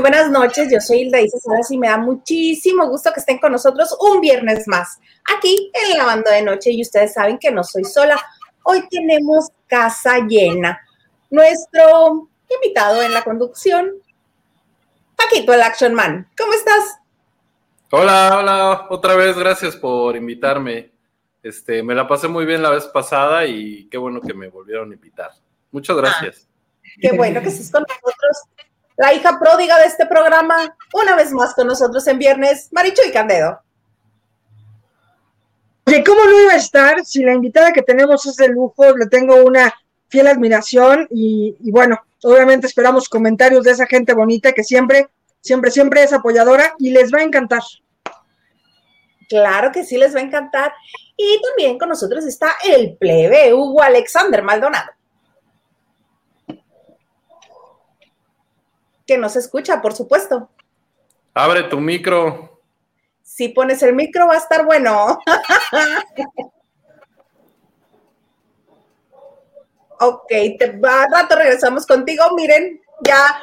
Muy buenas noches. Yo soy Hilda Isa Salas y me da muchísimo gusto que estén con nosotros un viernes más aquí en la banda de noche. Y ustedes saben que no soy sola. Hoy tenemos casa llena. Nuestro invitado en la conducción, Paquito, el Action Man. ¿Cómo estás? Hola, hola, otra vez gracias por invitarme. Este, me la pasé muy bien la vez pasada y qué bueno que me volvieron a invitar. Muchas gracias. qué bueno que estés con nosotros. La hija pródiga de este programa, una vez más con nosotros en viernes, Marichu y Candedo. Oye, ¿cómo no iba a estar si la invitada que tenemos es de lujo? Le tengo una fiel admiración y, y bueno, obviamente esperamos comentarios de esa gente bonita que siempre, siempre, siempre es apoyadora y les va a encantar. Claro que sí, les va a encantar. Y también con nosotros está el plebe Hugo Alexander Maldonado. Que no se escucha, por supuesto. Abre tu micro. Si pones el micro va a estar bueno. ok, te va rato regresamos contigo. Miren, ya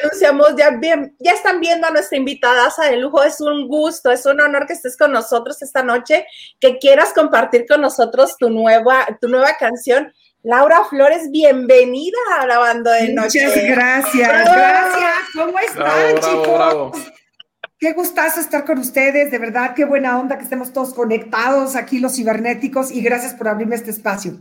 anunciamos, ya, bien, ya están viendo a nuestra invitada de lujo. Es un gusto, es un honor que estés con nosotros esta noche, que quieras compartir con nosotros tu nueva, tu nueva canción. Laura Flores, bienvenida a la banda de noche. Muchas gracias, gracias. ¿Cómo están, chicos? Qué gustazo estar con ustedes, de verdad, qué buena onda que estemos todos conectados aquí los cibernéticos y gracias por abrirme este espacio.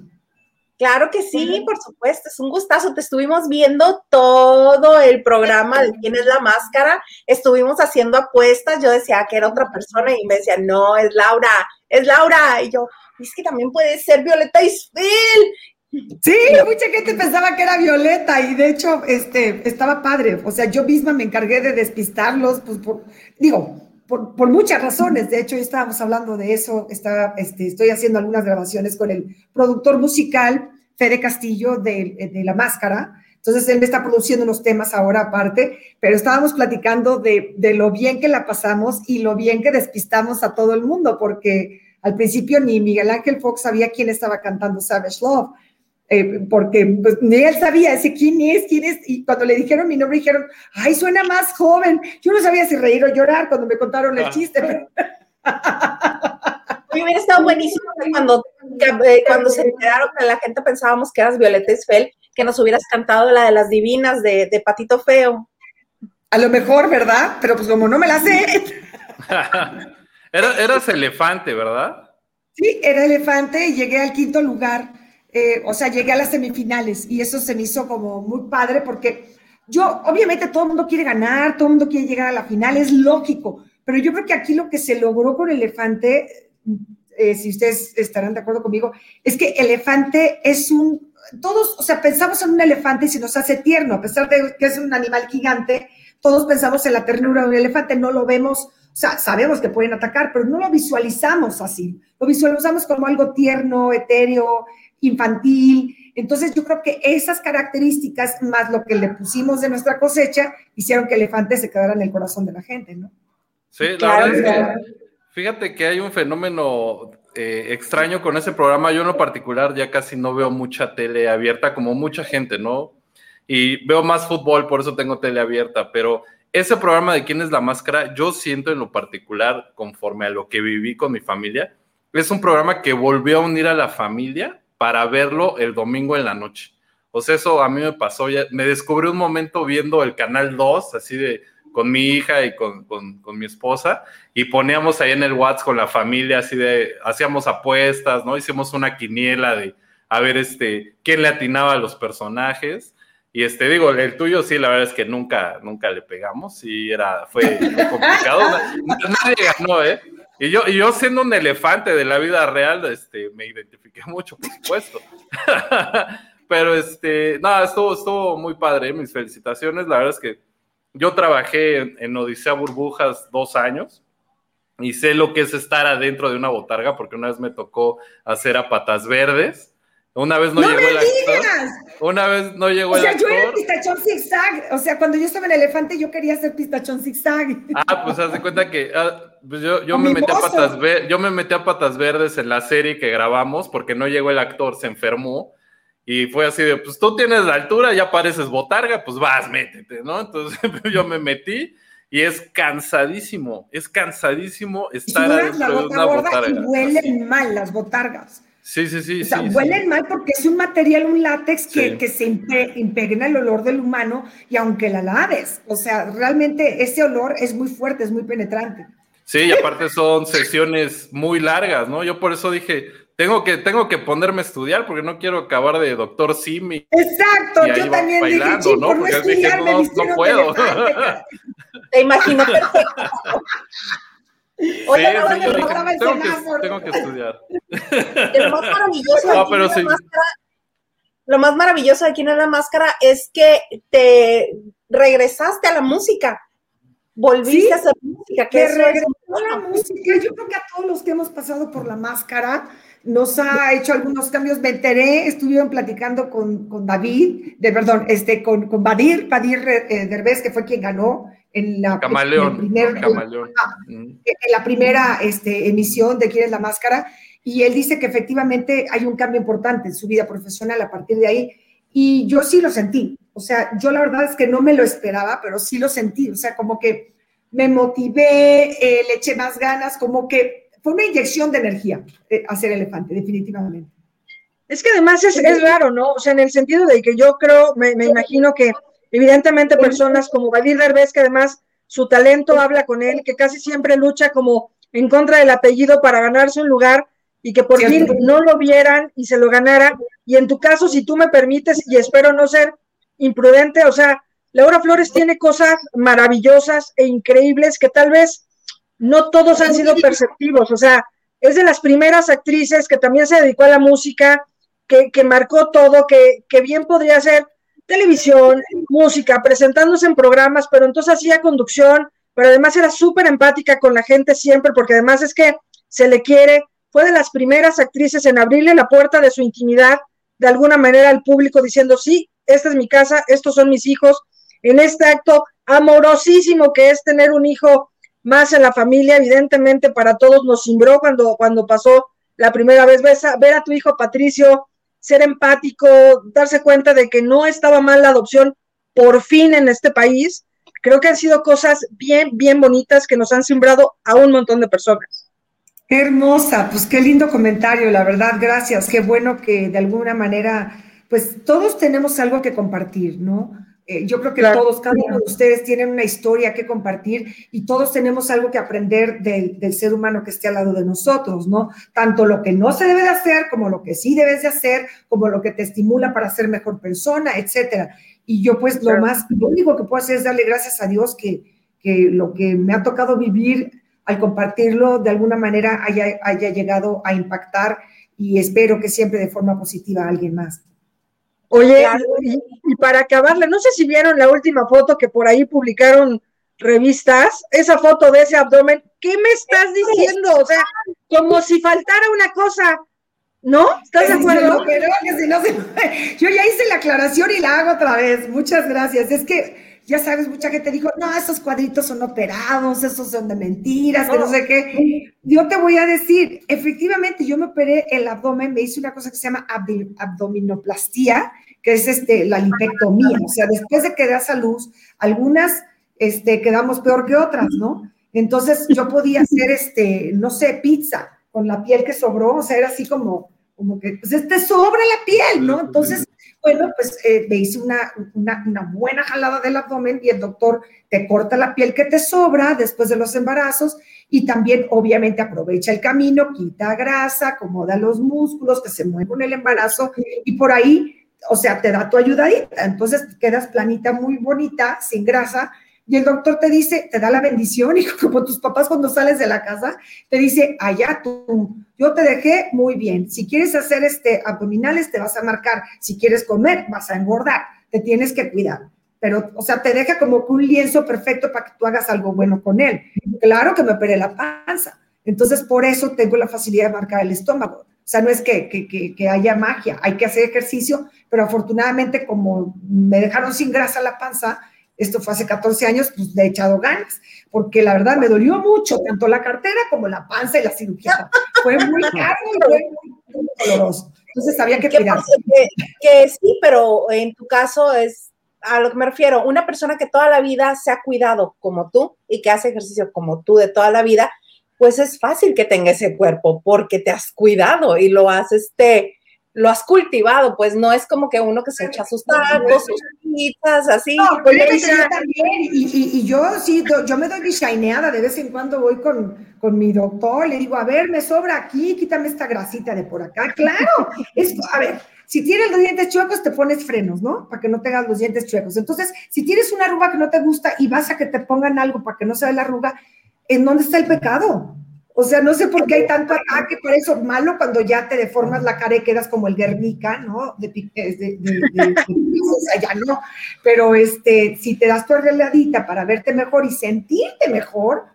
Claro que sí, por supuesto, es un gustazo. Te estuvimos viendo todo el programa de quién es la máscara. Estuvimos haciendo apuestas. Yo decía que era otra persona y me decía, no, es Laura, es Laura. Y yo, es que también puede ser Violeta Isfel. Sí, mucha gente pensaba que era Violeta y de hecho este, estaba padre. O sea, yo misma me encargué de despistarlos, pues digo, por, por, muchas razones. De hecho, ya estábamos hablando de eso. Está, este, estoy haciendo algunas grabaciones con el productor musical, Fede Castillo, de, La Máscara. Entonces, él me está produciendo unos temas ahora aparte, pero estábamos platicando de, lo bien que la pasamos y lo bien que despistamos a todo el mundo, porque al principio ni Miguel Ángel Fox sabía quién estaba cantando Savage Love. Eh, porque pues, ni él sabía ese quién es, quién es, y cuando le dijeron mi nombre dijeron, ay, suena más joven. Yo no sabía si reír o llorar cuando me contaron el ah. chiste. Pero... hubiera estado buenísimo cuando, eh, cuando se enteraron que la gente pensábamos que eras Violeta Isfel, que nos hubieras cantado la de las divinas de, de Patito Feo. A lo mejor, ¿verdad? Pero pues como no me la sé. Era, eras elefante, ¿verdad? Sí, era elefante y llegué al quinto lugar eh, o sea, llegué a las semifinales y eso se me hizo como muy padre porque yo, obviamente todo el mundo quiere ganar, todo el mundo quiere llegar a la final, es lógico, pero yo creo que aquí lo que se logró con Elefante, eh, si ustedes estarán de acuerdo conmigo, es que Elefante es un, todos, o sea, pensamos en un elefante y se nos hace tierno, a pesar de que es un animal gigante, todos pensamos en la ternura de un elefante, no lo vemos, o sea, sabemos que pueden atacar, pero no lo visualizamos así, lo visualizamos como algo tierno, etéreo, infantil. Entonces yo creo que esas características, más lo que le pusimos de nuestra cosecha, hicieron que Elefante se quedara en el corazón de la gente, ¿no? Sí, la verdad es que fíjate que hay un fenómeno eh, extraño con ese programa. Yo en lo particular ya casi no veo mucha tele abierta como mucha gente, ¿no? Y veo más fútbol, por eso tengo tele abierta, pero ese programa de quién es la máscara, yo siento en lo particular, conforme a lo que viví con mi familia, es un programa que volvió a unir a la familia para verlo el domingo en la noche. O sea, eso a mí me pasó, ya, me descubrí un momento viendo el canal 2, así de con mi hija y con, con, con, mi esposa, y poníamos ahí en el WhatsApp con la familia, así de, hacíamos apuestas, ¿no? Hicimos una quiniela de a ver este, quién le atinaba a los personajes. Y este, digo, el tuyo sí, la verdad es que nunca, nunca le pegamos, y era, fue complicado. Nadie ganó, ¿eh? Y yo, y yo siendo un elefante de la vida real, este, me identifiqué mucho, por supuesto. Pero este, nada, estuvo, estuvo muy padre, mis felicitaciones. La verdad es que yo trabajé en, en, Odisea Burbujas dos años y sé lo que es estar adentro de una botarga, porque una vez me tocó hacer a patas verdes una vez no, llegó el actor. Una vez no llegó o sea, el actor. Yo era pistachón zigzag. O sea, cuando yo estaba en Elefante, yo quería ser pistachón zigzag. Ah, pues haz de cuenta que ah, pues yo, yo me metí a patas yo me metí a patas verdes en la serie que grabamos porque no llegó el actor, se enfermó. Y fue así de, pues tú tienes la altura, ya pareces botarga, pues vas, métete, ¿no? Entonces yo me metí y es cansadísimo, es cansadísimo estar adentro de una botarga. Y huelen mal las botargas. Sí, sí, sí. O sea, huelen mal porque es un material, un látex que, que se impregna el olor del humano y aunque la laves, o sea, realmente ese olor es muy fuerte, es muy penetrante. Sí, y aparte son sesiones muy largas, ¿no? Yo por eso dije, tengo que, tengo que ponerme a estudiar porque no quiero acabar de doctor Simi. Exacto, yo también dije, ¿no? Por porque no, dije, no, no puedo. Te imagino perfecto. Oye, sí, no, tengo, que, tengo, que, estudiar. Lo más maravilloso no, pero sí. máscara, lo más maravilloso aquí en la máscara es que te regresaste a la música. Volviste a hacer música. Que regresó a la música. Yo creo que a todos los que hemos pasado por la máscara nos ha hecho algunos cambios. Me enteré, estuvieron platicando con, con David, de perdón, este, con, con Badir, Badir eh, Derbez, que fue quien ganó en la, la primera este, emisión de Quién es la Máscara, y él dice que efectivamente hay un cambio importante en su vida profesional a partir de ahí, y yo sí lo sentí, o sea, yo la verdad es que no me lo esperaba, pero sí lo sentí, o sea, como que me motivé, eh, le eché más ganas, como que fue una inyección de energía eh, hacer elefante, definitivamente. Es que además es, es, raro, ¿no? O sea, en el sentido de que yo creo, me, me imagino que Evidentemente personas como Badir Derbez, que además su talento habla con él, que casi siempre lucha como en contra del apellido para ganarse un lugar y que por fin no lo vieran y se lo ganara. Y en tu caso, si tú me permites, y espero no ser imprudente, o sea, Laura Flores tiene cosas maravillosas e increíbles que tal vez no todos han sido perceptivos. O sea, es de las primeras actrices que también se dedicó a la música, que, que marcó todo, que, que bien podría ser televisión, música, presentándose en programas, pero entonces hacía conducción, pero además era súper empática con la gente siempre, porque además es que se le quiere, fue de las primeras actrices en abrirle la puerta de su intimidad de alguna manera al público diciendo, sí, esta es mi casa, estos son mis hijos, en este acto amorosísimo que es tener un hijo más en la familia, evidentemente para todos nos cimbró cuando, cuando pasó la primera vez, ver a tu hijo Patricio ser empático, darse cuenta de que no estaba mal la adopción por fin en este país. Creo que han sido cosas bien, bien bonitas que nos han sembrado a un montón de personas. Qué hermosa, pues qué lindo comentario, la verdad, gracias. Qué bueno que de alguna manera, pues todos tenemos algo que compartir, ¿no? Eh, yo creo que todos, cada uno de ustedes tienen una historia que compartir y todos tenemos algo que aprender del, ser humano que esté al lado de nosotros, ¿no? Tanto lo que no se debe de hacer como lo que sí debes de hacer, como lo que te estimula para ser mejor persona, etcétera. Y yo pues lo más, lo único que puedo hacer es darle gracias a Dios que, que lo que me ha tocado vivir al compartirlo de alguna manera haya, haya llegado a impactar y espero que siempre de forma positiva a alguien más. Oye, y, para acabarle, no sé si vieron la última foto que por ahí publicaron revistas, esa foto de ese abdomen, ¿qué me estás diciendo? O sea, como si faltara una cosa, ¿no? ¿Estás de acuerdo? yo ya hice la aclaración y la hago otra vez. Muchas gracias. Es que, ya sabes, mucha gente dijo, no, esos cuadritos son operados, esos son de mentiras, que no sé qué. Yo te voy a decir, efectivamente, yo me operé el abdomen, me hice una cosa que se llama abdominoplastía, que es este, la lipectomía. O sea, después de que das a luz, algunas este, quedamos peor que otras, ¿no? Entonces yo podía hacer, este, no sé, pizza con la piel que sobró, o sea, era así como, como que, pues este sobra la piel, ¿no? Entonces, bueno, pues eh, me hice una, una, buena jalada del abdomen y el doctor te corta la piel que te sobra después de los embarazos y también obviamente aprovecha el camino, quita grasa, acomoda los músculos que se mueven con el embarazo y por ahí o sea, te da tu ayudadita. Entonces quedas planita muy bonita, sin grasa, y el doctor te dice, te da la bendición, y como tus papás cuando sales de la casa, te dice, allá tú, yo te dejé muy bien. Si quieres hacer este abdominales, te vas a marcar. Si quieres comer, vas a engordar. Te tienes que cuidar. Pero, o sea, te deja como un lienzo perfecto para que tú hagas algo bueno con él. Claro que me operé la panza. Entonces, por eso tengo la facilidad de marcar el estómago. O sea, no es que, que, que, haya magia, hay que hacer ejercicio, pero afortunadamente como me dejaron sin grasa la panza, esto fue hace 14 años, pues le he echado ganas, porque la verdad me dolió mucho, tanto la cartera como la panza y la cirugía. Fue muy caro y fue muy doloroso. entonces había que ¿Qué cuidar. pasa? Que, que sí, pero en tu caso es a lo que me refiero, una persona que toda la vida se ha cuidado como tú y que hace ejercicio como tú de toda la vida, pues es fácil que tenga ese cuerpo porque te has cuidado y lo has, este, lo has cultivado, pues no es como que uno que se echa sus tacos, sus pizzas, así. No, pues yo también, y, y- y yo sí, yo me doy mi shineada, de vez en cuando voy con, con mi doctor, le digo, a ver, me sobra aquí, quítame esta grasita de por acá, claro, es, a ver, si tienes los dientes chuecos, te pones frenos, ¿no? Para que no tengas los dientes chuecos. Entonces, si tienes una arruga que no te gusta y vas a que te pongan algo para que no se vea la arruga, ¿en dónde está el pecado? O sea, no sé por qué hay tanto ataque por eso malo cuando ya te deformas la cara y quedas como el Guernica, ¿no? De, de- de- de- o sea, ya no. Pero este, si te das tu arregladita para verte mejor y sentirte mejor,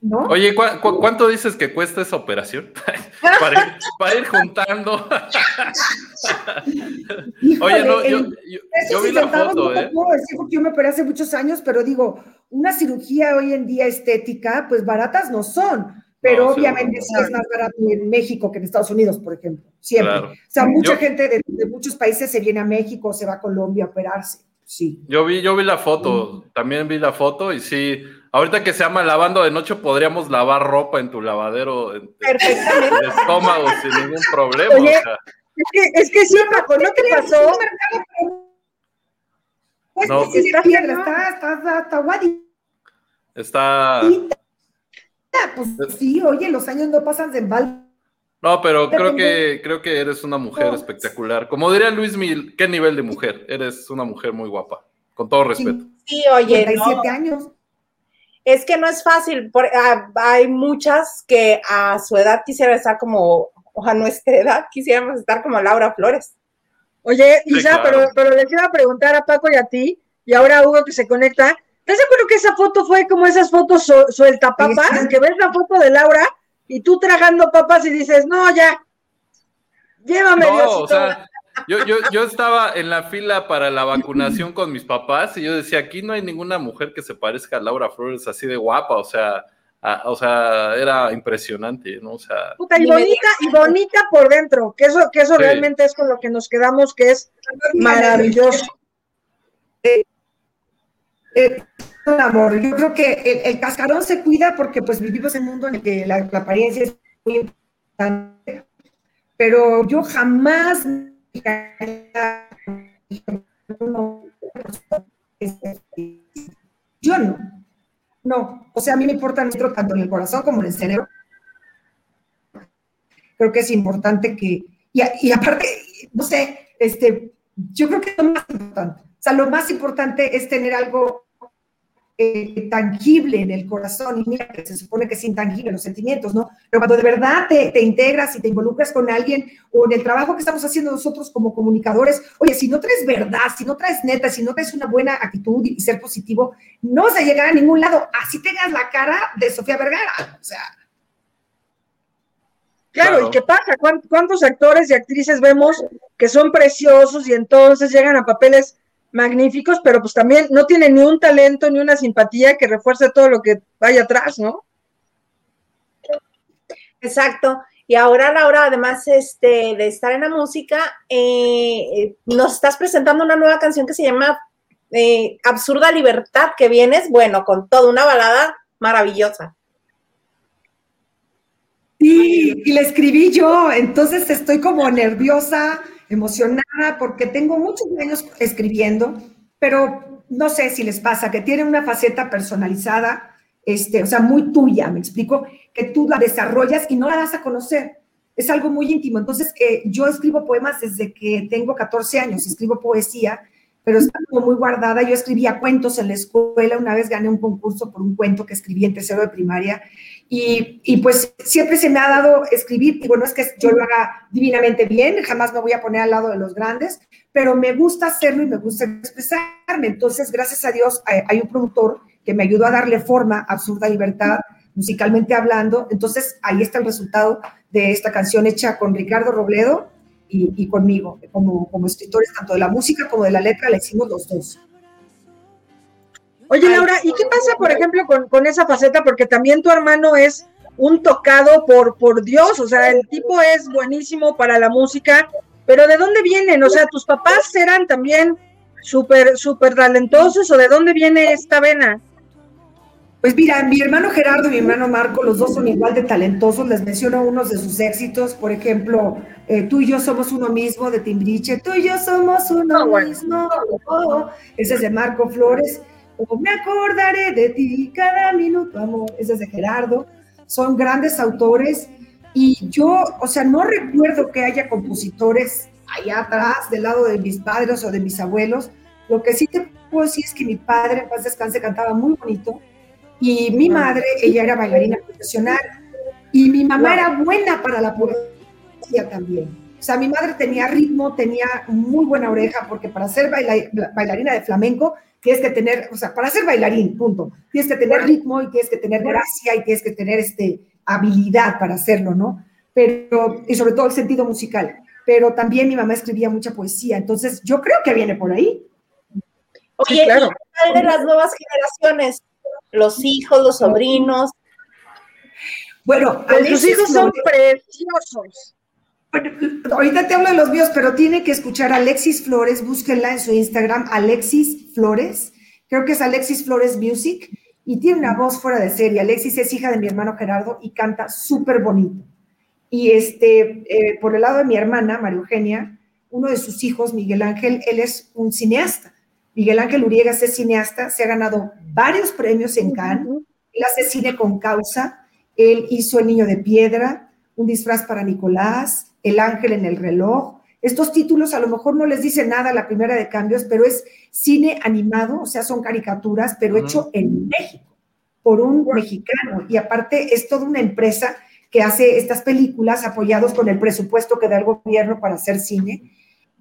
¿no? Oye, ¿cu- cu- cuánto dices que cuesta esa operación? para, ir, para ir juntando. Híjole, Oye, no, yo, yo- yo vi la foto, ¿eh? puedo decir porque yo me operé hace muchos años, pero digo, una cirugía hoy en día estética, pues baratas no son. Pero No, obviamente sí es más barato en México que en Estados Unidos, por ejemplo. Siempre. Claro. O sea, mucha Yo- gente de, de muchos países se viene a México, se va a Colombia a operarse. Sí. Yo vi, yo vi la foto, también vi la foto y sí, ahorita que se llama lavando de noche, podríamos lavar ropa en tu lavadero en, en perfectamente. el estómago sin ningún problema. Oye, o sea, Es que, es que sí, Paco, ¿no te pasó? Pues No. sí, Está bien, ¿no? está, está, está, está guadita, está. Pues sí, oye, los años no pasan de balde. No, pero creo que, creo que eres una mujer No. espectacular. Como diría Luis Mil, ¿qué nivel de mujer? Eres una mujer muy guapa, con todo respeto. Sí, oye, no, 37 años. Es que no es fácil. por- ah, hay muchas que a su edad quisieran estar como, o a nuestra edad quisiéramos estar como Laura Flores. Oye, Sí, Isa, claro. pero, pero les iba a preguntar a Paco y a ti, y ahora a Hugo que se conecta. ¿Estás de acuerdo que esa foto fue como esas fotos su- suelta papas? Sí. Que ves la foto de Laura y tú tragando papas y dices, no, ya, llévame, No, Diosito". o sea, yo, yo, yo estaba en la fila para la vacunación con mis papás y yo decía, aquí no hay ninguna mujer que se parezca a Laura Flores así de guapa, o sea, a- o sea, era impresionante, ¿no? O sea, Puta, y bonita, y bonita por dentro, que eso, que eso Sí. realmente es con lo que nos quedamos, que es maravilloso. Eh, un amor, yo creo que el, el cascarón se cuida porque pues vivimos en un mundo en el que la, la apariencia es muy importante, pero yo jamás yo no, no, o sea, a mí me importa nuestro tanto en el corazón como en el cerebro. Creo que es importante que, y, y aparte, no sé, este, yo creo que es lo más importante. O sea, lo más importante es tener algo eh, tangible en el corazón. Y mira, que se supone que es intangible los sentimientos, ¿no? Pero cuando de verdad te, te integras y te involucras con alguien o en el trabajo que estamos haciendo nosotros como comunicadores, oye, si no traes verdad, si no traes neta, si no traes una buena actitud y, ser positivo, no vas a llegar a ningún lado. Así tengas la cara de Sofía Vergara. O sea, Claro, Claro. ¿y qué pasa? ¿Cuán- ¿Cuántos actores y actrices vemos que son preciosos y entonces llegan a papeles magníficos, pero pues también no tienen ni un talento ni una simpatía que refuerce todo lo que vaya atrás, ¿no? Exacto. Y ahora, Laura, además este, de estar en la música, eh, nos estás presentando una nueva canción que se llama eh, Absurda Libertad, que vienes, bueno, con toda una balada maravillosa. Sí, y la escribí yo, entonces estoy como nerviosa, emocionada, porque tengo muchos años escribiendo, pero no sé si les pasa, que tiene una faceta personalizada, este, o sea, muy tuya, me explico, que tú la desarrollas y no la das a conocer. Es algo muy íntimo. Entonces, eh, yo escribo poemas desde que tengo 14 años, escribo poesía, pero está como muy guardada. Yo escribía cuentos en la escuela, una vez gané un concurso por un cuento que escribí en tercero de primaria, y, pues siempre se me ha dado escribir, y bueno, es que yo lo haga divinamente bien, jamás me voy a poner al lado de los grandes, pero me gusta hacerlo y me gusta expresarme. Entonces, gracias a Dios, hay, hay un productor que me ayudó a darle forma a Absurda Libertad, musicalmente hablando. Entonces, ahí está el resultado de esta canción hecha con Ricardo Robledo y, y conmigo, como, como escritores, tanto de la música como de la letra, la hicimos los dos. Oye, Laura, ¿y qué pasa, por ejemplo, con, con esa faceta? Porque también tu hermano es un tocado por, por Dios, o sea, el tipo es buenísimo para la música, pero ¿de dónde vienen? O sea, ¿tus papás eran también súper, súper talentosos o de dónde viene esta vena? Pues mira, mi hermano Gerardo y mi hermano Marco, los dos son igual de talentosos. Les menciono unos de sus éxitos. Por ejemplo, eh, Tú y yo somos uno mismo de Timbriche. Tú y yo somos uno ah, mismo. ese es de Marco Flores. O Me acordaré de ti cada minuto, amor. Ese es de Gerardo. Son grandes autores. Y yo, o sea, no recuerdo que haya compositores allá atrás, del lado de mis padres o de mis abuelos. Lo que sí te puedo decir es que mi padre, en paz descanse, cantaba muy bonito y mi madre, ella era bailarina profesional y mi mamá era buena para la poesía también. O sea, mi madre tenía ritmo, tenía muy buena oreja, porque para ser bailarina de flamenco tienes que tener, o sea, para ser bailarín, punto, tienes que tener ritmo y tienes que tener gracia y tienes que tener este, habilidad para hacerlo, ¿no? Pero, y sobre todo el sentido musical. Pero también mi mamá escribía mucha poesía, entonces yo creo que viene por ahí. Oye, claro. de las nuevas generaciones, los hijos, los sobrinos. Bueno, los hijos son preciosos. Ahorita te hablo de los míos, pero tiene que escuchar a Alexis Flores, búsquenla en su Instagram, Alexis Flores, creo que es Alexis Flores Music, y tiene una voz fuera de serie. Alexis es hija de mi hermano Gerardo y canta súper bonito. Y este, eh, por el lado de mi hermana, María Eugenia, uno de sus hijos, Miguel Ángel, él es un cineasta. Miguel Ángel Uriegas es cineasta, se ha ganado varios premios en Cannes, él hace cine con causa, él hizo El Niño de Piedra, Un disfraz para Nicolás, El Ángel en el reloj. Estos títulos a lo mejor no les dice nada la primera de cambios, pero es cine animado, o sea, son caricaturas, pero hecho en México, por un mexicano. Y aparte es toda una empresa que hace estas películas apoyados con el presupuesto que da el gobierno para hacer cine.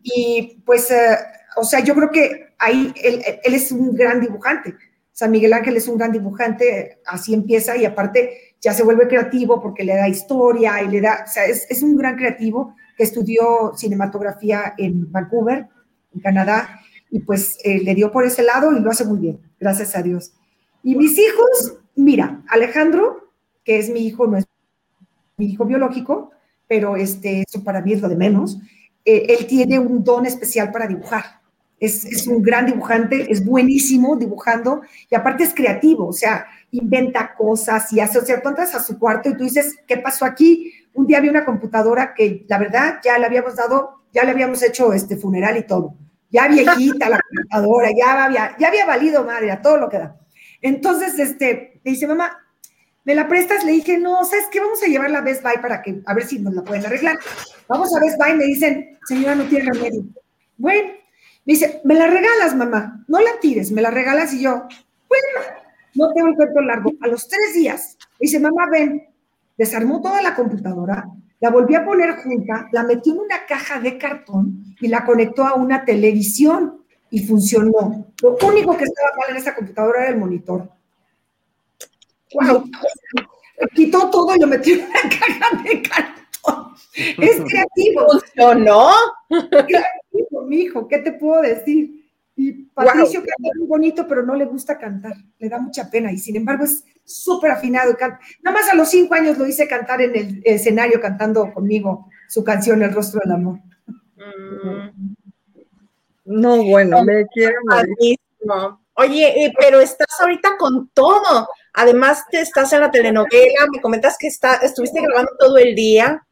Y pues, eh, o sea, yo creo que ahí él, es un gran dibujante. San Miguel Ángel es un gran dibujante, así empieza y aparte ya se vuelve creativo porque le da historia y le da, o sea, es, un gran creativo que estudió cinematografía en Vancouver, en Canadá, y pues eh, le dio por ese lado y lo hace muy bien, gracias a Dios. Y mis hijos, mira, Alejandro, que es mi hijo, no es mi hijo biológico, pero este, eso para mí es lo de menos, eh, él tiene un don especial para dibujar. Es, un gran dibujante, es buenísimo dibujando y aparte es creativo, o sea, inventa cosas y hace, o sea, tú entras a su cuarto y tú dices, ¿qué pasó aquí? Un día vi una computadora que la verdad ya le habíamos dado, ya le habíamos hecho este funeral y todo, ya viejita la computadora, ya había, ya había valido madre, a todo lo que da. Entonces, este, le dice, mamá, ¿me la prestas? Le dije, no, ¿sabes qué? Vamos a llevarla a Best Buy para que, a ver si nos la pueden arreglar. Vamos a Best Buy me dicen, señora, no tiene remedio. Bueno, me dice, me la regalas, mamá, no la tires, me la regalas y yo, bueno, no tengo un cuento largo. A los tres días, dice, mamá, ven, desarmó toda la computadora, la volvió a poner junta, la metió en una caja de cartón y la conectó a una televisión y funcionó. Lo único que estaba mal en esa computadora era el monitor. Wow. Quitó todo y lo metió en una caja de cartón. Es creativo. ¿Funcionó? mi hijo, ¿qué te puedo decir? Y Patricio canta muy bonito, pero no le gusta cantar, le da mucha pena y sin embargo es súper afinado. Nada más a los cinco años lo hice cantar en el escenario cantando conmigo su canción El rostro del amor. Mm. No, bueno, me quiero Oye, eh, pero estás ahorita con todo. Además, te estás en la telenovela, me comentas que está, estuviste grabando todo el día.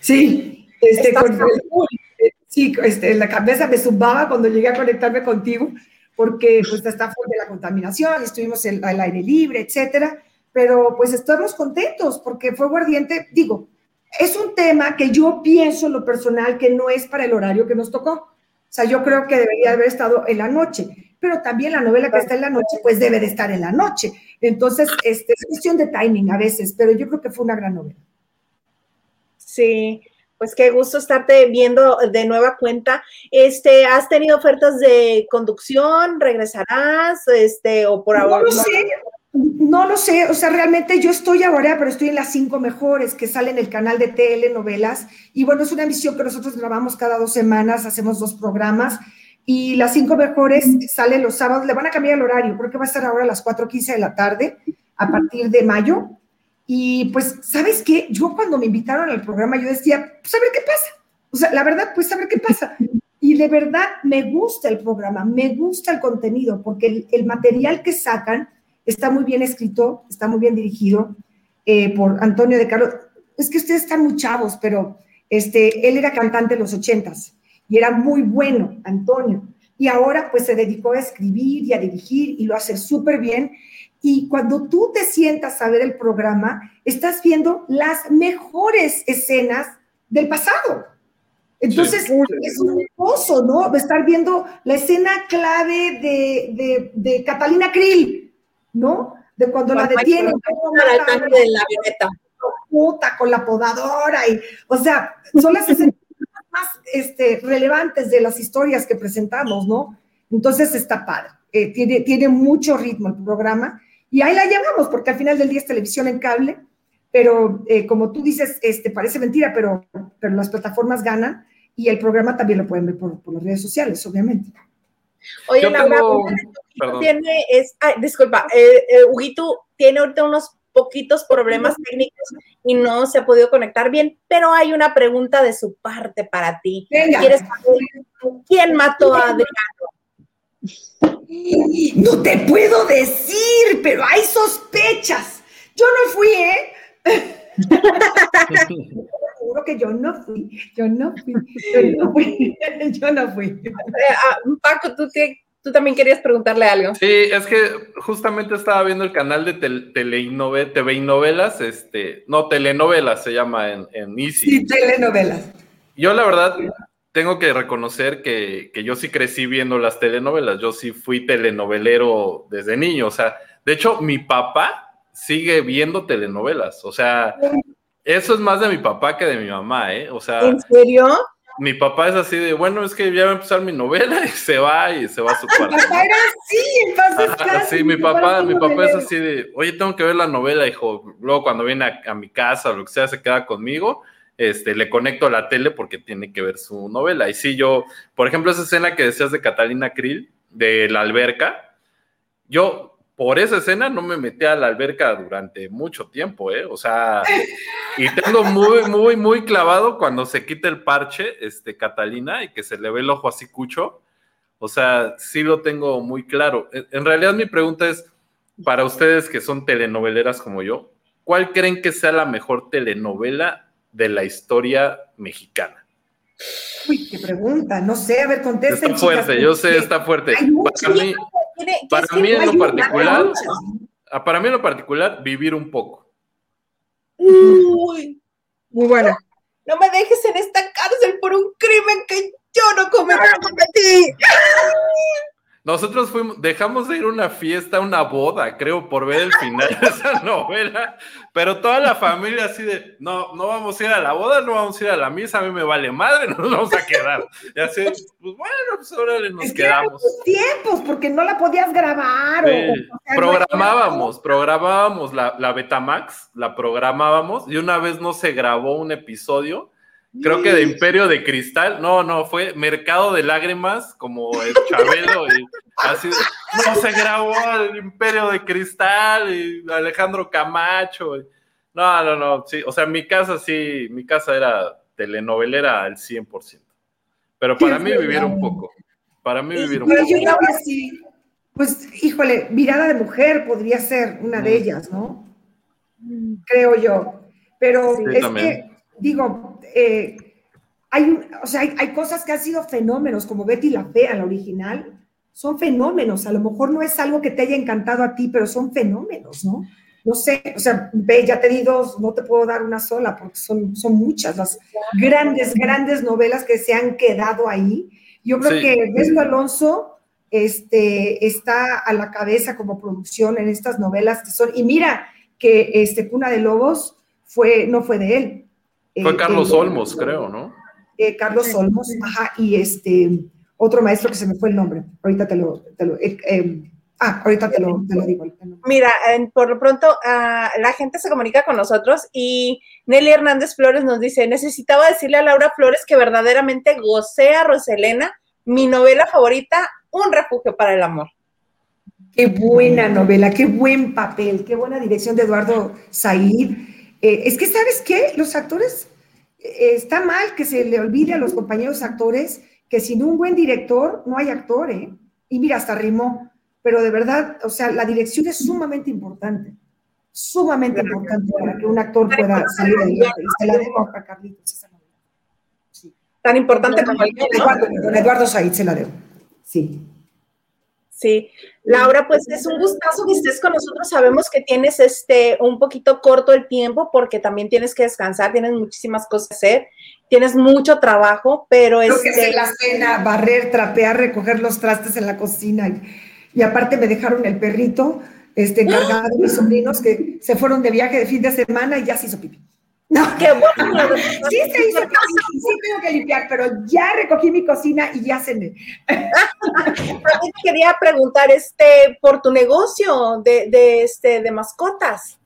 Sí, este, con, sí, este, la cabeza me zumbaba cuando llegué a conectarme contigo, porque pues está fuerte la contaminación, estuvimos al aire libre, etcétera, pero pues estamos contentos porque fue guardiente, digo, es un tema que yo pienso en lo personal que no es para el horario que nos tocó. O sea, yo creo que debería haber estado en la noche, pero también la novela que está en la noche, pues debe de estar en la noche. Entonces, este, es cuestión de timing a veces, pero yo creo que fue una gran novela. Sí, pues qué gusto estarte viendo de nueva cuenta. Este, ¿has tenido ofertas de conducción? ¿Regresarás? Este, o por ahora. No lo sé, no lo sé. O sea, realmente yo estoy ahora, pero estoy en las cinco mejores que salen en el canal de telenovelas. Y bueno, es una emisión que nosotros grabamos cada dos semanas, hacemos dos programas. Y las cinco mejores salen los sábados, le van a cambiar el horario, creo que va a estar ahora a las 4.15 de la tarde, a partir de mayo Y pues, ¿sabes qué? Yo cuando me invitaron al programa, yo decía, pues a ver qué pasa. O sea, la verdad, pues a ver qué pasa. Y de verdad me gusta el programa, me gusta el contenido, porque el, material que sacan está muy bien escrito, está muy bien dirigido eh, por Antonio de Carlos. Es que ustedes están muy chavos, pero este, él era cantante en los ochentas y era muy bueno, Antonio. Y ahora pues se dedicó a escribir y a dirigir y lo hace súper bien. Y cuando tú te sientas a ver el programa, estás viendo las mejores escenas del pasado. Entonces, es un gozo, ¿no? Estar viendo la escena clave de, de, Catalina Krill, ¿no? De cuando la detienen. de la avioneta. Puta, con la podadora. Y, o sea, son las escenas más este, relevantes de las historias que presentamos, ¿no? Entonces está padre. Eh, tiene, tiene mucho ritmo el programa. Y ahí la llevamos, porque al final del día es televisión en cable, pero eh, como tú dices, este, parece mentira, pero, pero las plataformas ganan y el programa también lo pueden ver por, las redes sociales, obviamente. Oye, Laura, tiene, es, disculpa, eh, eh, Huguito tiene ahorita unos poquitos problemas técnicos y no se ha podido conectar bien, pero hay una pregunta de su parte para ti. ¿Quieres saber quién mató a Adriano? No te puedo decir, pero hay sospechas. Yo no fui, ¿eh? Seguro que yo no fui, yo no fui, yo no fui, yo no fui. Eh, ah, Paco, ¿tú, tú también querías preguntarle algo. Sí, es que justamente estaba viendo el canal de TV y novelas, este, no, telenovelas se llama en, en Easy. Sí, telenovelas. Yo la verdad tengo que reconocer que, que yo sí crecí viendo las telenovelas, yo sí fui telenovelero desde niño, o sea, de hecho mi papá sigue viendo telenovelas. O sea, eso es más de mi papá que de mi mamá, ¿eh? O sea. ¿En serio? Mi papá es así de, bueno, es que ya va a empezar mi novela y se va y se va a su cuarto. Mi papá era así, Sí, mi papá, mi papá es así de, oye, tengo que ver la novela, hijo. Luego cuando viene a, mi casa o lo que sea, se queda conmigo. Este, le conecto a la tele porque tiene que ver su novela. Y sí, yo, por ejemplo, esa escena que decías de Catalina Krill, de la alberca, yo por esa escena no me metí a la alberca durante mucho tiempo, ¿eh? O sea, y tengo muy, muy, muy clavado cuando se quita el parche, este, Catalina, y que se le ve el ojo así cucho. O sea, sí lo tengo muy claro. En realidad mi pregunta es, para ustedes que son telenoveleras como yo, ¿cuál creen que sea la mejor telenovela de la historia mexicana? Uy, qué pregunta, no sé, a ver, contesten. Está fuerte, yo sé, está fuerte. Para mí, para mí en lo particular, ah, para mí en lo particular, vivir un poco. Uy, muy buena. No me dejes en esta cárcel por un crimen que yo no cometí. Nosotros fuimos, dejamos de ir a una fiesta, una boda, creo, por ver el final de esa novela, pero toda la familia así de, no, no vamos a ir a la boda, no vamos a ir a la misa, a mí me vale madre, no nos vamos a quedar. Y así, pues bueno, pues ahora nos quedamos. tiempos, porque no la podías grabar. programábamos, programábamos la, la Betamax, la programábamos, y una vez no se grabó un episodio, creo que de Imperio de Cristal, no, no, fue Mercado de Lágrimas, como el Chabelo, y así, no se grabó el Imperio de Cristal, y Alejandro Camacho, no, no, no, sí, o sea, mi casa sí, mi casa era telenovelera al 100%, pero para mí vivir un poco, para mí vivir un poco. Pues, híjole, mirada de mujer podría ser una de ellas, ¿no? Creo yo, pero es que, digo, eh, hay, o sea, hay, cosas que han sido fenómenos, como Betty la Fea, la original, son fenómenos. A lo mejor no es algo que te haya encantado a ti, pero son fenómenos, ¿no? No sé, o sea, ve, ya te di dos, no te puedo dar una sola, porque son, son muchas las grandes, grandes novelas que se han quedado ahí. Yo creo que Ernesto Alonso este, está a la cabeza como producción en estas novelas que son, y mira que este, Cuna de Lobos fue, no fue de él, fue Carlos Olmos, creo, ¿no? Eh, Carlos Olmos, ajá, y este, otro maestro que se me fue el nombre, ahorita te lo, eh, ah, ahorita te lo, digo. Mira, por lo pronto ah, la gente se comunica con nosotros y Nelly Hernández Flores nos dice, necesitaba decirle a Laura Flores que verdaderamente gocé a Roselena, mi novela favorita, Un refugio para el amor. Qué buena novela, qué buen papel, qué buena dirección de Eduardo Said. Eh, es que, ¿sabes qué? Los actores, eh, está mal que se le olvide a los compañeros actores que sin un buen director no hay actor, ¿eh? Y mira, hasta rimó, pero de verdad, o sea, la dirección es sumamente importante, sumamente importante para que un actor pueda salir adelante. Y se la debo a Carlitos. Sí. Tan importante como el Eduardo, Eduardo Said se la debo. Sí. Sí, Laura, pues es un gustazo que estés con nosotros. Sabemos que tienes este un poquito corto el tiempo porque también tienes que descansar, tienes muchísimas cosas que hacer, tienes mucho trabajo, pero es este... que la cena, barrer, trapear, recoger los trastes en la cocina y, aparte me dejaron el perrito este encargado de mis sobrinos que se fueron de viaje de fin de semana y ya se hizo pipí. No, qué bueno. sí se hizo sí tengo que limpiar, pero ya recogí mi cocina y ya cené. También quería preguntar este por tu negocio de, de, este, de mascotas.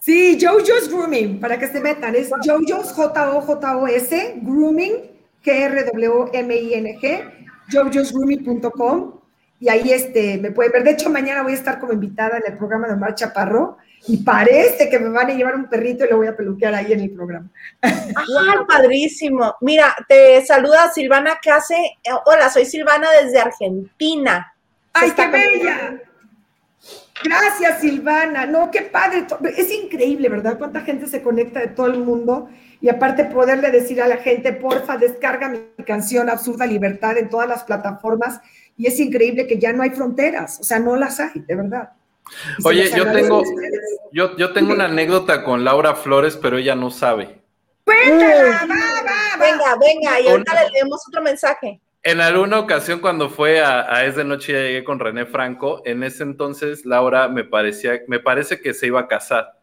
Sí, Jojo's Grooming, para que se metan, es Jojo's J-O-J-O-S, Grooming, G-R-W-M-I-N-G, jojosgrooming.com, y ahí este, me pueden ver. De hecho, mañana voy a estar como invitada en el programa de Omar Chaparro, y parece que me van a llevar un perrito y lo voy a peluquear ahí en el programa. ¡Ay, padrísimo! Mira, te saluda Silvana Case. Hola, soy Silvana desde Argentina. ¡Ay, qué bella! Gracias, Silvana. No, qué padre. Es increíble, ¿verdad? Cuánta gente se conecta de todo el mundo. Y aparte poderle decir a la gente, porfa, descarga mi canción Absurda Libertad en todas las plataformas. Y es increíble que ya no hay fronteras. O sea, no las hay, de verdad. Oye, yo tengo, yo, yo tengo una anécdota con Laura Flores, pero ella no sabe. Cuéntala, Venga, venga, y ahorita le leemos otro mensaje. En alguna ocasión cuando fue a, Es de Noche ya llegué con René Franco, en ese entonces Laura me parecía, me parece que se iba a casar.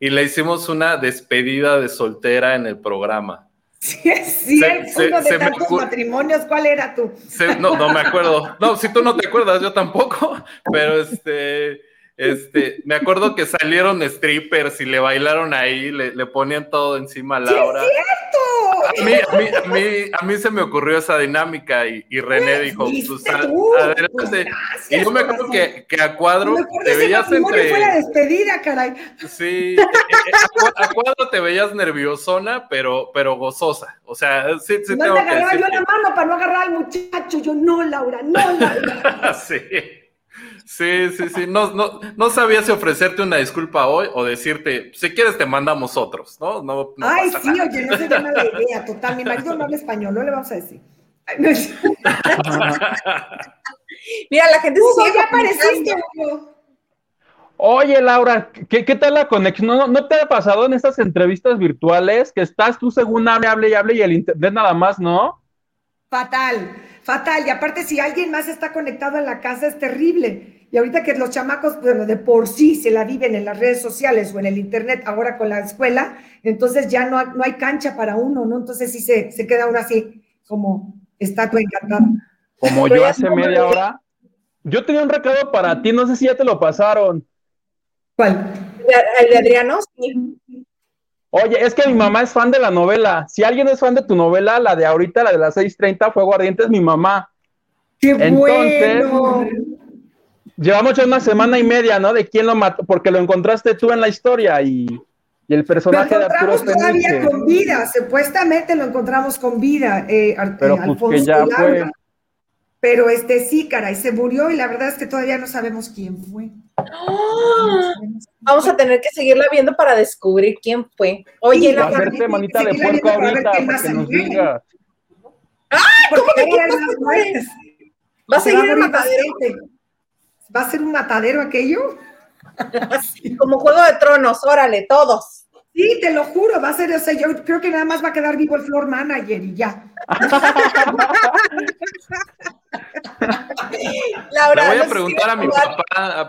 Y le hicimos una despedida de soltera en el programa. Sí, es cierto, uno de tantos matrimonios, ¿cuál era tú? no, no me acuerdo. No, si tú no te acuerdas, yo tampoco, pero este este, me acuerdo que salieron strippers y le bailaron ahí, le, ponían todo encima a Laura. ¡Sí es cierto! A mí, a, mí, a, mí, a mí, se me ocurrió esa dinámica y, y René dijo, pues, adelante. Pues, y yo me acuerdo que, que, a cuadro te veías entre... Fue la despedida, caray. Sí, eh, eh, a, cuadro te veías nerviosona, pero, pero gozosa. O sea, sí, sí no tengo te agarraba yo la mano para no agarrar al muchacho. Yo, no, Laura, no, Laura. sí. Sí, sí, sí. No, no, no sabía si ofrecerte una disculpa hoy o decirte, si quieres te mandamos otros, ¿no? no, Ay, sí, oye, no sería mala idea, total. Mi marido no habla español, no le vamos a decir. Mira, la gente Hugo, ya apareciste, Oye, Laura, ¿qué, ¿qué, tal la conexión? ¿No, ¿No, te ha pasado en estas entrevistas virtuales que estás tú según hable, hable y hable y el internet nada más, no? Fatal, fatal. Y aparte, si alguien más está conectado en la casa, es terrible. Y ahorita que los chamacos, bueno, de por sí se la viven en las redes sociales o en el internet, ahora con la escuela, entonces ya no, no hay cancha para uno, ¿no? Entonces sí se, se queda uno así, como estatua encantada. Como yo hace media hora. Yo tenía un recado para ti, no sé si ya te lo pasaron. ¿Cuál? ¿El de Adriano? Sí. Oye, es que mi mamá es fan de la novela. Si alguien es fan de tu novela, la de ahorita, la de las 6:30, Fuego Ardiente, es mi mamá. ¡Qué Entonces, bueno! Llevamos ya una semana y media, ¿no? De quién lo mató, porque lo encontraste tú en la historia y, y el personaje de Arturo todavía con vida, supuestamente lo encontramos con vida, eh, Pero pues que ya fue. Pero este sí, caray, se murió y la verdad es que todavía no sabemos quién fue. Vamos a tener que seguirla viendo para descubrir quién fue. Oye, la hacerte manita de puerco ahorita para que nos diga. ¡Ay! ¿Cómo que ¿Va a seguir el matadero? ¿Va a ser un matadero aquello? Como Juego de Tronos, órale, todos. Sí, te lo juro, va a ser, o sea, yo creo que nada más va a quedar vivo el floor manager y ya. Laura, le voy a preguntar a mi papá,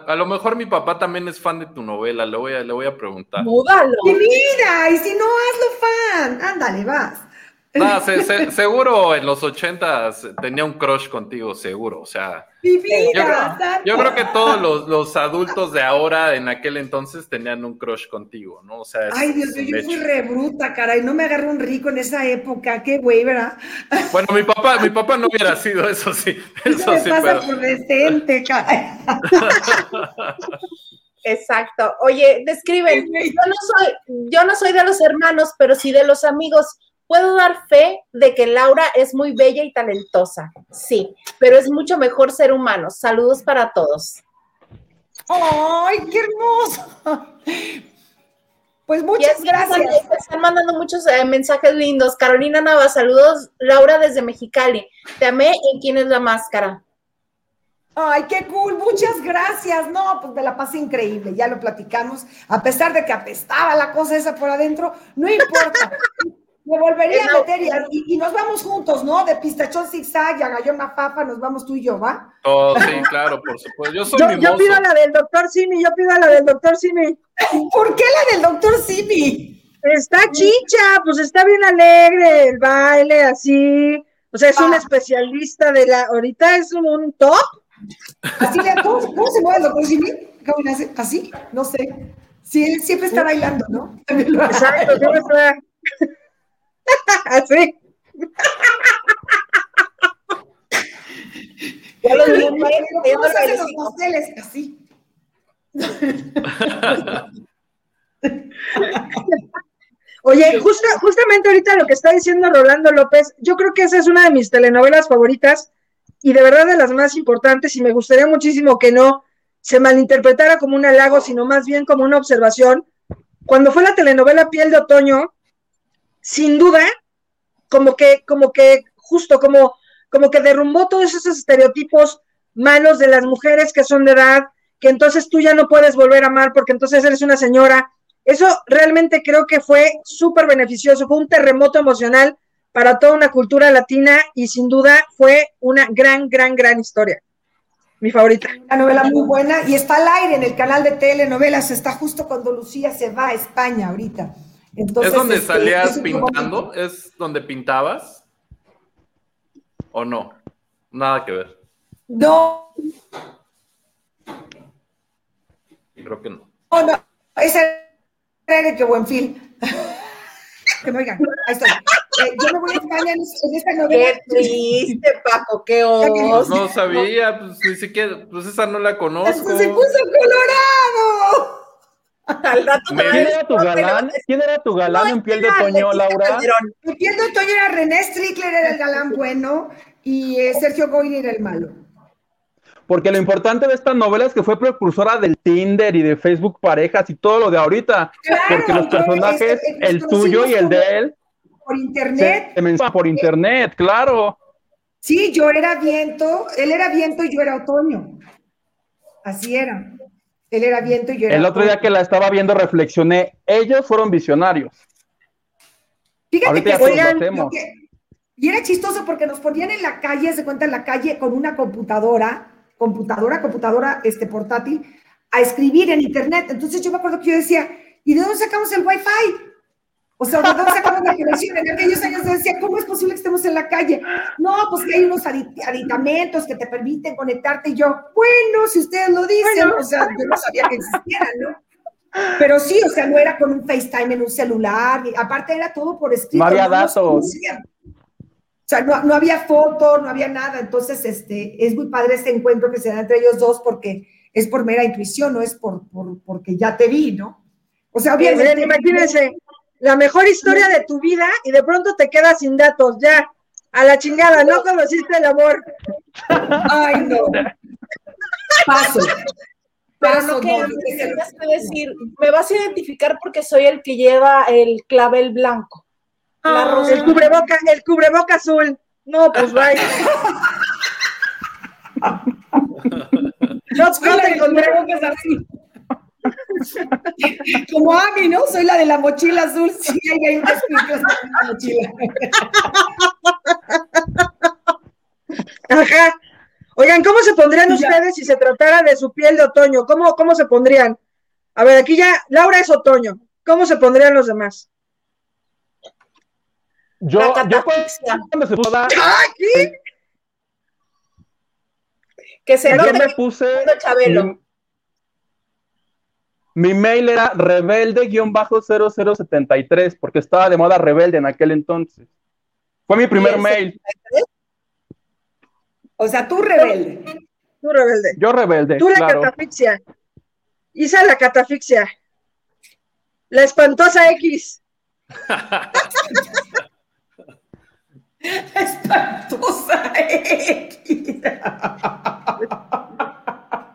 a, lo mejor mi papá también es fan de tu novela, le voy a, le voy a preguntar. Múdalo. Y mira, y si no, hazlo fan, ándale, vas. Seguro en los ochentas tenía un crush contigo, seguro. O sea, yo, creo que todos los, adultos de ahora en aquel entonces tenían un crush contigo, ¿no? O sea, Ay, Dios mío, yo fui re bruta, caray. No me agarré un rico en esa época. Qué güey, ¿verdad? Bueno, mi papá, mi papá no hubiera sido eso, sí. Eso, me pasa por decente, caray. Exacto. Oye, describen, yo no soy, yo no soy de los hermanos, pero sí de los amigos. Puedo dar fe de que Laura es muy bella y talentosa, sí, pero es mucho mejor ser humano. Saludos para todos. ¡Ay, qué hermoso! Pues muchas gracias. están mandando muchos eh, mensajes lindos. Carolina Nava, saludos. Laura desde Mexicali. Te amé en quién es la máscara. Ay, qué cool, muchas gracias. No, pues me la pasé increíble, ya lo platicamos. A pesar de que apestaba la cosa esa por adentro, no importa. Me volvería a meter y, nos vamos juntos, ¿no? De pistachón zigzag y a gallón papa, nos vamos tú y yo, ¿va? Oh, sí, claro, por supuesto. Yo soy yo, yo pido la del doctor Simi, yo pido la del doctor Simi. ¿Por qué la del doctor Simi? Está chicha, pues está bien alegre, el baile, así. O sea, es un ah. especialista de la. Ahorita es un top. Así ¿cómo, ¿Cómo, se mueve el doctor Simi? ¿Cómo hace? ¿Así? No sé. Sí, él siempre está bailando, ¿no? Exacto, siempre está. Así. Vi, los pasteles, así. Oye, justamente ahorita lo que está diciendo Rolando López, yo creo que esa es una de mis telenovelas favoritas y de verdad de las más importantes y me gustaría muchísimo que no se malinterpretara como un halago, sino más bien como una observación. Cuando fue la telenovela Piel de Otoño, sin duda, como que, como que, justo como, como que derrumbó todos esos estereotipos malos de las mujeres que son de edad, que entonces tú ya no puedes volver a amar porque entonces eres una señora. Eso realmente creo que fue súper beneficioso, fue un terremoto emocional para toda una cultura latina y sin duda fue una gran, gran, gran historia. Mi favorita. Una novela muy buena y está al aire en el canal de telenovelas, está justo cuando Lucía se va a España ahorita. ¿Es donde este, salías pintando? ¿Es donde pintabas? ¿O no? Nada que ver. No. Creo que no. Oh, no, ese era que buen film. que me oigan, ahí estoy. Eh, yo me voy a España en, esta novela. Qué triste, Paco, qué oso. No sabía, pues ni siquiera, pues esa no la conozco. Se puso colorado. ¿Quién era tu galán? ¿Quién era tu galán en piel de otoño, Laura? En piel de otoño era René Strickler, era el galán bueno, y eh, Sergio Goyri era el malo. Porque lo importante de esta novela es que fue precursora del Tinder y de Facebook parejas y todo lo de ahorita. porque los personajes, el tuyo y el de él. Por internet. Se, por internet, claro. Sí, yo era viento, él era viento y yo era otoño. Así era. Él era viento y yo era. El otro día que la estaba viendo reflexioné, ellos fueron visionarios. Fíjate que, y era chistoso porque nos ponían en la calle, se cuenta en la calle con una computadora, computadora, computadora este portátil, a escribir en internet. Entonces yo me acuerdo que yo decía, ¿y de dónde sacamos el wifi? O sea, ¿dónde sacamos la conexión? En aquellos años se decía, ¿cómo es posible que estemos en la calle? No, pues que hay unos aditamentos que te permiten conectarte. Y yo, bueno, si ustedes lo dicen, o sea, yo no sabía que existieran, ¿no? Pero sí, o sea, no era con un FaceTime en un celular, aparte era todo por escrito. No había datos. o sea, no, no, había foto, no había nada. Entonces, este, es muy padre este encuentro que se da entre ellos dos porque es por mera intuición, no es por, por porque ya te vi, ¿no? O sea, obviamente. imagínense, la mejor historia de tu vida y de pronto te quedas sin datos, ya, a la chingada, no conociste el amor. Ay, no. Paso. Pero no que decir, me vas a identificar porque soy el que lleva el clavel blanco. Ah, el cubreboca, el cubreboca azul. No, pues vaya. no, no te encontré. Como Ami, ¿no? Soy la de la mochila azul. Sí, hay unas en la mochila. Ajá. Oigan, ¿cómo se pondrían ustedes si se tratara de su piel de otoño? ¿Cómo, ¿Cómo se pondrían? A ver, aquí ya, Laura es otoño. ¿Cómo se pondrían los demás? Yo, yo cuando se puso a dar, Que se note me puse. Chabelo. Mi, mail era rebelde-0073, porque estaba de moda rebelde en aquel entonces. Fue mi primer mail. O sea, tú rebelde. Tú rebelde. Yo rebelde, Tú la claro. catafixia. Isa la catafixia. La espantosa X. Espantosa X.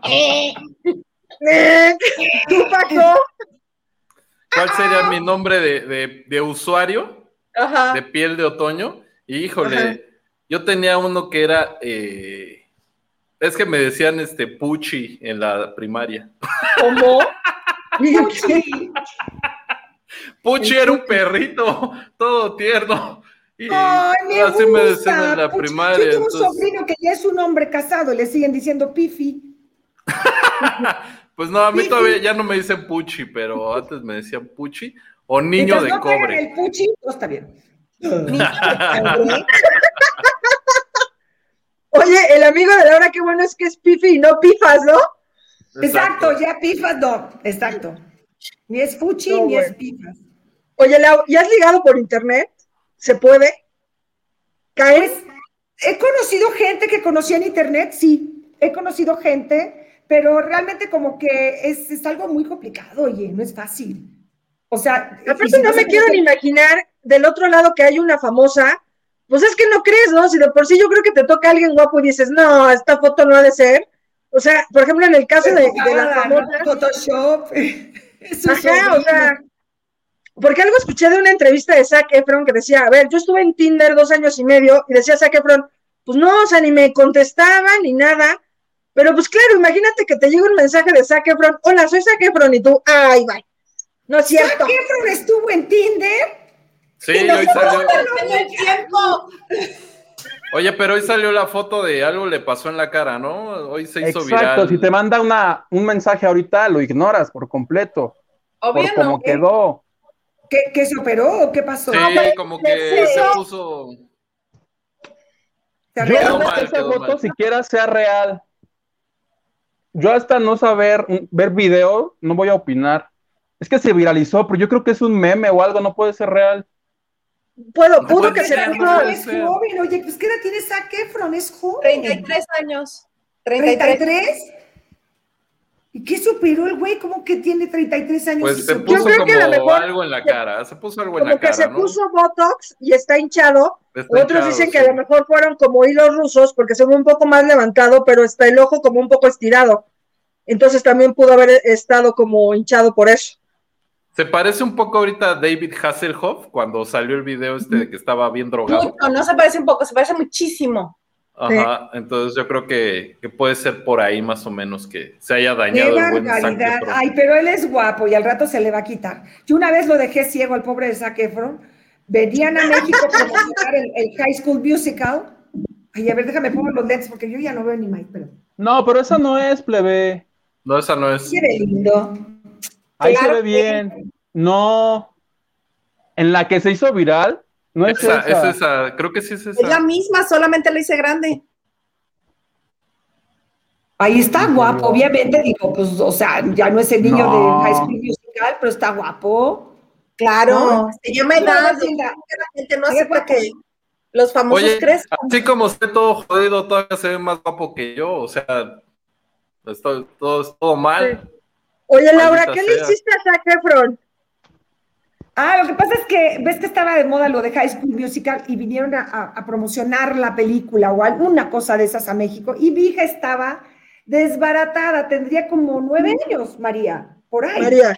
¿Tú, Paco? ¿Cuál sería mi nombre de, de- de usuario Ajá. de piel de otoño? Híjole, Ajá. yo tenía uno que era. eh, es que me decían este Puchi en la primaria. ¿Cómo? Puchi era un perrito, todo tierno. Y me así gusta. me decían en la primaria. Yo tengo un sobrino que ya es un hombre casado, le siguen diciendo Pifi. Pues no, a mí Sí, todavía sí. ya no me dicen Puchi, pero antes me decían Puchi o niño Mientras de no cobre. el Puchi, no está bien. Oye, el amigo de Laura, qué bueno es que es Pifi y no Pifas, ¿no? Exacto, ya Pifas no. Exacto. Ni es Puchi No, ni es Pifas. Oye, Lau, ¿y has ligado por internet? ¿Se puede? ¿Caes? Pues he conocido gente que conocía en internet, sí. He conocido gente, pero realmente como que es, es algo muy complicado, oye, no es fácil. O sea, Aparte si no me quiero ni imaginar del otro lado que hay una famosa, pues es que no crees, ¿no? Si de por sí yo creo que te toca alguien guapo y dices, no, esta foto no ha de ser. O sea, por ejemplo, en el caso de, de la famosa, ¿no? Photoshop. Es un Ajá, o sea, porque algo escuché de una entrevista de Zac Efron que decía, a ver, yo estuve en Tinder dos años y medio y decía Zac Efron, pues no, o sea, ni me contestaba ni nada, pero pues claro, imagínate que te llega un mensaje de Zac Efron, hola, soy Zac Efron y tú, ay, bye, no es cierto. Zac Efron estuvo en Tinder. Sí, Y hoy salió. En el tiempo. Oye, pero hoy salió la foto de algo le pasó en la cara, ¿no? Hoy se hizo Exacto, viral. si te manda una, un mensaje ahorita, lo ignoras por completo, Obvio por cómo no. quedó. ¿Qué, qué se operó o qué pasó? Sí, como que se puso- puso. ¿Se Yo no mal, que esa foto mal. siquiera sea real. Yo hasta no saber, ver video, no voy a opinar. Es que se viralizó, pero yo creo que es un meme o algo, no puede ser real. Puedo, No pudo que se ser, puede es ser. joven, oye, pues ¿qué edad tiene Zac Efron? Es joven. 33 años. 33. ¿33? ¿Y qué superó el güey? ¿Cómo que tiene 33 años? Pues y se se- puso que como mejor- algo en la cara. Se puso algo en como la que cara, se ¿no? puso Botox y está hinchado, Está otros hinchado, dicen que a lo mejor fueron como hilos rusos porque se ve un poco más levantado, pero está el ojo como un poco estirado. Entonces también pudo haber estado como hinchado por eso. Se parece un poco ahorita a David Hasselhoff cuando salió el video este de que estaba bien drogado. Mucho, no se parece un poco, se parece muchísimo. Ajá, entonces yo creo que, que puede ser por ahí más o menos que se haya ¡Qué dañado el buen! Efron. Ay, pero él es guapo y al rato se le va a quitar. Yo una vez lo dejé ciego al pobre de Zac Efron. Venían a México a promocionar el, el High School Musical. Ay, a ver, déjame poner los lentes porque yo ya no veo ni más, pero... No, pero esa no es, plebe. No, esa no es. Qué lindo. Ahí Claro se ve que- bien. No. En la que se hizo viral, no es Esa, esa. es esa, creo que sí es Es la esa. misma, solamente la hice grande. Ahí está guapo, obviamente, digo, pues, o sea, ya no es el niño No. de High School Musical, pero está guapo. Claro, No. se llama edad. no, la- La gente no Qué acepta que los famosos Oye, crezcan. así como esté todo jodido, todavía se ve más guapo que yo, o sea, estoy todo, todo mal. Oye, Laura, ¿qué le hiciste a Zac Efron? Ah, lo que pasa es que ves que estaba de moda lo de High School Musical y vinieron a, a- a promocionar la película o alguna cosa de esas a México y mi hija estaba desbaratada, tendría como nueve años, María, por ahí. María.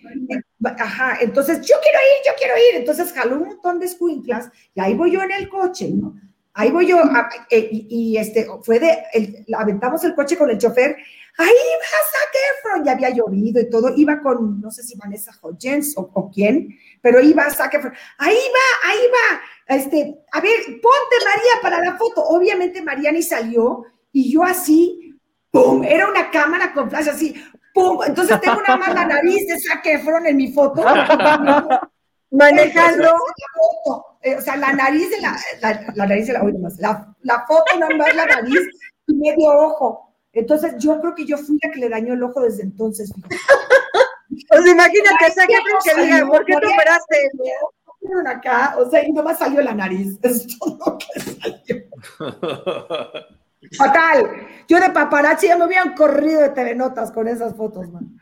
Ajá, entonces yo quiero ir, yo quiero ir. Entonces jaló un montón de escuinclas y ahí voy yo en el coche, ¿no? Ahí voy yo, a- eh, y, y, este, fue de, el- aventamos el coche con el chofer, ahí va Zac Efron, ya había llovido y todo, iba con, no sé si Vanessa Hodgins o, o quién, pero iba Zac Efron, ahí va, ahí va, este, a ver, ponte María para la foto. Obviamente María ni salió y yo así, ¡pum! Era una cámara con flash así, ¡pum! Entonces tengo una más la nariz de Zac Efron en mi foto. Manejando. La foto. eh, o sea, la nariz de la, la, nariz de la, oye, más, la, la foto nada más la nariz y medio ojo. Entonces, yo creo que yo fui la que le dañó el ojo desde entonces. Pues imagínate, esa que diga, ¿por qué te operaste? Acá, o sea, y nomás salió la nariz. Es todo lo que salió. Fatal. Yo de paparazzi ya me hubieran corrido de TV Notas con esas fotos, man.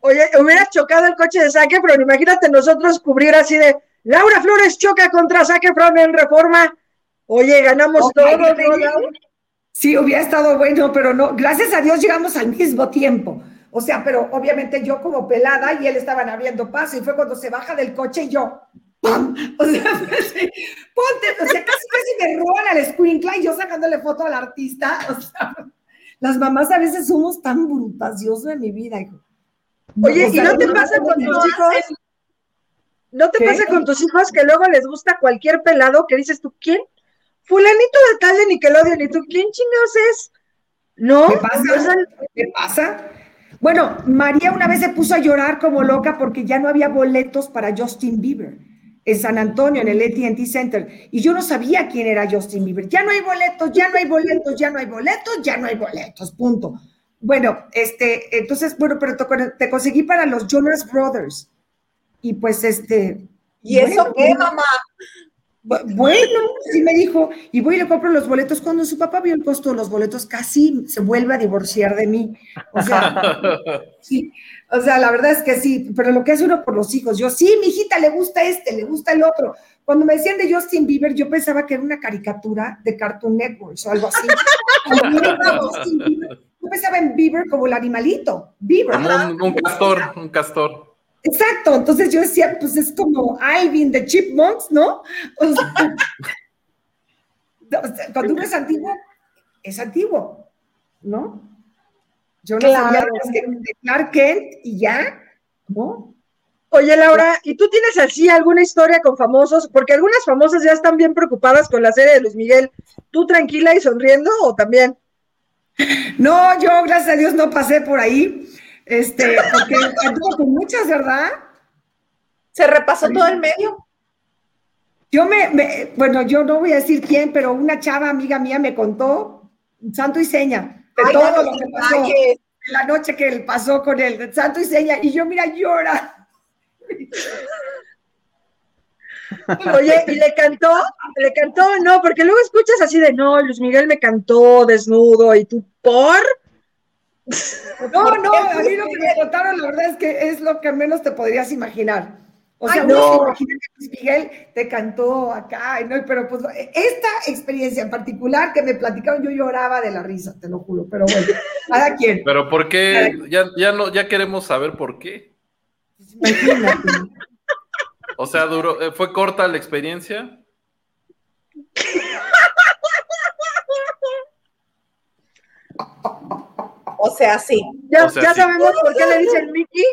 Oye, hubiera chocado el coche de saque, pero imagínate nosotros cubrir así de Laura Flores choca contra Saque Fran en reforma. Oye, ganamos todo, Sí, hubiera estado bueno, pero no. Gracias a Dios llegamos al mismo tiempo. O sea, pero obviamente yo como pelada y él estaban abriendo paso y fue cuando se baja del coche y yo, ¡pam! O sea, ponte, o sea, casi casi me roban al escuincla y yo sacándole foto al artista. O sea, las mamás a veces somos tan brutas, Dios de mi vida, hijo. Oye, ¿y no te pasa con tus hijos? ¿No te pasa con tus hijos que luego les gusta cualquier pelado que dices tú, ¿quién? Fulanito de tal de Nickelodeon, ¿y tú quién chingados es? ¿No? ¿Qué pasa? ¿Qué pasa? Bueno, María una vez se puso a llorar como loca porque ya no había boletos para Justin Bieber en San Antonio, en el AT&T Center. Y yo no sabía quién era Justin Bieber. Ya no hay boletos, ya no hay boletos, ya no hay boletos, ya no hay boletos, punto. Bueno, este, entonces, bueno, pero te, conseguí para los Jonas Brothers. Y pues, este... ¿Y eso qué, mamá? Bueno, sí me dijo, y voy y le compro los boletos. Cuando su papá vio el costo de los boletos, casi se vuelve a divorciar de mí. O sea, sí, o sea, la verdad es que sí, pero lo que hace uno por los hijos, yo, sí, mi hijita le gusta este, le gusta el otro. Cuando me decían de Justin Bieber, yo pensaba que era una caricatura de Cartoon Network o algo así. yo pensaba en Bieber como el animalito, Bieber. un castor, un castor. Exacto, entonces yo decía, pues es como Alvin de Chipmunks, ¿no? O sea, cuando uno es antiguo, es antiguo, ¿no? Yo no sabía que de Clark Kent y ya, ¿no? Oye, Laura, ¿y tú tienes así alguna historia con famosos? Porque algunas famosas ya están bien preocupadas con la serie de Luis Miguel. ¿Tú tranquila y sonriendo o también? No, yo, gracias a Dios, no pasé por ahí. Este, porque anduvo con muchas, ¿verdad? Se repasó todo el medio. Yo me, bueno, yo no voy a decir quién, pero una chava amiga mía me contó, santo y seña, de todo lo que pasó, la noche que él pasó con él, santo y seña, y yo, mira, llora. Oye, ¿y le cantó? ¿Le cantó? No, porque luego escuchas así de, no, Luis Miguel me cantó desnudo, y tú, ¿por? No, no, a mí lo que me contaron, la verdad es que es lo que menos te podrías imaginar. O sea, no. imagina que Miguel te cantó acá, ¿no? pero pues esta experiencia en particular que me platicaron, yo lloraba de la risa, te lo juro, pero bueno, cada quien. Pero ¿por qué? Ya, ya, no, ya queremos saber por qué. Imagínate. O sea, duró, eh, ¿fue corta la experiencia? O sea, sí. Ya, sabemos por qué le dicen Mickey.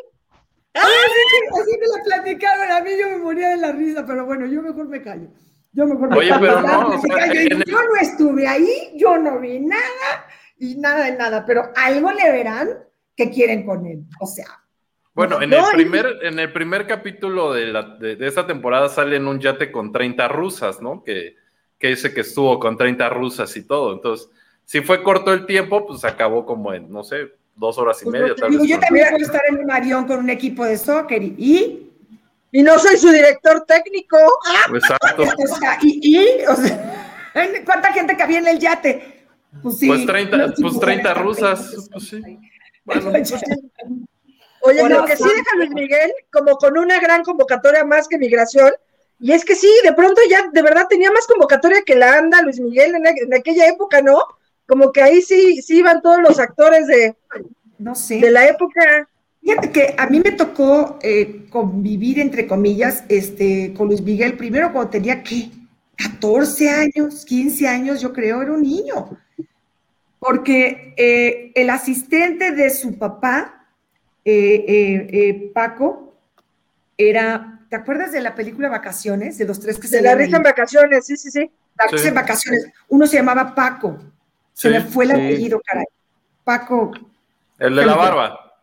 Ah, sí, así me la platicaron, a mí yo me moría de la risa, pero bueno, yo mejor me callo. Yo mejor me Oye, pero no, o sea, yo no estuve ahí, yo no vi nada y nada de nada, pero algo le verán que quieren con él, o sea. Bueno, en, el, primer, en el primer capítulo de, la, de, esta temporada sale en un yate con 30 rusas, ¿no? Que, que dice que estuvo con 30 rusas y todo, entonces si fue corto el tiempo, pues acabó como en, no sé, dos horas y pues media. Tal vez yo también puedo estar en un avión con un equipo de soccer y... Y no soy su director técnico. Exacto. y, o sea, ¿cuánta gente cabía en el yate? Pues sí. Pues 30, pues 30 rusas. Pues sí. Bueno. Oye, lo que sí deja Luis Miguel, como con una gran convocatoria más que migración, y es que sí, de pronto ya de verdad tenía más convocatoria que la anda Luis Miguel en aquella época, ¿no? Como que ahí sí, sí iban todos los actores de, no sé. de la época. Fíjate que a mí me tocó eh, convivir, entre comillas, este, con Luis Miguel, primero cuando tenía, ¿qué? 14 años, 15 años, yo creo, era un niño. Porque eh, el asistente de su papá, eh, Paco, era, ¿te acuerdas de la película Vacaciones? De los tres que se... De la risa en vacaciones, sí, sí, sí. La risa en vacaciones. Uno se llamaba Paco. Se me fue el apellido, caray. Paco. El de la barba.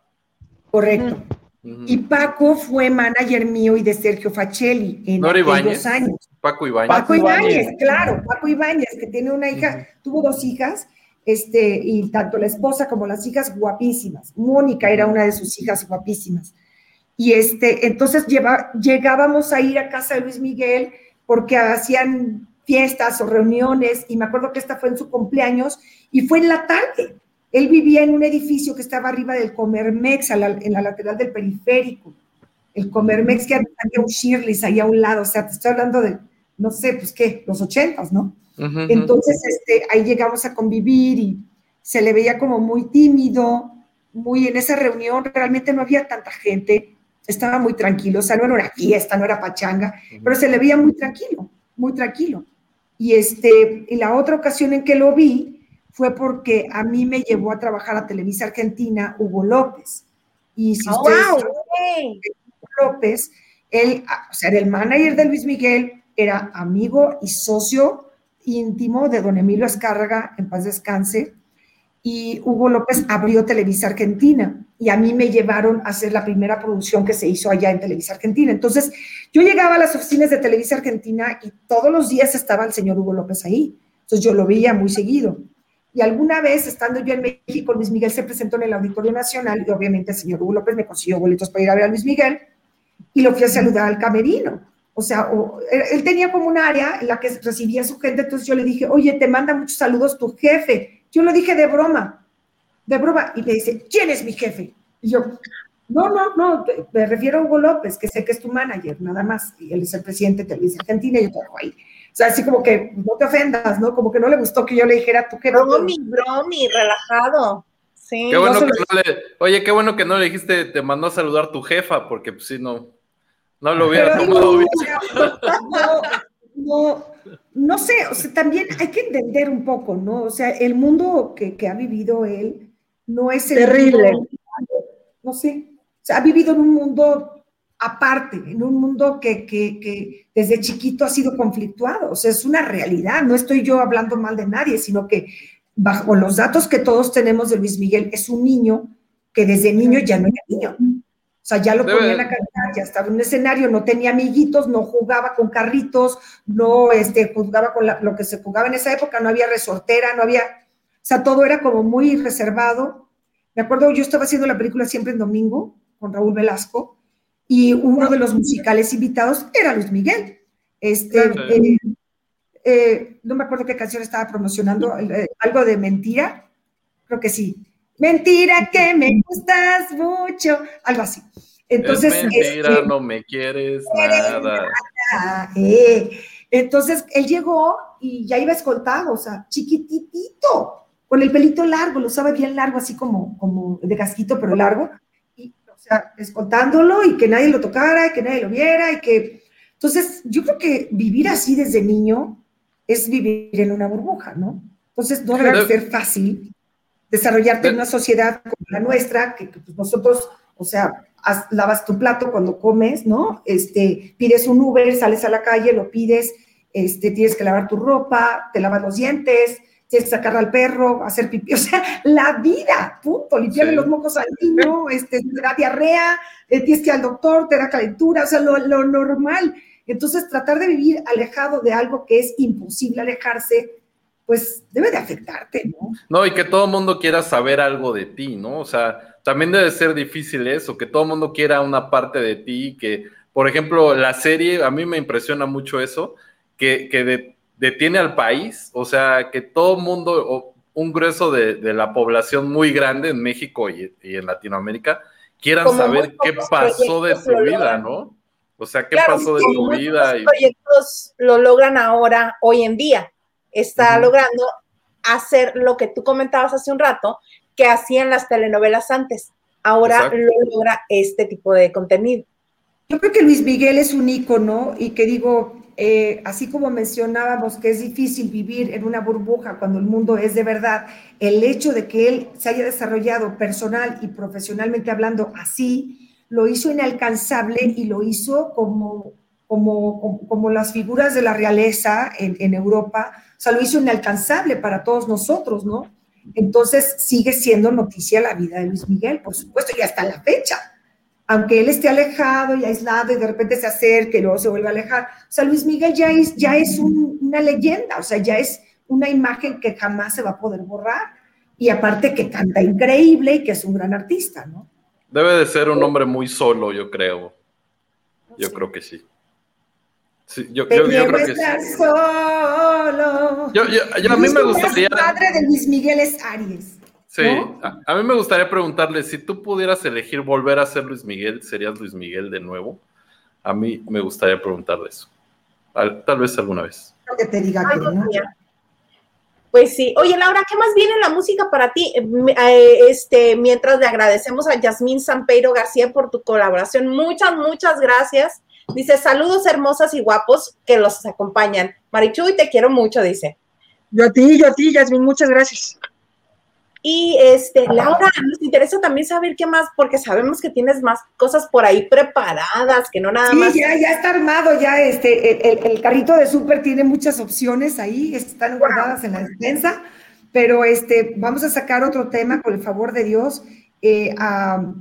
Correcto. Y Paco fue manager mío y de Sergio Facelli en aquellos años. Paco Ibáñez. Paco Ibáñez, claro, Paco Ibáñez, que tiene una hija, tuvo dos hijas, este, y tanto la esposa como las hijas guapísimas. Mónica era una de sus hijas guapísimas. Y este, entonces lleva, llegábamos a ir a casa de Luis Miguel porque hacían fiestas o reuniones, y me acuerdo que esta fue en su cumpleaños, y fue en la tarde. Él vivía en un edificio que estaba arriba del Comermex, en la lateral del periférico. El Comermex que había un Shirley ahí a un lado, o sea, te estoy hablando de, no sé, pues qué, los ochentas, ¿no? Entonces, este, ahí llegamos a convivir y se le veía como muy tímido, muy en esa reunión, realmente no había tanta gente, estaba muy tranquilo, o sea, no era una fiesta, no era pachanga, pero se le veía muy tranquilo, muy tranquilo. Y, este, y la otra ocasión en que lo vi fue porque a mí me llevó a trabajar a Televisa Argentina Hugo López. Y si oh, wow. López, él, o sea, era el manager de Luis Miguel, era amigo y socio íntimo de don Emilio Azcárraga, en paz descanse, y Hugo López abrió Televisa Argentina y a mí me llevaron a hacer la primera producción que se hizo allá en Televisa Argentina. Entonces, yo llegaba a las oficinas de Televisa Argentina y todos los días estaba el señor Hugo López ahí. Entonces, yo lo veía muy seguido. Y alguna vez, estando yo en México, Luis Miguel se presentó en el Auditorio Nacional y obviamente el señor Hugo López me consiguió boletos para ir a ver a Luis Miguel y lo fui a saludar al camerino. O sea, él tenía como un área en la que recibía a su gente, entonces yo le dije, oye, te manda muchos saludos tu jefe. Yo lo dije de broma, de broma, y me dice, ¿quién es mi jefe? Y yo, no, no, no, me refiero a Hugo López, que sé que es tu manager, nada más, y él es el presidente de Televisa Argentina, y yo trabajo ahí. O sea, así como que no te ofendas, ¿no? Como que no le gustó que yo le dijera tú que Bromi, bromi, relajado. Sí. Qué bueno que no le, oye, qué bueno que no le dijiste, te mandó a saludar tu jefa, porque pues sí, no, no lo hubiera tomado bien. No, no, no sé, o sea, también hay que entender un poco, ¿no? O sea, el mundo que, ha vivido él no es el terrible. no sé, o sea, ha vivido en un mundo aparte, en un mundo que, que, desde chiquito ha sido conflictuado, o sea, es una realidad, no estoy yo hablando mal de nadie, sino que bajo los datos que todos tenemos de Luis Miguel, es un niño que desde niño ya no era niño. O sea, ya lo ponían a cantar, ya estaba en un escenario, no tenía amiguitos, no jugaba con carritos, no este, jugaba con lo que se jugaba en esa época, no había resortera, no había, o sea, todo era como muy reservado. Me acuerdo, yo estaba haciendo la película siempre en domingo con Raúl Velasco y uno de los musicales invitados era Luis Miguel. Este, eh, eh, no me acuerdo qué canción estaba promocionando, eh, algo de mentira, creo que sí Mentira que me gustas mucho, algo así. Entonces, es mentira, este, no me quieres nada. Eh. Entonces, él llegó y ya iba escoltado, o sea, chiquitito, con el pelito largo, lo usaba bien largo, así como, como de casquito, pero largo, y, o sea, escoltándolo y que nadie lo tocara y que nadie lo viera y que... Entonces, yo creo que vivir así desde niño es vivir en una burbuja, ¿no? Entonces, no debe ser fácil desarrollarte en una sociedad como la nuestra, que, pues, nosotros, o sea, lavas tu plato cuando comes, ¿no? Este, pides un Uber, sales a la calle, lo pides, este, tienes que lavar tu ropa, te lavas los dientes, tienes que sacar al perro, hacer pipí, o sea, la vida, punto, limpiarle los mocos al niño, este, te da diarrea, eh, tienes que ir al doctor, te da calentura, o sea, lo, lo normal. Entonces, tratar de vivir alejado de algo que es imposible alejarse, pues debe de afectarte, ¿no? No, y que todo el mundo quiera saber algo de ti, ¿no? O sea, también debe ser difícil eso, que todo el mundo quiera una parte de ti, que, por ejemplo, la serie, a mí me impresiona mucho eso, que, detiene al país, o sea, que todo el mundo, un grueso de, la población muy grande en México y, en Latinoamérica, quieran saber qué pasó de tu vida, ¿no? O sea, qué pasó de tu vida. Y... proyectos lo logran ahora, hoy en día está logrando hacer lo que tú comentabas hace un rato, que hacían las telenovelas antes. Ahora lo logra este tipo de contenido. Yo creo que Luis Miguel es un ícono y que digo, eh, así como mencionábamos que es difícil vivir en una burbuja cuando el mundo es de verdad, el hecho de que él se haya desarrollado personal y profesionalmente hablando así, lo hizo inalcanzable y lo hizo como, como, como, las figuras de la realeza en, en Europa sea, lo hizo inalcanzable para todos nosotros, ¿no? Entonces sigue siendo noticia la vida de Luis Miguel, por supuesto, y hasta la fecha. aunque él esté alejado y aislado y de repente se acerque y luego se vuelve a alejar. O sea, Luis Miguel ya es, ya es una leyenda, o sea, ya es una imagen que jamás se va a poder borrar. Y aparte que canta increíble y que es un gran artista, ¿no? Debe de ser un hombre muy solo, yo creo. Yo creo que sí. Sí, yo, yo, yo creo que sí. Solo. Yo, yo, a mí me gustaría. El padre de Luis Miguel es Aries. Sí, a, mí me gustaría preguntarle, si tú pudieras elegir volver a ser Luis Miguel, ¿serías Luis Miguel de nuevo? A mí me gustaría preguntarle eso. Tal, vez alguna vez. Que te diga que no. Pues sí. Oye, Laura, ¿qué más viene en la música para ti? Eh, eh, este, mientras le agradecemos a Yasmín Sampeiro García por tu colaboración. Muchas, muchas gracias. Dice, saludos hermosas y guapos que los acompañan. Marichuy, te quiero mucho, dice. Yo a ti, yo a ti, Yasmín, muchas gracias. Y este, Laura, nos interesa también saber qué más, porque sabemos que tienes más cosas por ahí preparadas, que no nada más. Sí, ya, ya está armado, ya este, el, carrito de súper tiene muchas opciones ahí, están guardadas en la despensa, pero este, vamos a sacar otro tema con el favor de Dios. Eh,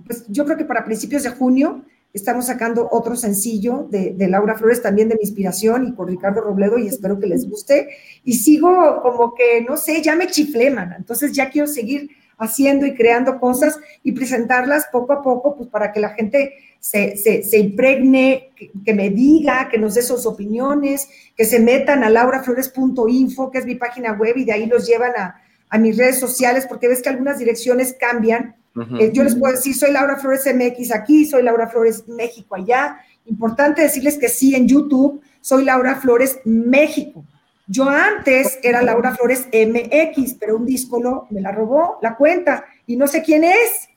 pues yo creo que para principios de junio Estamos sacando otro sencillo de, Laura Flores, también de mi inspiración, y con Ricardo Robledo, y espero que les guste. Y sigo como que, no sé, ya me chiflé, man. Entonces ya quiero seguir haciendo y creando cosas y presentarlas poco a poco, pues para que la gente se, impregne, que, me diga, que nos dé sus opiniones, que se metan a lauraflores.info, que es mi página web, y de ahí los llevan a mis redes sociales, porque ves que algunas direcciones cambian eh, yo les puedo decir, soy Laura Flores MX aquí, soy Laura Flores México allá. Importante decirles que sí, en YouTube soy Laura Flores México. Yo antes era Laura Flores MX, pero un disco me la robó la cuenta y no sé quién es.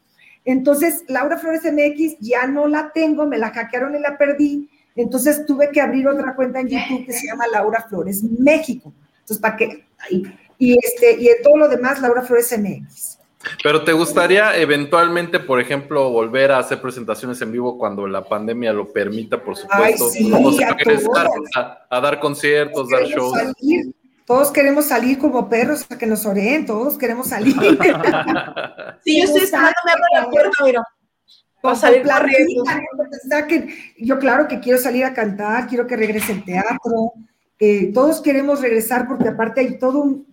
Entonces, Laura Flores MX ya no la tengo, me la hackearon y la perdí. Entonces tuve que abrir otra cuenta en YouTube que se llama Laura Flores México. Entonces, ¿para qué? Y, este, y todo lo demás, Laura Flores MX. Pero ¿te gustaría eventualmente, por ejemplo, volver a hacer presentaciones en vivo cuando la pandemia lo permita, por supuesto? sí, a, dar conciertos, dar shows. Todos queremos salir como perros a que nos oreen, todos queremos salir. sí, yo estoy esperando me la puerta, mira. a salir Yo claro que quiero salir a cantar, quiero que regrese el teatro. Eh, todos queremos regresar porque aparte hay todo un,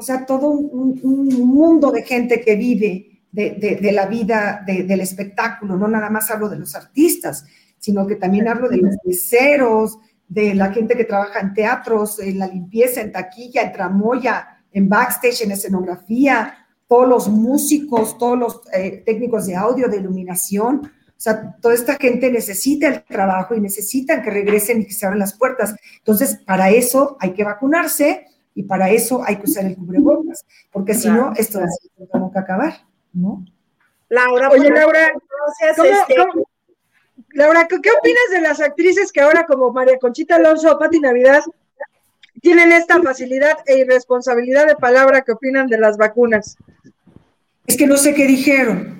o sea, todo un, mundo de gente que vive de, la vida del espectáculo, no nada más hablo de los artistas, sino que también hablo de los meseros, de la gente que trabaja en teatros, en la limpieza, en taquilla, en tramoya, en backstage, en escenografía, todos los músicos, todos los eh, técnicos de audio, de iluminación. O sea, toda esta gente necesita el trabajo y necesitan que regresen y que se abran las puertas. Entonces, para eso hay que vacunarse y para eso hay que usar el cubrebocas, porque si no, esto va a acabar, ¿no? Laura, oye, Laura, este, Laura, ¿qué, opinas de las actrices que ahora, como María Conchita Alonso o Pati Navidad, tienen esta facilidad e irresponsabilidad de palabra que opinan de las vacunas? Es que no sé qué dijeron.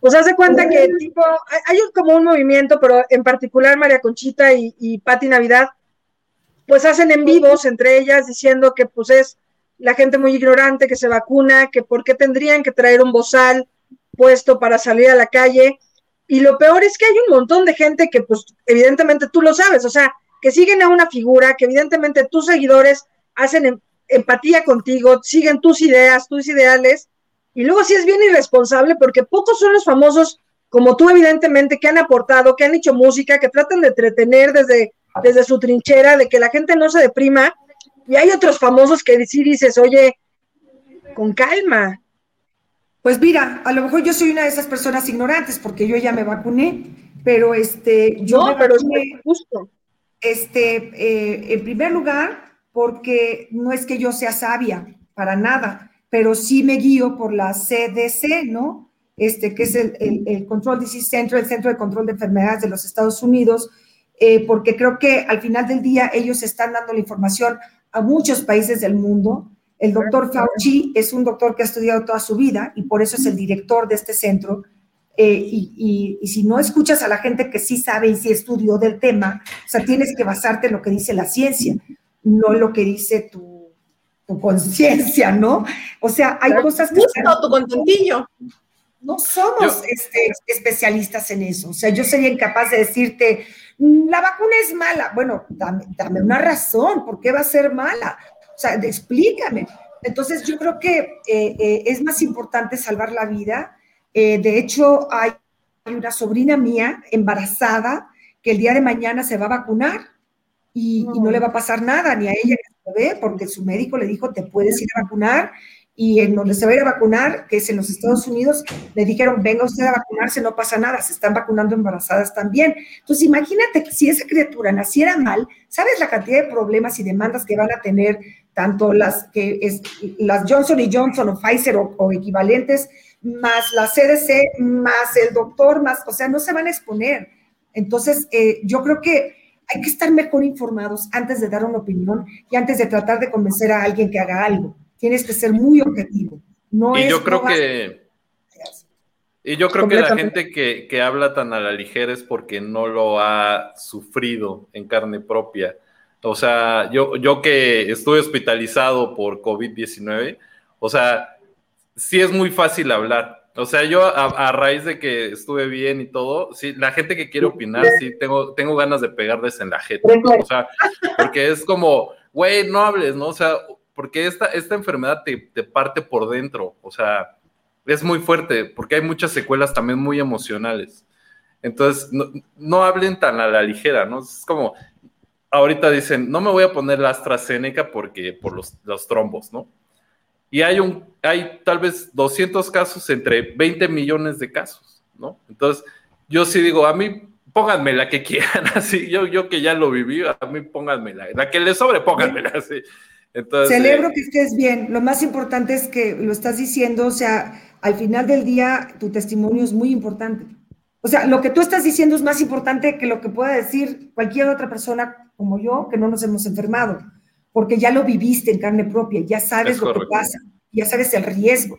Pues hace cuenta que tipo, hay, como un movimiento, pero en particular María Conchita y, y Pati Navidad pues hacen en vivos entre ellas diciendo que pues es la gente muy ignorante que se vacuna, que por qué tendrían que traer un bozal puesto para salir a la calle. Y lo peor es que hay un montón de gente que pues evidentemente tú lo sabes, o sea, que siguen a una figura, que evidentemente tus seguidores hacen em, empatía contigo, siguen tus ideas, tus ideales, y luego sí es bien irresponsable porque pocos son los famosos como tú evidentemente que han aportado, que han hecho música, que tratan de entretener desde desde su trinchera de que la gente no se deprima. Y hay otros famosos que sí dices, oye, con calma. Pues mira, a lo mejor yo soy una de esas personas ignorantes porque yo ya me vacuné, pero este, yo no, pero es justo. Este, eh, en primer lugar, porque no es que yo sea sabia, para nada, pero sí me guío por la CDC, ¿no? Este, que es el, el, el Control Disease Center, el Centro de Control de Enfermedades de los Estados Unidos, eh, porque creo que al final del día ellos están dando la información a muchos países del mundo. El doctor Fauci es un doctor que ha estudiado toda su vida y por eso es el director de este centro. Eh, y, si no escuchas a la gente que sí sabe y sí estudió del tema, o sea, tienes que basarte en lo que dice la ciencia, no en lo que dice tu, tu conciencia, ¿no? O sea, hay cosas que... Justo tu contentillo. no somos este, especialistas en eso. O sea, yo sería incapaz de decirte, la vacuna es mala. Bueno, dame, una razón, ¿por qué va a ser mala? O sea, explícame. Entonces, yo creo que eh, eh, es más importante salvar la vida. Eh, de hecho, hay una sobrina mía embarazada que el día de mañana se va a vacunar y, no le va a pasar nada, ni a ella ni a porque su médico le dijo, te puedes ir a vacunar y en donde se va a ir a vacunar, que es en los Estados Unidos, le dijeron, venga usted a vacunarse, no pasa nada, se están vacunando embarazadas también. Entonces, imagínate que si esa criatura naciera mal, ¿sabes la cantidad de problemas y demandas que van a tener tanto las, que es, las Johnson y Johnson o Pfizer o, equivalentes, más la CDC, más el doctor, más, o sea, no se van a exponer. Entonces, eh, yo creo que hay que estar mejor informados antes de dar una opinión y antes de tratar de convencer a alguien que haga algo tienes que ser muy objetivo. No y yo creo que... Y yo creo que la gente que, que, habla tan a la ligera es porque no lo ha sufrido en carne propia. O sea, yo, yo que estuve hospitalizado por COVID-19, o sea, sí es muy fácil hablar. O sea, yo a, raíz de que estuve bien y todo, sí, la gente que quiere opinar, sí, tengo, tengo ganas de pegarles en la jeta. O sea, porque es como, güey, no hables, ¿no? O sea, porque esta, esta enfermedad te, parte por dentro, o sea, es muy fuerte, porque hay muchas secuelas también muy emocionales. Entonces, no, hablen tan a la ligera, ¿no? Es como, ahorita dicen, no me voy a poner la AstraZeneca porque, por los, los trombos, ¿no? Y hay, un, hay tal vez 200 casos entre 20 millones de casos, ¿no? Entonces, yo sí digo, a mí pónganme la que quieran, así, yo, yo que ya lo viví, a mí pónganme la, la que les sobre, pónganmela así. Celebro que estés bien. Lo más importante es que lo estás diciendo, o sea, al final del día tu testimonio es muy importante. O sea, lo que tú estás diciendo es más importante que lo que pueda decir cualquier otra persona como yo que no nos hemos enfermado, porque ya lo viviste en carne propia, ya sabes lo que pasa, ya sabes el riesgo.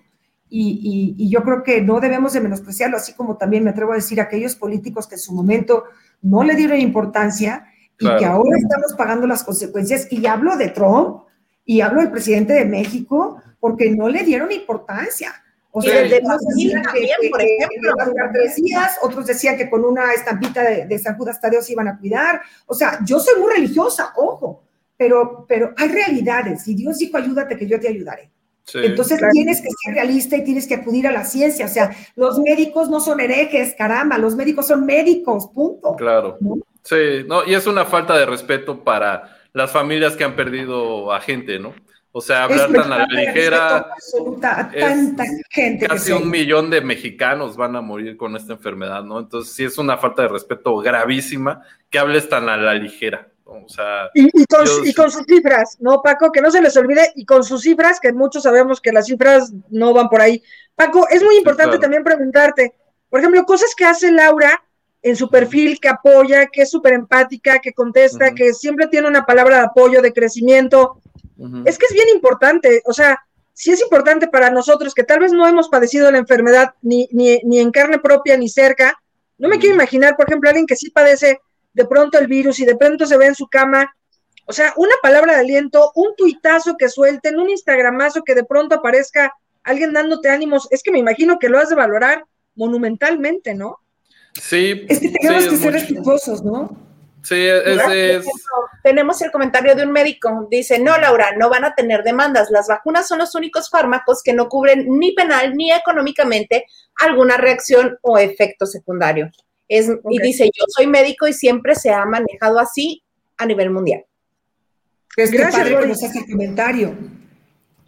Y, yo creo que no debemos de menospreciarlo, así como también me atrevo a decir aquellos políticos que en su momento no le dieron importancia y que ahora estamos pagando las consecuencias. Y hablo de Trump, y hablo del presidente de México porque no le dieron importancia. O sea, de también, por ejemplo, tres días, otros decían que con una estampita de, San Judas Tadeo se iban a cuidar. O sea, yo soy muy religiosa, ojo, pero, pero hay realidades y Dios dijo, ayúdate que yo te ayudaré. Entonces tienes que ser realista y tienes que acudir a la ciencia. O sea, los médicos no son herejes, caramba, los médicos son médicos, punto. Claro. Sí, no, y es una falta de respeto para las familias que han perdido a gente, ¿no? O sea, hablar tan a la ligera. tanta gente. Casi un millón de mexicanos van a morir con esta enfermedad, ¿no? Entonces, sí es una falta de respeto gravísima que hables tan a la ligera. O sea, y, con, sus cifras, ¿no, Paco? Que no se les olvide, y con sus cifras, que muchos sabemos que las cifras no van por ahí. Paco, es muy importante también preguntarte, por ejemplo, cosas que hace Laura en su perfil que apoya, que es súper empática, que contesta, que siempre tiene una palabra de apoyo, de crecimiento. Es que es bien importante, o sea, si es importante para nosotros que tal vez no hemos padecido la enfermedad ni, ni, en carne propia ni cerca. No me quiero imaginar, por ejemplo, alguien que sí padece de pronto el virus y de pronto se ve en su cama. O sea, una palabra de aliento, un tuitazo que suelten, un instagramazo que de pronto aparezca alguien dándote ánimos. Es que me imagino que lo has de valorar monumentalmente, ¿no? Sí. Es que tenemos que ser respetuosos, ¿no? Sí, es, Tenemos el comentario de un médico. Dice, no, Laura, no van a tener demandas. Las vacunas son los únicos fármacos que no cubren ni penal ni económicamente alguna reacción o efecto secundario. Es, Y dice, yo soy médico y siempre se ha manejado así a nivel mundial. Es Gracias, por ese comentario.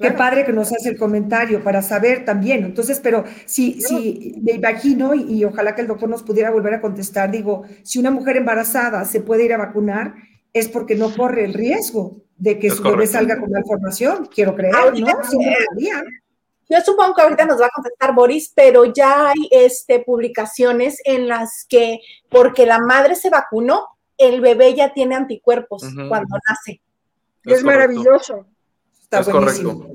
Qué padre que nos hace el comentario para saber también. Entonces, pero si, si me imagino, y, ojalá que el doctor nos pudiera volver a contestar, digo, si una mujer embarazada se puede ir a vacunar, es porque no corre el riesgo de que su bebé salga con malformación. Quiero creer, ¿no? Yo supongo que ahorita nos va a contestar Boris, pero ya hay este, publicaciones en las que, porque la madre se vacunó, el bebé ya tiene anticuerpos cuando nace. Es, maravilloso es correcto.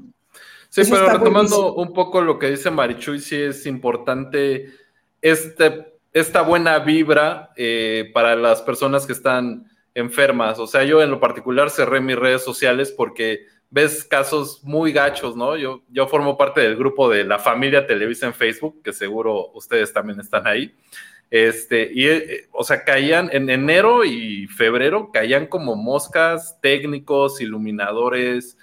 Sí, pero retomando un poco lo que dice Marichuy, sí es importante este, esta buena vibra eh, para las personas que están enfermas. O sea, yo en lo particular cerré mis redes sociales porque ves casos muy gachos, ¿no? Yo, yo formo parte del grupo de la familia Televisa en Facebook, que seguro ustedes también están ahí. Este, y, eh, o sea, caían en enero y febrero, caían como moscas, técnicos, iluminadores.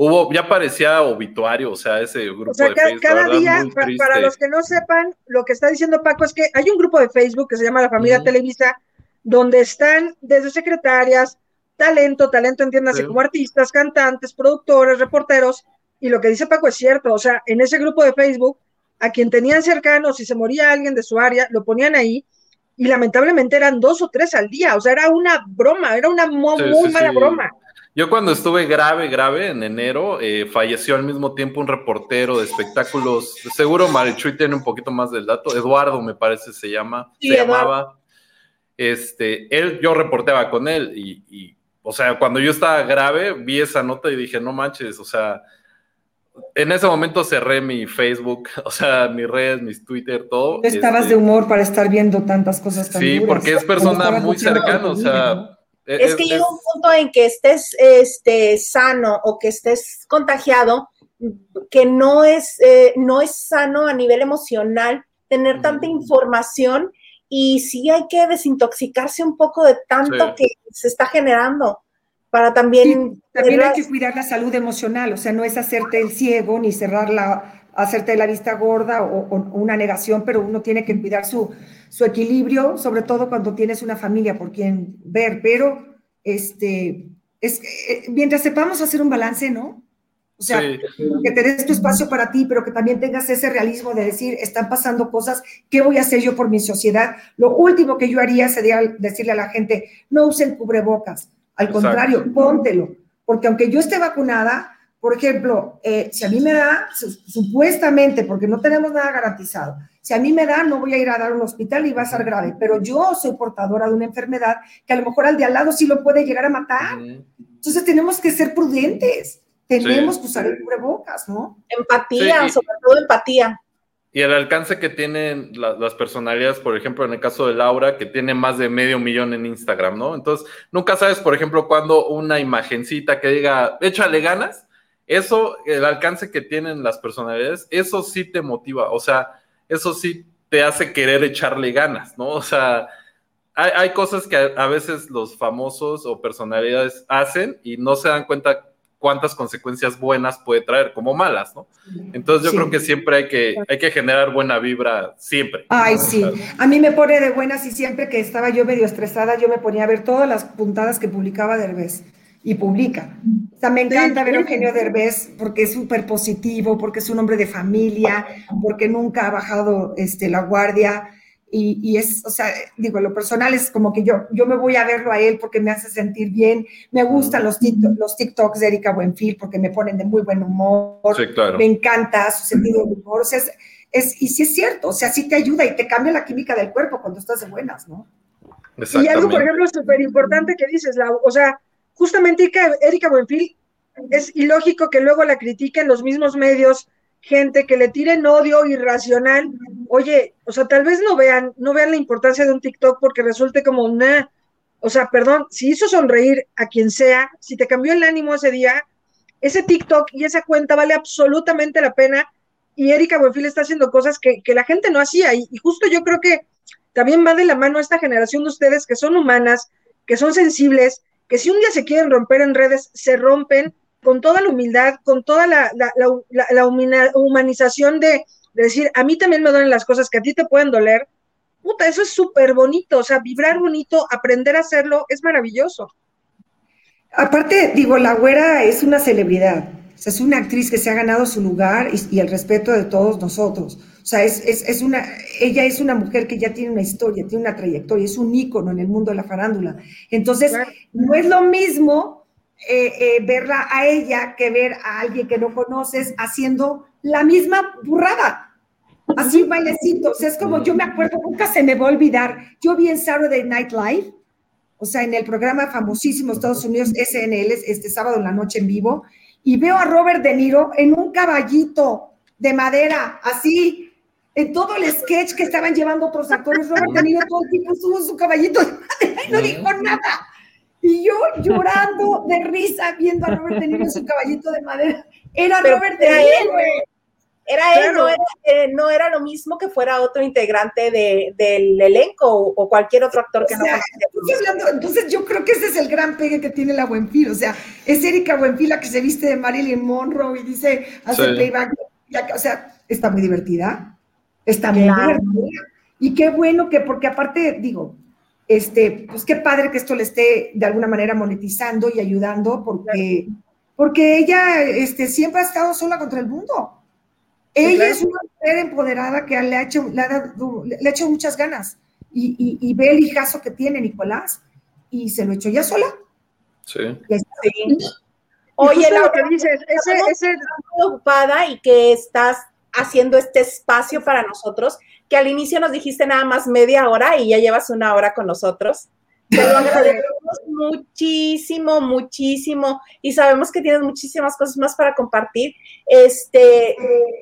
Hubo, ya parecía obituario, o sea, ese grupo o sea, de cada, Facebook. cada verdad, día, para los que no sepan, lo que está diciendo Paco es que hay un grupo de Facebook que se llama La Familia. Televisa, donde están desde secretarias, talento, talento entiéndase Sí. como artistas, cantantes, productores, reporteros, y lo que dice Paco es cierto, o sea, en ese grupo de Facebook, a quien tenían cercanos, si se moría alguien de su área, lo ponían ahí, y lamentablemente eran dos o tres al día, o sea, era una broma, era una Sí, muy sí, mala broma. Yo cuando estuve grave, grave en enero, eh, falleció al mismo tiempo un reportero de espectáculos. Seguro Marichuy tiene un poquito más del dato. Eduardo, me parece, se llama. Sí, se Eduardo. llamaba. Este, él, yo reporteaba con él y, y, o sea, cuando yo estaba grave, vi esa nota y dije, no manches, o sea, en ese momento cerré mi Facebook, o sea, mis redes, mis Twitter, todo. Estabas este, de humor para estar viendo tantas cosas tan Sí, duras. porque es persona muy cercana, o sea. ¿No? Es que llega un punto en que estés este, sano o que estés contagiado, que no es, eh, no es sano a nivel emocional tener tanta información y sí hay que desintoxicarse un poco de tanto Sí. que se está generando para también... También hay que cuidar la salud emocional, o sea, no es hacerte el ciego ni cerrar la, hacerte la vista gorda o, o una negación, pero uno tiene que cuidar su, su equilibrio, sobre todo cuando tienes una familia por quien ver, pero este, es, eh, mientras sepamos hacer un balance, ¿no? O sea, Sí. que te des tu espacio para ti, pero que también tengas ese realismo de decir, están pasando cosas, ¿qué voy a hacer yo por mi sociedad? Lo último que yo haría sería decirle a la gente, no usen cubrebocas, al Exacto. contrario, póntelo, porque aunque yo esté vacunada, por ejemplo, eh, si a mí me da, su- supuestamente, porque no tenemos nada garantizado, si a mí me da, no voy a ir a dar a un hospital y va a ser grave, pero yo soy portadora de una enfermedad que a lo mejor al de al lado sí lo puede llegar a matar. Entonces tenemos que ser prudentes, tenemos Sí. que usar el cubrebocas, ¿no? Empatía, Sí, y- sobre todo empatía. Y el alcance que tienen la- las personalidades, por ejemplo, en el caso de Laura, que tiene más de medio millón en Instagram, ¿no? Entonces, nunca sabes, por ejemplo, cuando una imagencita que diga, échale ganas, eso, el alcance que tienen las personalidades, eso sí te motiva, o sea, eso sí te hace querer echarle ganas, ¿no? O sea, hay, hay cosas que a, a veces los famosos o personalidades hacen y no se dan cuenta cuántas consecuencias buenas puede traer, como malas, ¿no? Entonces yo Sí. creo que siempre hay que, hay que generar buena vibra, siempre. Ay, ¿no? sí. A mí me pone de buenas y siempre que estaba yo medio estresada, yo me ponía a ver todas las puntadas que publicaba Derbez y publica. O sea, me encanta ver a Eugenio Derbez porque es súper positivo, porque es un hombre de familia, porque nunca ha bajado este, la guardia. Y, y es, o sea, digo, lo personal es como que yo, yo me voy a verlo a él porque me hace sentir bien. Me gustan los, tiktok- los TikToks de Erika Buenfil porque me ponen de muy buen humor. Sí, claro. Me encanta su sentido del humor. O sea, es, es- y sí es cierto, o sea, sí te ayuda y te cambia la química del cuerpo cuando estás de buenas, ¿no? Y algo, por ejemplo, súper importante que dices, Lau, o sea, justamente Erika, Erika Buenfil, es ilógico que luego la critiquen los mismos medios, gente que le tiren odio irracional. Oye, o sea, tal vez no vean, no vean la importancia de un TikTok porque resulte como una, o sea, perdón, si hizo sonreír a quien sea, si te cambió el ánimo ese día, ese TikTok y esa cuenta vale absolutamente la pena. Y Erika Buenfil está haciendo cosas que, que la gente no hacía. Y, y justo yo creo que también va de la mano esta generación de ustedes que son humanas, que son sensibles, que si un día se quieren romper en redes, se rompen con toda la humildad, con toda la, la, la, la, humanización de, de decir, a mí también me duelen las cosas que a ti te pueden doler. Puta, eso es súper bonito, o sea, vibrar bonito, aprender a hacerlo, es maravilloso. Aparte, digo, la güera es una celebridad. O sea, es una actriz que se ha ganado su lugar y el respeto de todos nosotros. O sea, es, es, es, una, ella es una mujer que ya tiene una historia, tiene una trayectoria, es un ícono en el mundo de la farándula. Entonces, Claro. no es lo mismo eh, eh, verla a ella que ver a alguien que no conoces haciendo la misma burrada. Así bailecito. O sea, es como yo me acuerdo, nunca se me va a olvidar. Yo vi en Saturday Night Live, o sea, en el programa famosísimo Estados Unidos, SNL, este sábado en la noche en vivo, y veo a Robert De Niro en un caballito de madera, así, en todo el sketch que estaban llevando otros actores. Robert De Niro todo el tiempo en su caballito de madera y no dijo nada. Y yo llorando de risa viendo a Robert De Niro en su caballito de madera. Era Robert De Niro, Era él, no, era, eh, no, era, lo mismo que fuera otro integrante de, del elenco o, cualquier otro actor que no hablando, Entonces yo creo que ese es el gran pegue que tiene la Buenfil, o sea, es Erika Buenfil la que se viste de Marilyn Monroe y dice, hace playback, o sea, está muy divertida, está muy divertida. Y qué bueno que, porque aparte, digo, este, pues qué padre que esto le esté de alguna manera monetizando y ayudando, porque, porque ella este, siempre ha estado sola contra el mundo. Ella es una mujer empoderada que le ha hecho, le ha, le ha hecho muchas ganas y, y, ve el hijazo que tiene Nicolás y se lo echó ya sola. Sí. Oye, lo que dices, ese, ese... ocupada y que estás haciendo este espacio para nosotros que al inicio nos dijiste nada más media hora y ya llevas una hora con nosotros. Te lo agradecemos muchísimo, muchísimo. Y sabemos que tienes muchísimas cosas más para compartir. Este,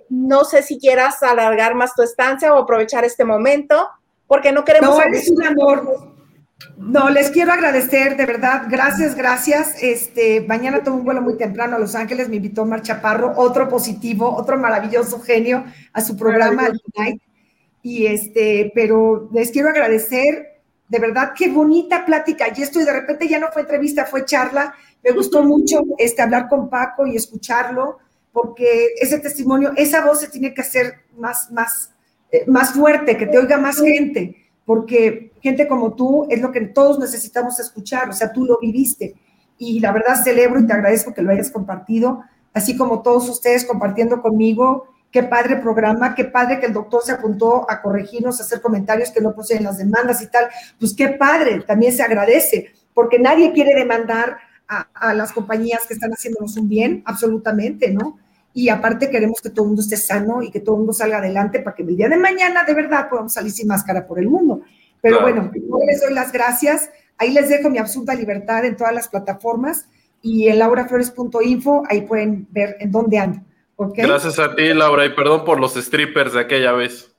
no sé si quieras alargar más tu estancia o aprovechar este momento, porque no queremos. No, es un amor. No, les quiero agradecer, de verdad, gracias, gracias. Este, mañana tomo un vuelo muy temprano a Los Ángeles, me invitó Mar Chaparro, otro positivo, otro maravilloso genio a su programa. Y este, pero les quiero agradecer, de verdad, qué bonita plática. Y esto, y de repente ya no fue entrevista, fue charla. Me gustó mucho este, hablar con Paco y escucharlo, porque ese testimonio, esa voz se tiene que hacer más, más, eh, más fuerte, que te oiga más gente, porque gente como tú es lo que todos necesitamos escuchar, o sea, tú lo viviste. Y la verdad celebro y te agradezco que lo hayas compartido, así como todos ustedes compartiendo conmigo Qué padre programa, qué padre que el doctor se apuntó a corregirnos, a hacer comentarios que no proceden las demandas y tal. Pues qué padre, también se agradece, porque nadie quiere demandar a, las compañías que están haciéndonos un bien, absolutamente, ¿no? Y aparte queremos que todo el mundo esté sano y que todo el mundo salga adelante para que el día de mañana de verdad podamos salir sin máscara por el mundo. Pero bueno, yo les doy las gracias. Ahí les dejo mi absoluta libertad en todas las plataformas y en lauraflores.info, ahí pueden ver en dónde ando. Gracias a ti, Laura, y perdón por los strippers de aquella vez.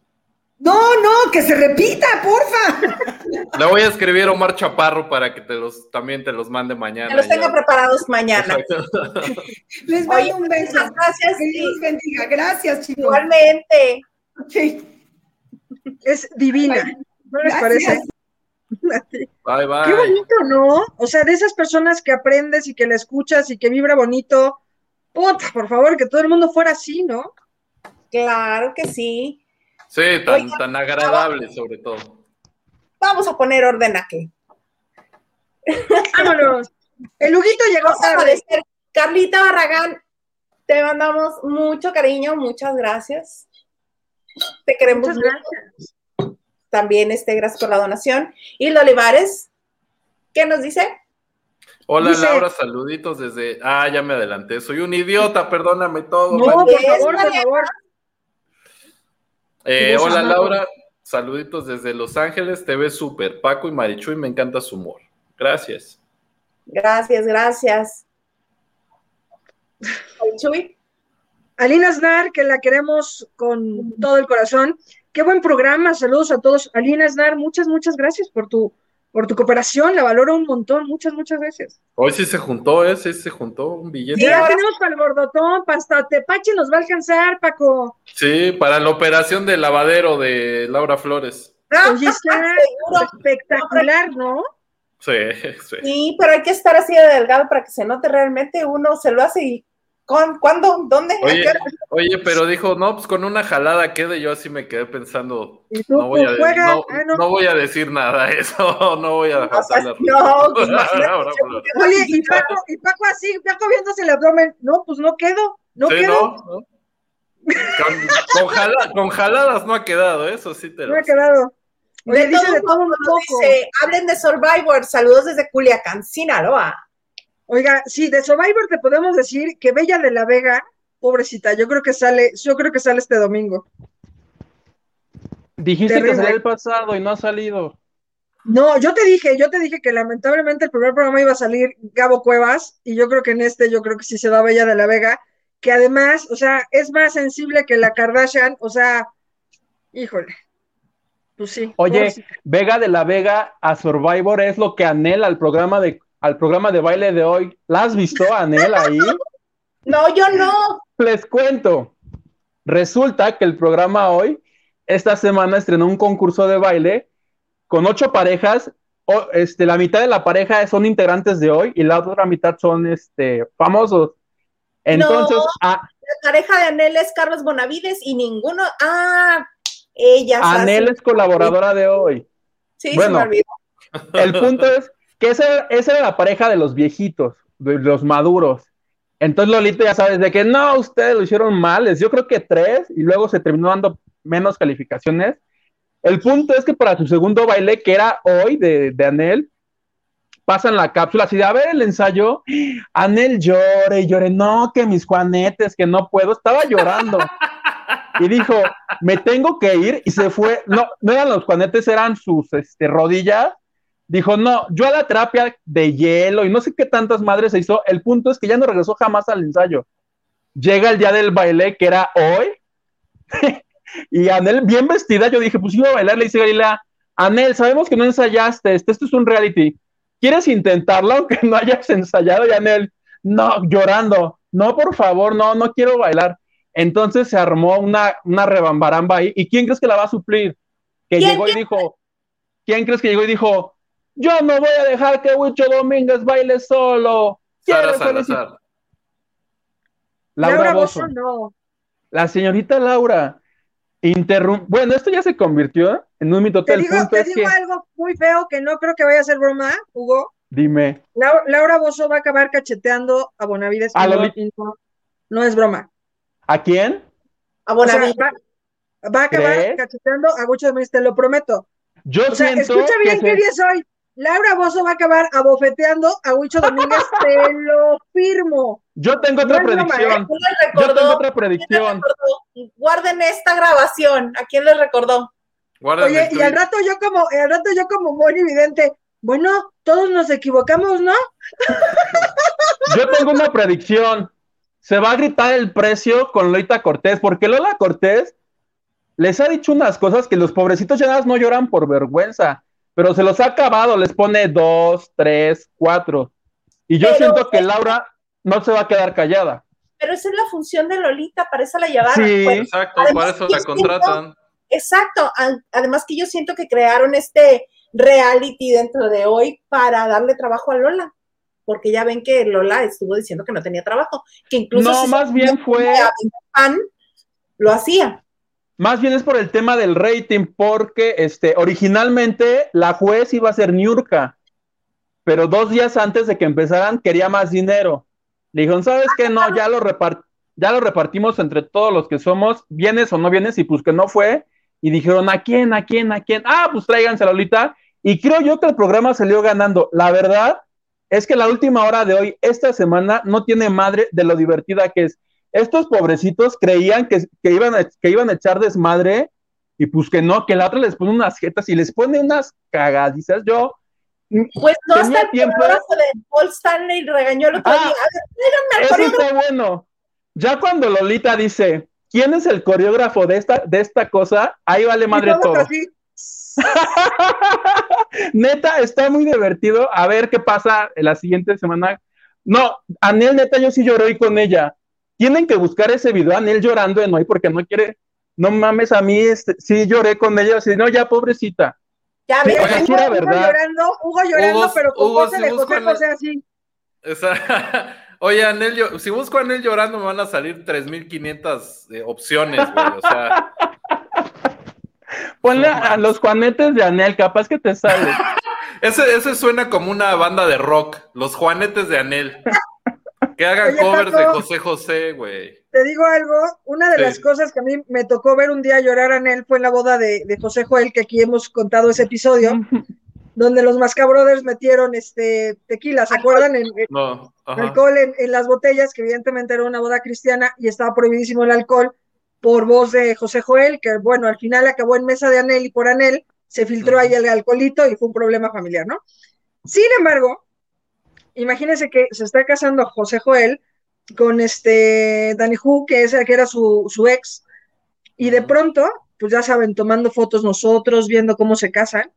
No, no, que se repita, porfa. Le voy a escribir a Omar Chaparro para que te los, también te los mande mañana. Que los tenga preparados mañana. Les doy un beso. Gracias. Dios bendiga. Gracias, chicos. Igualmente. Es divina. ¿No les parece? Bye, bye. Qué bonito, ¿no? O sea, de esas personas que aprendes y que la escuchas y que vibra bonito por favor, que todo el mundo fuera así, ¿no? Claro que sí. Sí, tan, tan agradable sobre todo. Vamos a poner orden aquí. Vámonos. El Huguito llegó tarde. Carlita Barragán, te mandamos mucho cariño, muchas gracias. Te queremos muchas gracias. También, este, gracias por la donación. Y Olivares, ¿qué nos dice? Hola Laura, saluditos desde. Ah, ya me adelanté. Soy un idiota, perdóname todo. No, por favor, por favor. Eh, hola Laura, saluditos desde Los Ángeles. Te ves súper. Paco y Marichuy, me encanta su humor. Gracias. Gracias, gracias. Marichuy. Alina Snar, que la queremos con todo el corazón. Qué buen programa. Saludos a todos. Alina Snar, muchas, muchas gracias por tu por tu cooperación, la valoro un montón, muchas, muchas veces. Hoy sí se juntó, ¿eh? Sí se juntó un billete. Sí, ahora tenemos para el bordotón, hasta Tepache nos va a alcanzar, Paco. Sí, para la operación de lavadero de Laura Flores. Oye, está espectacular, ¿no? Sí, sí. Sí, pero hay que estar así de delgado para que se note realmente. Uno se lo hace y ¿Con, ¿Cuándo? ¿Dónde? Oye, pero dijo, no, pues con una jalada quede. Yo así me quedé pensando, no, voy a, no, ah, no. voy a, decir nada, eso no voy a dejar No, pues, Oye, y Paco, y Paco así, Paco viéndose el abdomen, no, pues no quedo, no quedo. Con, jaladas no ha quedado, eso sí te lo No ha quedado. Oye, dice de todo un poco. Dice, hablen de Survivor, saludos desde Culiacán, Sinaloa. Oiga, sí, de Survivor te podemos decir que Bella de la Vega, pobrecita, yo creo que sale, yo creo que sale este domingo. Dijiste que salía el pasado y no ha salido. No, yo te dije, yo te dije que lamentablemente el primer programa iba a salir Gabo Cuevas, y yo creo que en este, yo creo que sí se va Bella de la Vega, que además, o sea, es más sensible que la Kardashian, o sea, híjole. Pues sí. Oye, Vega de la Vega a Survivor es lo que anhela el programa de al programa de baile de hoy. ¿La has visto, Anel, ahí? No, yo no. Les cuento. Resulta que el programa hoy, esta semana, estrenó un concurso de baile con ocho parejas. O, este, la mitad de la pareja son integrantes de hoy y la otra mitad son este, famosos. Entonces, No. La pareja de Anel es Carlos Bonavides y ninguno. Ah, ella. Anel es colaboradora de hoy. Sí, bueno. se me olvidó. El punto es que esa, era la pareja de los viejitos, de los maduros. Entonces Lolita ya sabes de que no, ustedes lo hicieron males. Yo creo que tres y luego se terminó dando menos calificaciones. El punto es que para su segundo baile, que era hoy de, de Anel, pasan la cápsula así de a ver el ensayo. Anel llore y llore. No, que mis juanetes, que no puedo. Estaba llorando. Y dijo, me tengo que ir. Y se fue. No, no eran los juanetes, eran sus este, rodillas. Dijo, no, yo a la terapia de hielo y no sé qué tantas madres se hizo. El punto es que ya no regresó jamás al ensayo. Llega el día del baile, que era hoy, y Anel, bien vestida, yo dije, pues iba a bailar, le dice Galila, Anel, sabemos que no ensayaste, esto, esto es un reality. ¿Quieres intentarlo aunque no hayas ensayado? Y Anel, no, llorando, no, por favor, no, no quiero bailar. Entonces se armó una, una rebambaramba ahí. ¿Y quién crees que la va a suplir? Que ¿Quién, llegó y dijo, ¿quién crees que llegó y dijo, yo no voy a dejar que Huicho Domínguez baile solo? Sara Quiero felicitar-". Salazar. Laura. Bozzo, no. La señorita Laura interrumpe. Bueno, esto ya se convirtió en un mitote. Te El digo, punto te es digo que, algo muy feo que no creo que vaya a ser broma, Hugo. dime, Lau- Laura Bozo va a acabar cacheteando a Bonavides. A no, es broma. ¿a quién? A O sea, Bonavides. va, va a acabar ¿Crees? cacheteando a Gucho Domínguez, te lo prometo. Yo O sea, siento escucha bien que qué se- día es hoy. Laura Bozo va a acabar abofeteando a Huicho Domínguez, te lo firmo. yo tengo otra No es broma, predicción. ¿Quién les Yo tengo otra ¿Quién les predicción. Guarden esta grabación. ¿A quién les recordó? Oye, y al rato yo como, al rato yo como muy evidente, bueno, todos nos equivocamos, ¿no? Yo tengo una predicción. Se va a gritar el precio con Loita Cortés, porque Lola Cortés les ha dicho unas cosas que los pobrecitos ya no lloran por vergüenza, pero se los ha acabado, les pone dos, tres, cuatro. Y yo Pero- siento que Laura no se va a quedar callada. Pero esa es la función de Lolita, para eso la llevaron. Sí. Pues, Exacto, Además, por eso la siento- contratan. exacto. Ad- Además que yo siento que crearon este reality dentro de hoy para darle trabajo a Lola. Porque ya ven que Lola estuvo diciendo que no tenía trabajo, que incluso No, si más bien fue- fan, lo hacía. Más bien es por el tema del rating, porque este, originalmente la juez iba a ser Niurka, pero dos días antes de que empezaran quería más dinero. Le dijeron, ¿sabes qué? No, ya lo, ya lo repartimos entre todos los que somos, vienes o no vienes, y pues que no fue. Y dijeron, ¿a quién? ¿A quién? ¿A quién? Ah, pues tráiganse a Lolita. Y creo yo que el programa salió ganando. La verdad es que la última hora de hoy, esta semana, no tiene madre de lo divertida que es estos pobrecitos creían que, que iban a, que iban a echar desmadre y pues que no, que la otra les pone unas jetas y les pone unas cagadizas. Yo, Pues no Tenía está el tiempo. de Paul Stanley regañó el otro Ah, día. A ver, eso está bueno. Ya cuando Lolita dice, ¿quién es el coreógrafo de esta, de esta cosa? Ahí vale madre todo. así, neta, está muy divertido. A ver qué pasa en la siguiente semana. No, Anel, neta, yo sí lloré con ella. Tienen que buscar ese video, Anel llorando en hoy, porque no quiere. No mames, a mí este, sí lloré con ella. Así, no, ya, pobrecita. Ya Sí, ves, Hugo, Hugo verdad. llorando, Hugo llorando, Hugo- pero con Hugo, pose si de José José así. Esa- Oye, Anel, yo- si busco a Anel llorando, me van a salir 3.500 eh, opciones, güey. O sea, Ponle No a los juanetes de Anel, capaz que te sale. ese, ese suena como una banda de rock, los Juanetes de Anel. Que hagan Oye, covers de. José José, güey. Te digo algo, una de Sí. las cosas que a mí me tocó ver un día llorar a él fue en la boda de, de José Joel, que aquí hemos contado ese episodio, donde los Mascabrothers metieron este tequila, ¿se acuerdan? En, No, ajá. alcohol en, en las botellas, que evidentemente era una boda cristiana y estaba prohibidísimo el alcohol por voz de José Joel, que bueno, al final acabó en mesa de Anel y por Anel se filtró ahí el alcoholito y fue un problema familiar, ¿no? Sin embargo, imagínense que se está casando José Joel con este Danny Hu, que, es, que era su, su ex, y de pronto, pues ya saben, tomando fotos nosotros, viendo cómo se casan,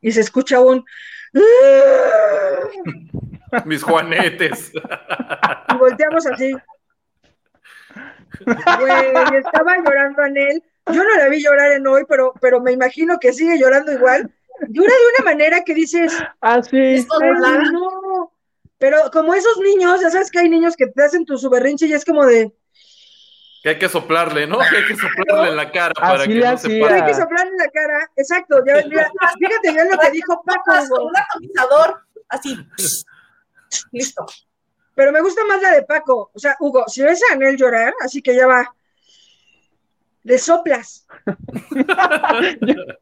y se escucha un... Mis juanetes. Y volteamos así. Güey, estaba llorando Anel. Yo no la vi llorar en hoy, pero, pero me imagino que sigue llorando igual. Llora de una manera que dices, Así. Es "Ay, Hola. no. Pero como esos niños, ya sabes que hay niños que te hacen tu su berrinche y es como de, Que hay que soplarle, ¿no? Que hay que soplarle en la cara para Así que no se hacía. hay pare. que soplar en la cara. Exacto, ya, mira, fíjate bien lo que dijo Paco, Con un atomizador, así. Listo. Pero me gusta más la de Paco. O sea, Hugo, si ves a Anel llorar, así que ya va. Le soplas.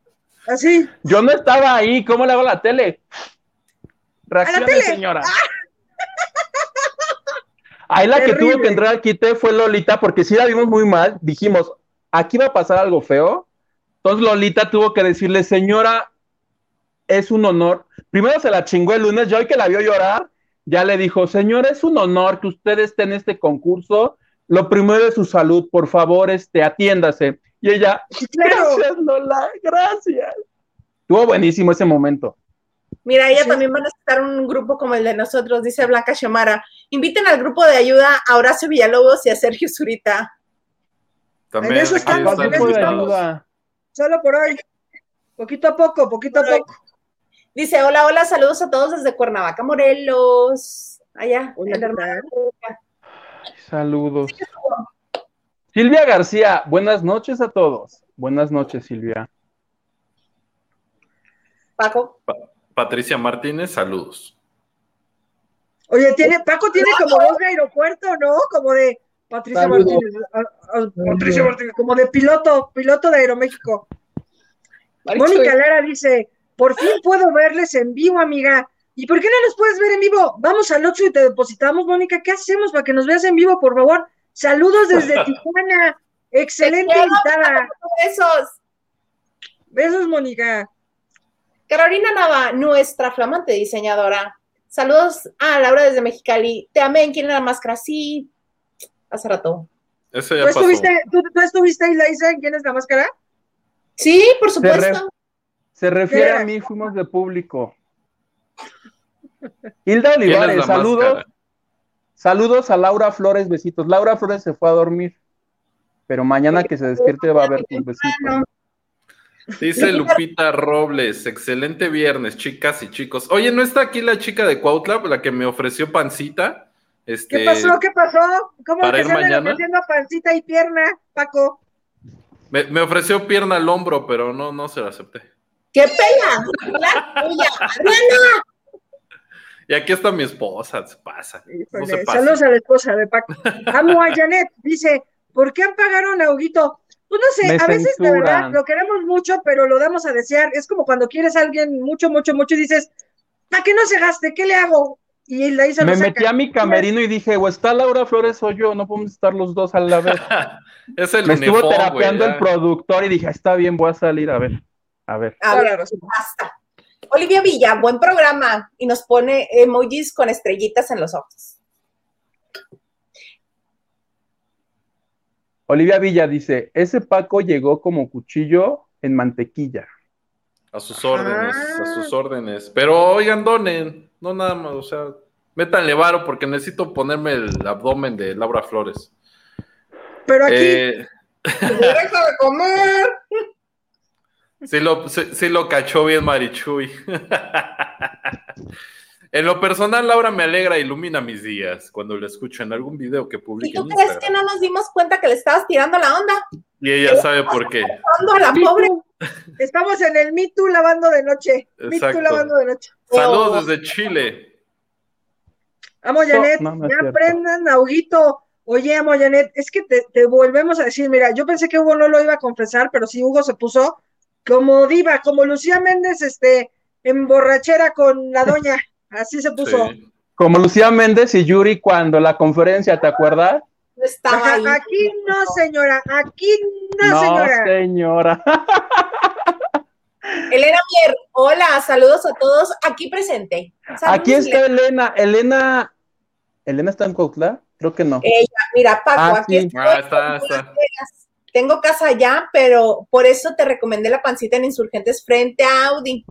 Así. Yo no estaba ahí, ¿cómo le hago a la tele? Reaccione, tele. señora. Ahí la que tuvo que entrar al quite fue Lolita, porque si la vimos muy mal, dijimos, aquí va a pasar algo feo. Entonces Lolita tuvo que decirle, señora, es un honor. Primero se la chingó el lunes, yo hoy que la vio llorar, ya le dijo, señora, es un honor que usted esté en este concurso. Lo primero es su salud, por favor, este, atiéndase. Y ella, Claro. gracias, Lola, gracias. Estuvo buenísimo ese momento. Mira, ella Sí. también va a necesitar un grupo como el de nosotros, dice Blanca Shemara. Inviten al grupo de ayuda a Horacio Villalobos y a Sergio Zurita. También En eso están en eso ayuda. Solo por hoy. Poquito a poco, poquito a hoy. poco. Dice, hola, hola, saludos a todos desde Cuernavaca, Morelos. Allá, Hola, el ¿qué hermano. Saludos. Silvia García, buenas noches a todos. Buenas noches, Silvia. Paco. Patricia Martínez, saludos. Oye, tiene, Paco tiene como voz de aeropuerto, ¿no? Como de Patricia Saludos. Martínez. a- a- Patricia Martínez, como de piloto, piloto de Aeroméxico. Mónica Lara dice, por fin puedo verles en vivo, amiga. ¿Y por qué no nos puedes ver en vivo? Vamos al 8 y te depositamos, Mónica. ¿Qué hacemos para que nos veas en vivo, por favor? Saludos desde Tijuana. Excelente invitada. Besos. Besos, Mónica. Carolina Nava, nuestra flamante diseñadora. Saludos a Laura desde Mexicali. Te amé en quién era la máscara. Sí, hace rato. Eso ¿Tú ya pasó. estuviste, tú, tú estuviste ahí, Laisa, en quién es la máscara? Sí, por supuesto. Se refiere a mí, fuimos de público. Hilda ¿Quién es Olivares, saludos. máscara? Saludos a Laura Flores, besitos. Laura Flores se fue a dormir, pero mañana que se despierte va a haber tus besitos. Dice Lupita Robles, excelente viernes, chicas y chicos. Oye, ¿no está aquí la chica de Cuautla, la que me ofreció pancita? Este, ¿Qué pasó? ¿Qué pasó? ¿Cómo andan mañana. ofreciendo pancita y pierna, Paco? Me, me ofreció pierna al hombro, pero no, no se la acepté. ¡Qué pena! La tuya. Y aquí está mi esposa, se pasa. No se saludos a la esposa de Paco. Amo a Janet, dice, ¿por qué pagaron a Huguito? Pues no sé, Me a veces de verdad lo queremos mucho, pero lo damos a desear. Es como cuando quieres a alguien mucho, mucho, mucho y dices, ¿para que no se gaste? ¿Qué le hago? Y la hizo Me metí a mi camerino y dije, o está Laura Flores o yo, no podemos estar los dos a la vez. es el Me estuvo terapeando el productor y dije, "Ah, está bien, voy a salir, a ver, a ver. A ver, basta. Olivia Villa, buen programa. Y nos pone emojis con estrellitas en los ojos. Olivia Villa dice, ese Paco llegó como cuchillo en mantequilla. A sus órdenes, Ah. a sus órdenes. Pero oigan, donen, no nada más, o sea, métanle varo porque necesito ponerme el abdomen de Laura Flores. Pero aquí, Eh, ¡Deja de comer! sí, lo, sí, sí lo cachó bien Marichuy. en lo personal, Laura me alegra e ilumina mis días cuando la escucho en algún video que ¿Y publique tú en crees que no nos dimos cuenta que le estabas tirando la onda? Y ella sabe por qué. A la pobre. estamos en el Me Too lavando de noche. Me Too Exacto. lavando de noche. Saludos desde Chile. Amo, Janet, no, no ya aprendan a Huguito. Oye, amo, Janet, es que te, te volvemos a decir, mira, yo pensé que Hugo no lo iba a confesar, pero sí Hugo se puso como diva, como Lucía Méndez, este, en borrachera con la doña, así se puso. Sí. Como Lucía Méndez y Yuri cuando la conferencia, ¿te acuerdas? No estaba Ajá, ahí. aquí no, señora, aquí no, No, señora. señora. Elena Mier, hola, saludos a todos aquí presente. Saludos, Aquí está Elena. Elena. Elena. ¿Elena está en Cuautla? Creo que no. Ella, mira, Paco, Ah, aquí sí. estoy. Ah, está, está. Tengo casa allá, pero por eso te recomendé la pancita en Insurgentes frente a Audi.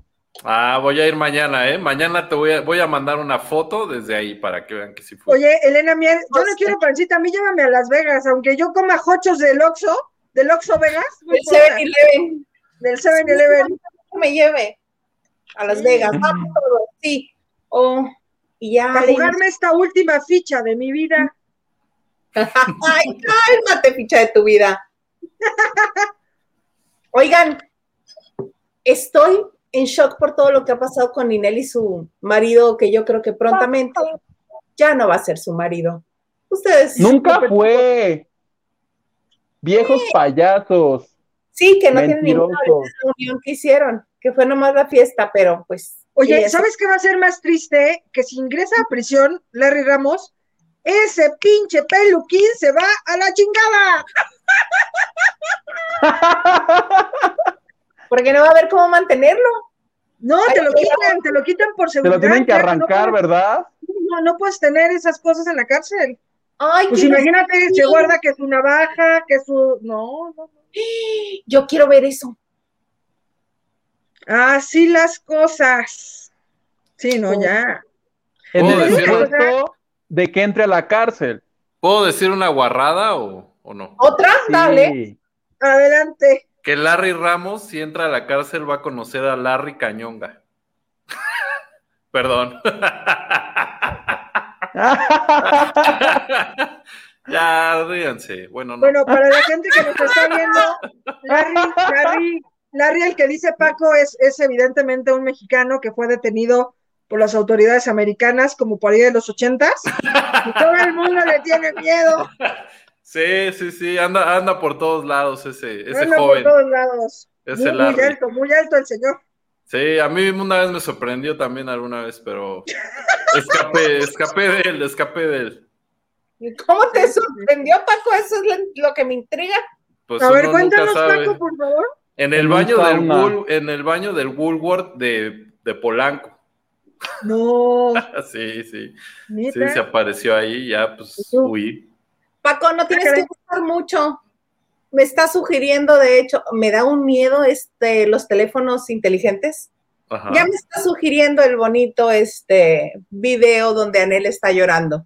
Ah, voy a ir mañana, ¿eh? Mañana te voy a, voy a mandar una foto desde ahí para que vean que sí fue. Oye, Elena Mier, yo no quiero pancita, a mí llévame a Las Vegas, aunque yo coma jochos del Oxxo, del Oxxo Vegas. Del importa. 7-Eleven. Del 7-Eleven. Que me lleve a Las. Vegas. Vamos todos, sí. Oh, y ya. Para jugarme esta última ficha de mi vida. Ay, cálmate, ficha de tu vida. Oigan, estoy en shock por todo lo que ha pasado con Ninel y su marido, que yo creo que prontamente ya no va a ser su marido. Ustedes. Nunca fue. Viejos payasos. Sí, que no tienen ninguna reunión que hicieron, que fue nomás la fiesta, pero pues. Oye. ¿sabes qué va a ser más triste? Que si ingresa a prisión Larry Ramos, ese pinche peluquín se va a la chingada. Porque no va a haber cómo mantenerlo. No, te lo quitan, te lo quitan por Te seguridad. lo tienen que no arrancar, puedes- ¿verdad? No, no puedes tener esas cosas en la cárcel. Ay, Pues imagínate, sí. se guarda que su navaja, que su... No, no, no. Yo quiero ver eso. Así las cosas. Sí, no, ya. En ¿Puedo el supuesto de que entre a la cárcel. ¿Puedo decir una guarrada o, o no? ¿Otra? Sí. Dale. Adelante. Que Larry Ramos, si entra a la cárcel, va a conocer a Larry Cañonga. Perdón. ya, ríanse. Bueno, no. Bueno, para la gente que nos está viendo, Larry, Larry, Larry, el que dice Paco, es, es evidentemente un mexicano que fue detenido por las autoridades americanas como por ahí de los ochentas. Y todo el mundo le tiene miedo. Sí, sí, sí, anda, anda por todos lados ese, ese Anda joven. por todos lados. Ese muy, alto, muy alto el señor. Sí, a mí una vez me sorprendió también alguna vez, pero escapé, escapé de él, escapé de él. ¿Cómo te sorprendió, Paco? Eso es lo- que me intriga. Pues A ver, cuéntanos. Paco, por favor. En el En baño del. Wool, en el baño del Woolworth de, de Polanco. No, Sí, sí. Sí, se apareció ahí, ya pues huí. Paco, no tienes que buscar mucho. Me está sugiriendo, de hecho, me da un miedo este, los teléfonos inteligentes. Ajá. Ya me está sugiriendo el bonito este video donde Anel está llorando.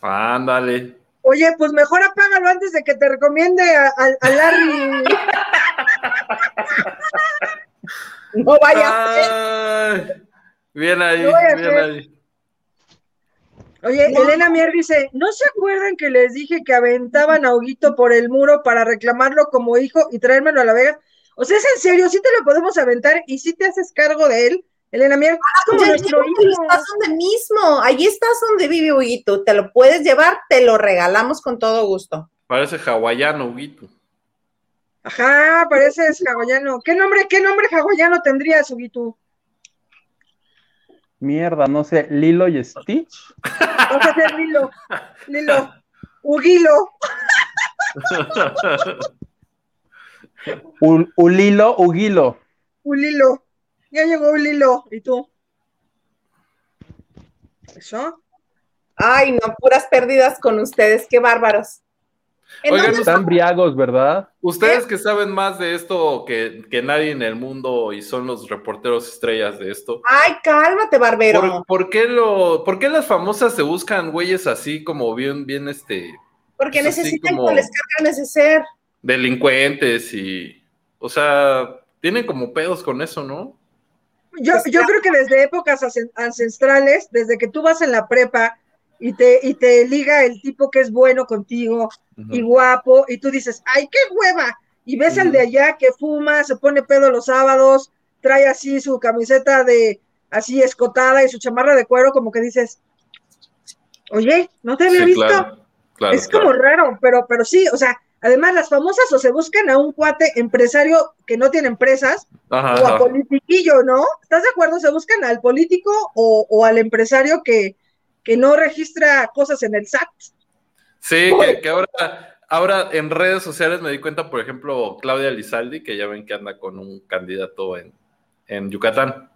Ándale. Oye, pues mejor apágalo antes de que te recomiende a, a- a Larry. No vaya a ser. Ay, bien ahí, No vaya a bien ahí. Oye, No. Elena Mier dice, ¿no se acuerdan que les dije que aventaban a Huguito por el muro para reclamarlo como hijo y traérmelo a la Vegas? O sea, ¿es en serio? ¿Sí te lo podemos aventar y sí te haces cargo de él? Elena Mier, es como Ya nuestro hijo. estás donde mismo. Ahí estás donde vive Huguito. Te lo puedes llevar, te lo regalamos con todo gusto. Parece hawaiano, Huguito. Ajá, pareces hawaiano. ¿Qué nombre, qué nombre hawaiano tendrías, Huguito? Mierda, no sé, Lilo y Stitch. Vas a ser Lilo. Lilo. Huguilo. U- Ulilo, Huguilo. Ulilo. Ya llegó Ulilo. ¿Y tú? ¿Eso? Ay, no, puras pérdidas con ustedes, qué bárbaros. Oigan, Están briagos, ¿verdad? Ustedes que saben más de esto que, que nadie en el mundo y son los reporteros estrellas de esto. ay, cálmate, barbero. ¿Por, por qué lo, por qué las famosas se buscan güeyes así como bien, bien este Porque es así necesitan como- que les cargue neceser. delincuentes y, o sea, tienen como pedos con eso, ¿no? Yo, yo creo que desde épocas ancestrales, desde que tú vas en la prepa y te, y te liga el tipo que es bueno contigo y guapo, y tú dices, ¡ay, qué hueva! Y ves al Ujú. de allá que fuma, se pone pedo los sábados, trae así su camiseta de así escotada y su chamarra de cuero, como que dices, oye, no te había Sí, visto. claro, claro, es como raro, pero, pero sí, o sea, además las famosas o se buscan a un cuate empresario que no tiene empresas, Ajá, o a ajá. politiquillo, ¿no? ¿Estás de acuerdo? Se buscan al político o, o al empresario que, que no registra cosas en el SAT. Sí, que, que ahora, ahora en redes sociales me di cuenta, por ejemplo, Claudia Lizaldi, que ya ven que anda con un candidato en, en Yucatán.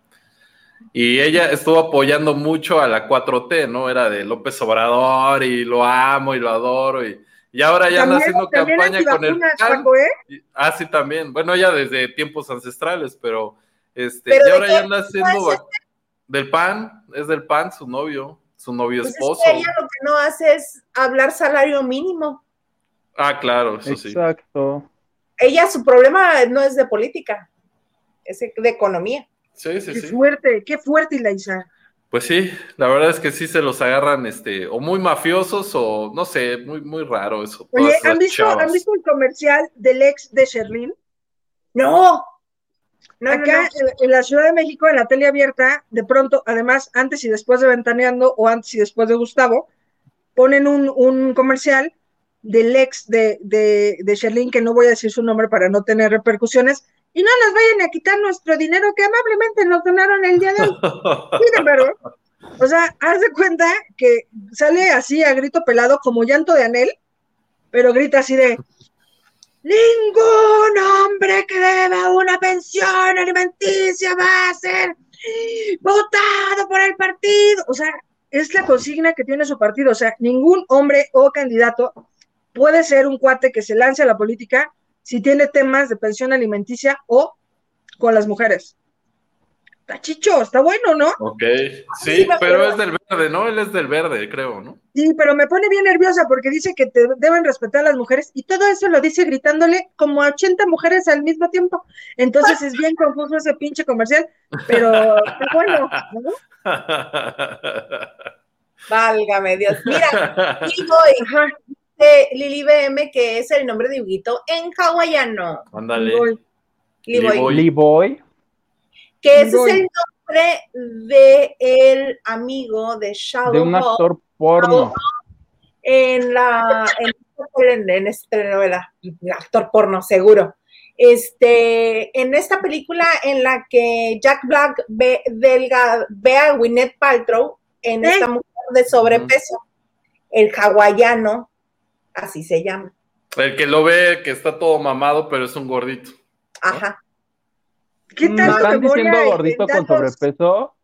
Y ella estuvo apoyando mucho a la 4T, ¿no? Era de López Obrador y lo amo y lo adoro. Y, y ahora ya anda haciendo campaña con el PAN. ¿eh? Ah, sí, también. Bueno, ya desde tiempos ancestrales, pero Este, y ahora ya anda haciendo del PAN, es del PAN su novio, su novio Pues esposo. es que ella lo que no hace es hablar salario mínimo. Ah, claro, eso sí. Exacto. Ella, su problema no es de política, es de economía. Sí, sí, Qué sí. fuerte, qué fuerte, Ilaisa. Pues sí, la verdad es que sí se los agarran, este, o muy mafiosos o no sé, muy, muy raro eso. Oye, ¿han visto. ¿han visto el comercial del ex de Sherlyn? No, no, Acá no. En, en la Ciudad de México, en la tele abierta, de pronto, además, antes y después de Ventaneando o antes y después de Gustavo, ponen un, un comercial del ex de, de, de Sherlyn, que no voy a decir su nombre para no tener repercusiones, y no nos vayan a quitar nuestro dinero que amablemente nos donaron el día de hoy. Sin embargo, o sea, haz de cuenta que sale así a grito pelado como llanto de anel, pero grita así de ningún hombre que deba una pensión alimenticia va a ser votado por el partido. O sea, es la consigna que tiene su partido. O sea, ningún hombre o candidato puede ser un cuate que se lance a la política si tiene temas de pensión alimenticia o con las mujeres. Está chicho, está bueno, ¿no? Ok, Sí, pero es del verde, ¿no? Él es del verde, creo, ¿no? Sí, pero me pone bien nerviosa porque dice que te deben respetar a las mujeres y todo eso lo dice gritándole como a 80 mujeres al mismo tiempo. Entonces es bien confuso ese pinche comercial, pero está bueno, ¿no? Válgame Dios. Mira, Lili Boy, Ajá, de Lili BM, que es el nombre de Huguito en hawaiano. Ándale. voy. Lili que ese es el nombre de el amigo de Shadow De un actor porno. en la en, en esta telenovela, actor porno, seguro. Este, en esta película en la que Jack Black ve, delga- ve a Gwyneth Paltrow en ¿Eh? esta mujer de sobrepeso, el hawaiano, así se llama. El que lo ve, que está todo mamado, pero es un gordito. Ajá. ¿Qué ¿Me tal tu están diciendo gordito con sobrepeso?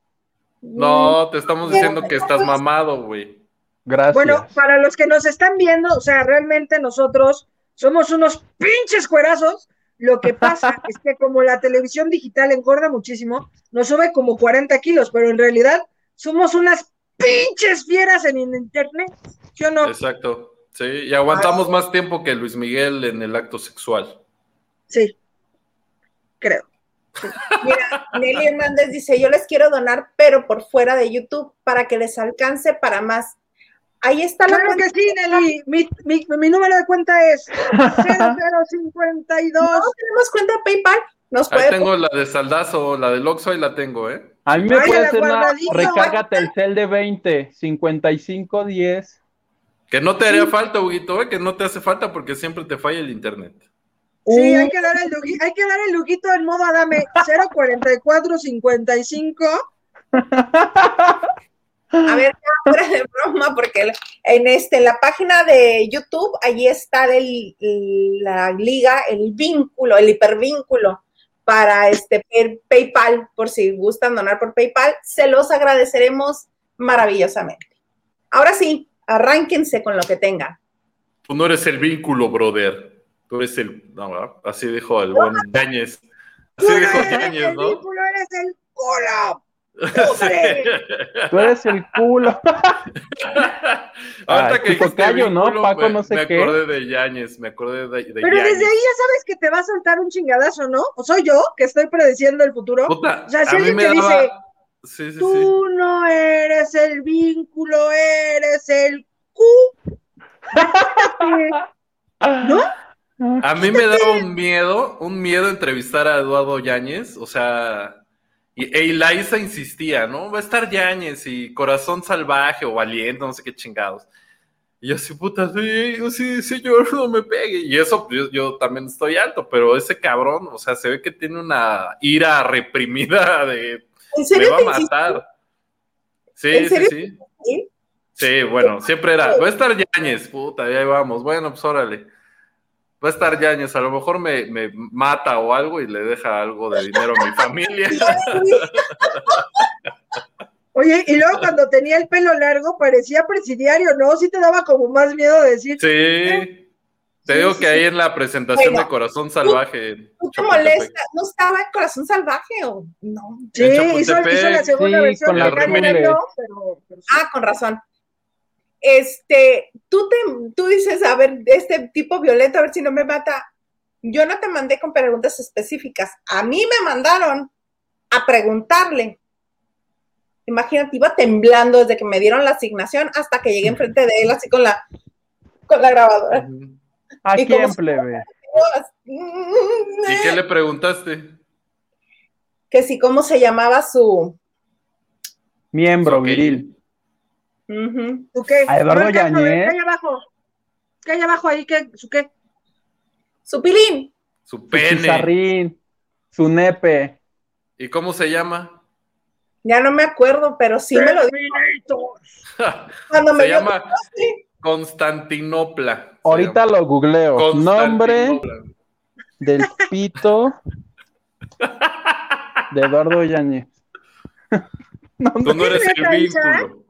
No, te estamos diciendo que estás Pues- mamado, güey. Gracias. Bueno, para los que nos están viendo, o sea, realmente nosotros somos unos pinches cuerazos. Lo que pasa es que como la televisión digital engorda muchísimo, nos sube como 40 kilos, pero en realidad somos unas pinches fieras en internet. ¿Sí o no? Exacto. Sí, y aguantamos más tiempo que Luis Miguel en el acto sexual. Sí, creo. Mira, Nelly Hernández dice, yo les quiero donar, pero por fuera de YouTube, para que les alcance para más. Ahí está la Claro cuenta. que sí, Nelly. Mi, mi, mi número de cuenta es 0052. No tenemos cuenta de PayPal. Nos Ahí puede tengo la de Saldazo, la del Oxxo, ahí la tengo, ¿eh? A mí me Ay, puede la hacer una recarga Telcel de 20, 55, 10. Que no te haría falta, Huguito, ¿eh? Que no te hace falta porque siempre te falla el internet. Sí, hay que dar el lugi- hay que dar el luquito en modo Adame 04455. A ver, fuera de broma, porque en este, en la página de YouTube, allí está el, el- la liga, el vínculo, el hipervínculo para este Pay- PayPal, por si gustan donar por PayPal, se los agradeceremos maravillosamente. Ahora sí, arránquense con lo que tengan. Tú no eres el vínculo, brother. Tú eres el. No, ¿verdad? así dijo el buen Yañez. Así Tú no dijo eres Yañez, el ¿no? vínculo, eres el culo. Sí. Tú eres el culo. Ahorita que tocayo, ¿no? vínculo, Paco me, no sé me qué. acordé de Yañez, me acordé de, de Pero Yáñez. desde ahí ya sabes que te va a soltar un chingadazo, ¿no? ¿O soy yo que estoy predeciendo el futuro? Puta, O sea, si alguien te daba... dice, Sí, sí, sí. Tú no eres el vínculo, eres el cu. ¿No? A mí me daba un miedo, un miedo entrevistar a Eduardo Yáñez, o sea, y, e Ilaisa insistía, ¿no? Va a estar Yáñez y Corazón Salvaje o Valiente, no sé qué chingados. Y yo así, puta, sí, sí, señor, no me pegue. Y eso, yo, yo también estoy alto, pero ese cabrón, o sea, se ve que tiene una ira reprimida de, ¿En me va a matar. Sí, ¿En sí, serio? sí. ¿Sí? Sí, bueno, siempre era, va a estar Yañez, puta, ahí vamos, bueno, pues órale. Va a estar Yañez, a lo mejor me, me mata o algo y le deja algo de dinero a mi familia. Oye, y luego cuando tenía el pelo largo parecía presidiario, ¿no? Sí te daba como más miedo de decir, Sí, Te digo que ahí en la presentación de Corazón Salvaje. ¿Tú te molesta? ¿No estaba en Corazón Salvaje o no? Sí, hizo, hizo, la segunda versión. Con la pero, Ah, con razón. Este, tú, te, tú dices, a ver, este tipo violento, a ver si no me mata. Yo no te mandé con preguntas específicas. A mí me mandaron a preguntarle. Imagínate, iba temblando desde que me dieron la asignación hasta que llegué enfrente de él, así con la, con la grabadora. ¿A quién, plebe? ¿Y qué le preguntaste? Que si cómo se llamaba su miembro viril. ¿Tú qué? A Eduardo ¿Qué hay abajo? ¿Qué hay abajo ahí? ¿Qué? ¿Su qué? Su pilín. Su pene. Su, su nepe. ¿Y cómo se llama? Ya no me acuerdo, pero sí me lo dijo. Cuando se llama Constantinopla. Ahorita lo googleo. Nombre del pito de Eduardo Yáñez. Tú no eres el vínculo.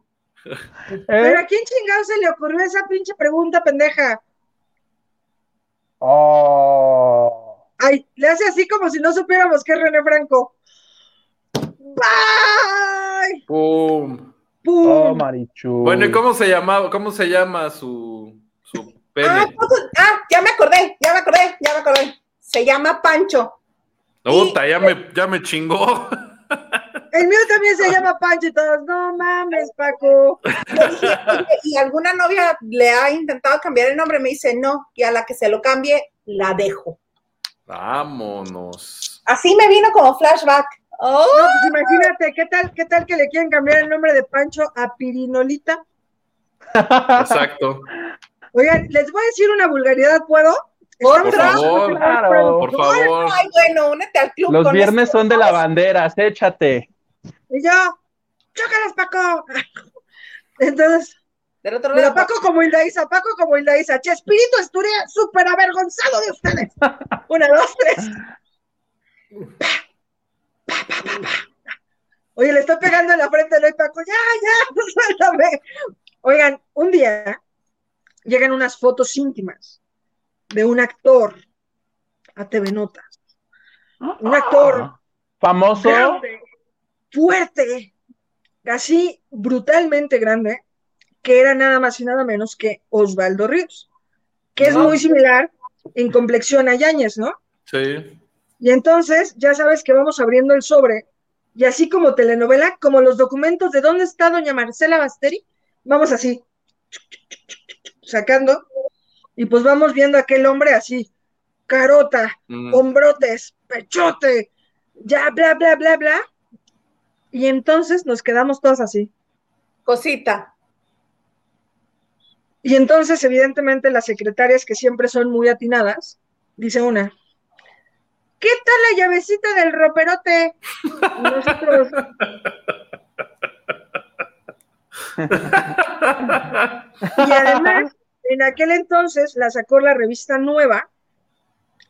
¿Pero a quién chingado se le ocurrió esa pinche pregunta, pendeja? Oh. Ay, le hace así como si no supiéramos que es René Franco. ¡Bye! ¡Pum! ¡Pum! Oh, Marichu. Bueno, ¿y cómo se llama, cómo se llama su, su pene? Ah, ah, ya me acordé, ya me acordé, ya me acordé. Se llama Pancho. Puta, ya, me, ya me chingó. El mío también se llama Pancho y todos, no mames, Paco. y alguna novia le ha intentado cambiar el nombre, me dice no, y a la que se lo cambie, la dejo. Vámonos. Así me vino como flashback. Oh. pues imagínate, ¿qué tal, ¿qué tal que le quieren cambiar el nombre de Pancho a Pirinolita? Exacto. Oigan, les voy a decir una vulgaridad, ¿puedo? Por favor, claro. por favor. Ay, bueno, únete al club. Los viernes son de lavanderas, échate. Y yo, chócalas, Paco. Entonces, del otro lado. Paco como Hildaísa, Paco como Hildaísa. Chespirito estaría súper avergonzado de ustedes. Una, dos, tres. Oye, le estoy pegando en la frente del Paco. Ya, ya, suéltame. Oigan, un día llegan unas fotos íntimas de un actor a TV Notas. Un actor ah, famoso, fuerte, así brutalmente grande, que era nada más y nada menos que Osvaldo Ríos, que es muy similar en complexión a Yáñez, ¿no? Sí. Y entonces, ya sabes que vamos abriendo el sobre, y así como telenovela, como los documentos de dónde está doña Marcela Basteri, vamos así, sacando, y pues vamos viendo a aquel hombre así, carota, mm. hombrotes, pechote, ya, bla, bla, bla, bla. Y entonces nos quedamos todos así. Cosita. Y entonces, evidentemente, las secretarias que siempre son muy atinadas, dice una, ¿qué tal la llavecita del roperote? Y nosotros... y además, en aquel entonces la sacó la revista nueva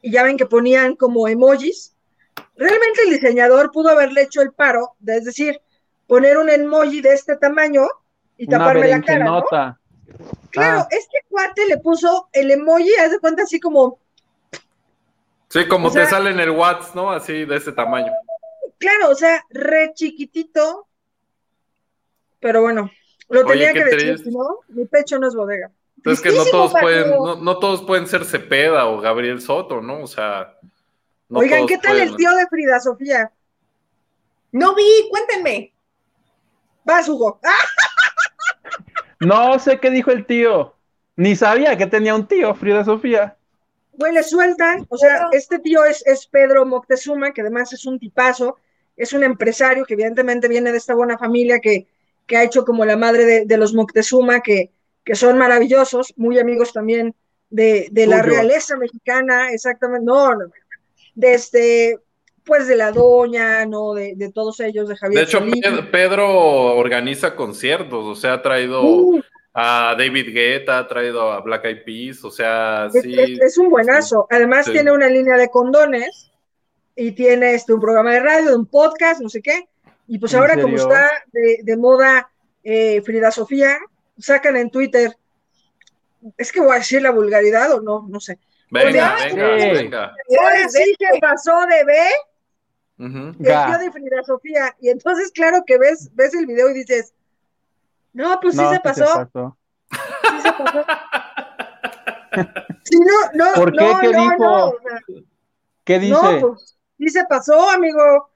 y ya ven que ponían como emojis. Realmente el diseñador pudo haberle hecho el paro, de, es decir, poner un emoji de este tamaño y taparme la cara. ¿no? Claro, ah. este cuate le puso el emoji, haz de cuenta así como. Sí, como te sale en el WhatsApp, ¿no? Así de ese tamaño. Claro, o sea, re chiquitito. Pero bueno, lo tenía que decir, ¿no? Mi pecho no es bodega. Entonces que no todos pueden, no, todos pueden ser Cepeda o Gabriel Soto, ¿no? O sea. Oigan, ¿qué tal el tío de Frida Sofía? No vi, cuéntenme. Vas, Hugo. No sé qué dijo el tío. Ni sabía que tenía un tío, Frida Sofía. Bueno, le sueltan, o sea, este tío es, es Pedro Moctezuma, que además es un tipazo, es un empresario que evidentemente viene de esta buena familia que, que ha hecho como la madre de, de los Moctezuma, que, que son maravillosos, muy amigos también de, la realeza mexicana, exactamente, no, no, de este, pues de la doña, ¿no? De, todos ellos, de Javier. De hecho, Pedro, organiza conciertos, o sea, ha traído uh. a David Guetta, ha traído a Black Eyed Peas, o sea, sí. Es, un buenazo. Además, tiene una línea de condones y tiene este, un programa de radio, un podcast, no sé qué. Y pues ahora, como está de, moda eh, Frida Sofía, sacan en Twitter, es que voy a decir la vulgaridad o no, no sé. Venga, Pues venga, sí. venga. Ahora sí se pasó de B el Ga. tío de Frida Sofía. Y entonces, claro que ves, ves el video y dices, no, pues sí No, se pasó, pasó. sí se pasó. Sí, no, no, ¿Por qué? no, ¿Qué no, dijo? no, o sea, ¿Qué dice? no, pues sí se pasó, amigo.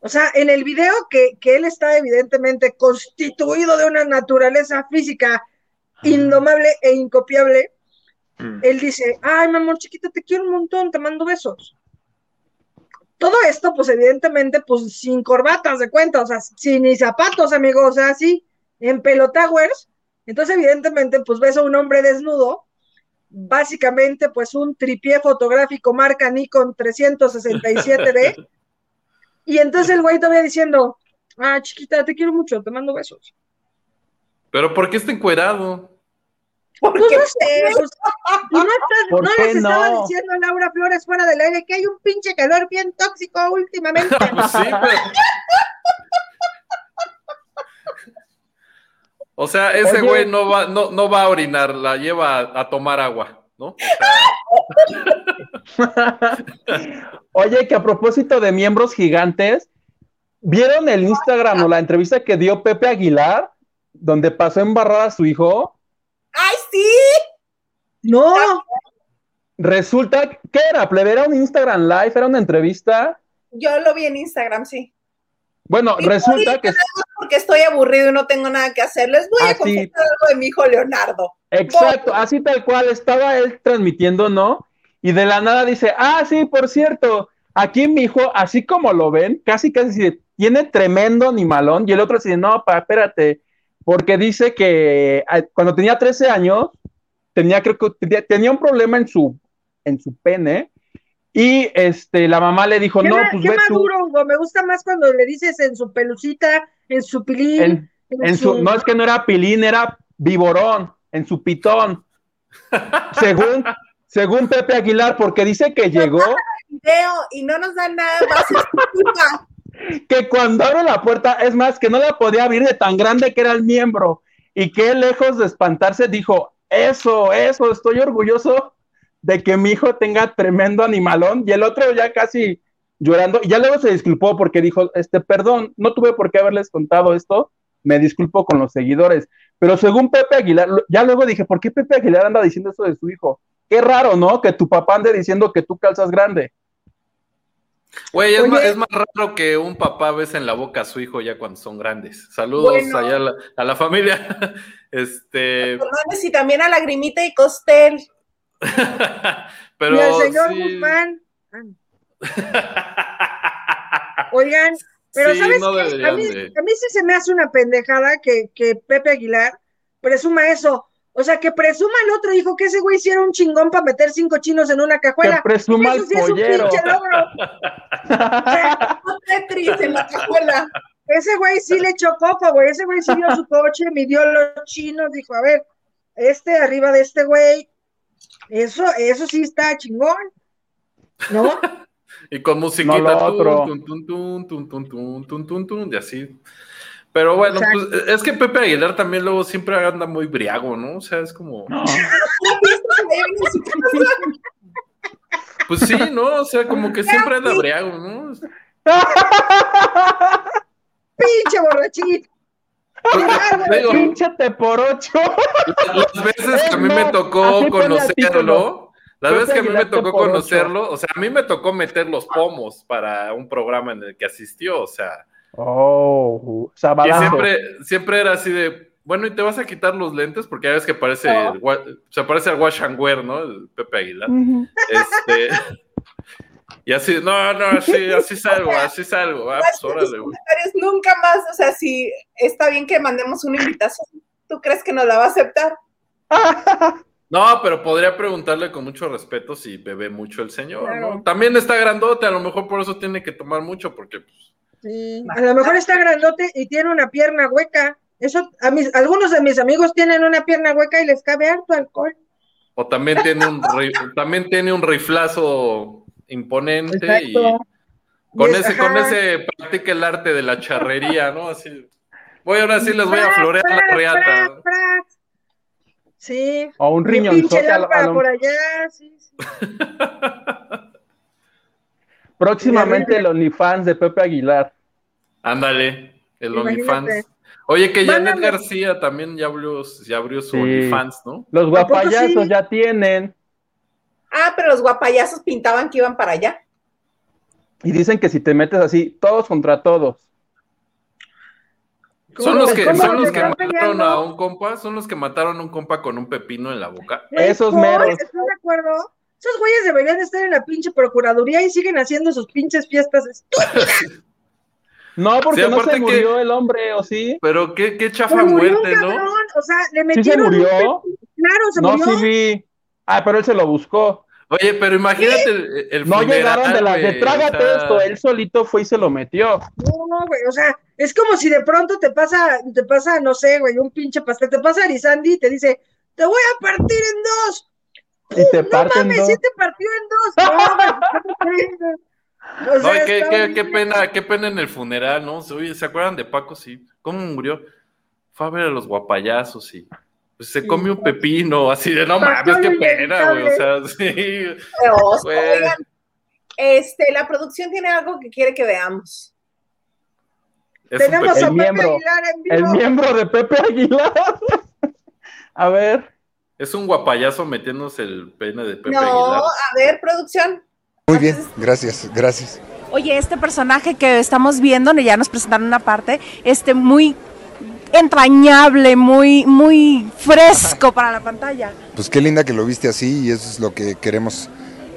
O sea, en el video que, que él está evidentemente constituido de una naturaleza física indomable e incopiable, Mm. él dice, ay, mi amor chiquito, te quiero un montón, te mando besos. Todo esto, pues evidentemente, pues sin corbatas de cuenta, o sea, sin ni zapatos, amigo, o sea, así, en pelotowers. Entonces, evidentemente, pues ves a un hombre desnudo, básicamente, pues un tripié fotográfico marca Nikon 367D, y entonces el güey todavía diciendo, ah, chiquita, te quiero mucho, te mando besos. Pero ¿por qué está encuerado? Pues no sé, pues, y no, ¿Por qué les estaba no? diciendo a Laura Flores fuera del aire que hay un pinche calor bien tóxico últimamente. Pues sí, pero- O sea, ese Oye. güey no va, no, no va a orinar, la lleva a, a tomar agua, ¿no? O sea, Oye, que a propósito de miembros gigantes, ¿vieron el Instagram o la entrevista que dio Pepe Aguilar, donde pasó embarrada a su hijo? ¡Ay, sí! No, Resulta, ¿qué era? Plebe? ¿Era un Instagram Live? ¿Era una entrevista? Yo lo vi en Instagram, sí. Bueno, Y resulta que... Porque estoy aburrido y no tengo nada que hacer. Les voy a confesar algo de mi hijo Leonardo. Exacto, así tal cual, estaba él transmitiendo, ¿no? Y de la nada dice, ah, sí, por cierto, aquí mi hijo, así como lo ven, casi casi tiene tremendo animalón, y el otro dice, no, pa, espérate, porque dice que ah, cuando tenía 13 años, tenía, creo que tenía, un problema en su, en su pene, y este, la mamá le dijo, no, pues qué ve maduro, Hugo. Me gusta más cuando le dices en su pelucita, en su pilín, en, en, en su, no es que no era pilín, era viborón, en su pitón, según, según Pepe Aguilar, porque dice que llegó, Video y no nos dan nada más. que cuando abre la puerta, es más, que no la podía abrir de tan grande que era el miembro, y que lejos de espantarse dijo, eso, eso, estoy orgulloso de que mi hijo tenga tremendo animalón, y el otro ya casi llorando, y ya luego se disculpó porque dijo, este, perdón, no tuve por qué haberles contado esto, me disculpo con los seguidores, pero según Pepe Aguilar, ya luego dije, ¿por qué Pepe Aguilar anda diciendo eso de su hijo? Qué raro, ¿no? Que tu papá ande diciendo que tú calzas grande. Güey, es, más, es más raro que un papá bese en la boca a su hijo ya cuando son grandes. Saludos Bueno. allá a la, a la familia. Este, y también a Lagrimita y Costel. pero y al señor sí. Guzmán. Oigan, pero Sí, ¿sabes no qué? A mí, de- a mí sí se me hace una pendejada que, que Pepe Aguilar presuma eso. O sea, que presuma el otro dijo que ese güey hiciera un chingón para meter cinco chinos en una cajuela. Que presuma Eso sí es un pinche logro. Tetris en la cajuela. Ese güey sí le echó coco, güey. Ese güey sí dio su coche, midió los chinos, dijo, a ver, este arriba de este güey. Eso, eso sí está chingón. ¿No? y con musiquita. No, lo otro. Tun, tun, tun, y así. Pero bueno, pues es que Pepe Aguilar también luego siempre anda muy briago, ¿no? O sea, es como, No. pues sí, ¿no? O sea, como que siempre anda briago, ¿no? Pinche borrachito. Pínchate por ocho. las veces que a mí me tocó conocerlo, las Pepe veces que a mí me tocó conocerlo, o sea, a mí me tocó meter los pomos para un programa en el que asistió, o sea, Oh, y sabadazo. siempre, siempre era así de, bueno, ¿y te vas a quitar los lentes? Porque ya ves que parece, el wa- se parece al Wash and Wear, ¿no? El Pepe Aguilar. Este, y así, no, no, así, así salgo, así salgo. Ah, pues órale, güey. nunca más, o sea, si está bien que mandemos una invitación, ¿tú crees que nos la va a aceptar? No, pero podría preguntarle con mucho respeto si bebe mucho el señor, Claro. ¿no? También está grandote, a lo mejor por eso tiene que tomar mucho, porque pues, Sí, a lo mejor está grandote y tiene una pierna hueca. Eso, a mis, algunos de mis amigos tienen una pierna hueca y les cabe harto alcohol. o también tiene un también tiene un riflazo imponente y con Y es- ese, con ese practica el arte de la charrería, ¿no? Así, voy ahora sí les voy a Frac, florear la reata. frac, frac. Sí. O un riñonzote. pinche lámpara lo- por allá, sí, sí. Próximamente el OnlyFans de Pepe Aguilar. Ándale, el. OnlyFans. Oye, que Janet Mándame. García también ya abrió, ya abrió su Sí. OnlyFans, ¿no? Los guapayazos sí? ya tienen. Ah, pero los guapayazos pintaban que iban para allá. Y dicen que si te metes así, todos contra todos. Son los que, ¿Cómo son los que mataron peleando? a un compa, son los que mataron a un compa con un pepino en la boca. Esos meros. ¿Estás de acuerdo? Esos güeyes deberían estar en la pinche procuraduría y siguen haciendo sus pinches fiestas estúpidas. No, porque Sí, no se que- murió el hombre, ¿o sí? Pero qué, qué chafa Se murió un muerte, ¿no? O sea, le ¿Sí metieron. se un murió? Claro, se No, murió. sí vi. Ah, pero él se lo buscó. Oye, pero imagínate el, el No llegaron de las de trágate o sea, esto. Él solito fue y se lo metió. No, güey, o sea, es como si de pronto te pasa, te pasa, no sé, güey, un pinche pastel, te pasa Arizandi y te dice, te voy a partir en dos. Y te no parten mames, dos. sí te partió en dos. No, No, sea, qué, pena, qué pena en el funeral, ¿no? Oye, ¿se acuerdan de Paco? Sí. ¿Cómo murió? Fue a ver a los guapayazos y pues, se comió un pepino, así de no mames, qué pena, güey. O sea, sí. Oigan, este, la producción tiene algo que quiere que veamos. Es Tenemos a. Pepe miembro. Aguilar en vivo. El miembro de Pepe Aguilar. A ver. Es un guapayazo metiéndose el pene de Pepe no, Aguilar. a ver, producción. Muy bien, gracias, gracias. Oye, este personaje que estamos viendo, ya nos presentaron una parte, este muy entrañable, muy, muy fresco para la pantalla. Pues qué linda que lo viste así y eso es lo que queremos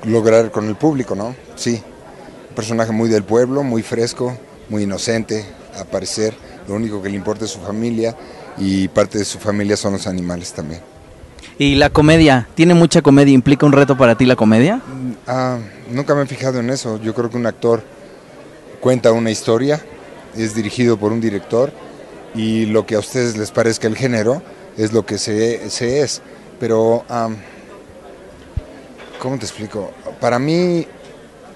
lograr con el público, ¿no? Sí, un personaje muy del pueblo, muy fresco, muy inocente, a parecer. Lo único que le importa es su familia y parte de su familia son los animales también. Y la comedia, ¿tiene mucha comedia? ¿Implica un reto para ti la comedia? Ah, nunca me he fijado en eso. Yo creo que un actor cuenta una historia, es dirigido por un director y lo que a ustedes les parezca el género es lo que se, es. Pero, am, ¿cómo te explico? Para mí,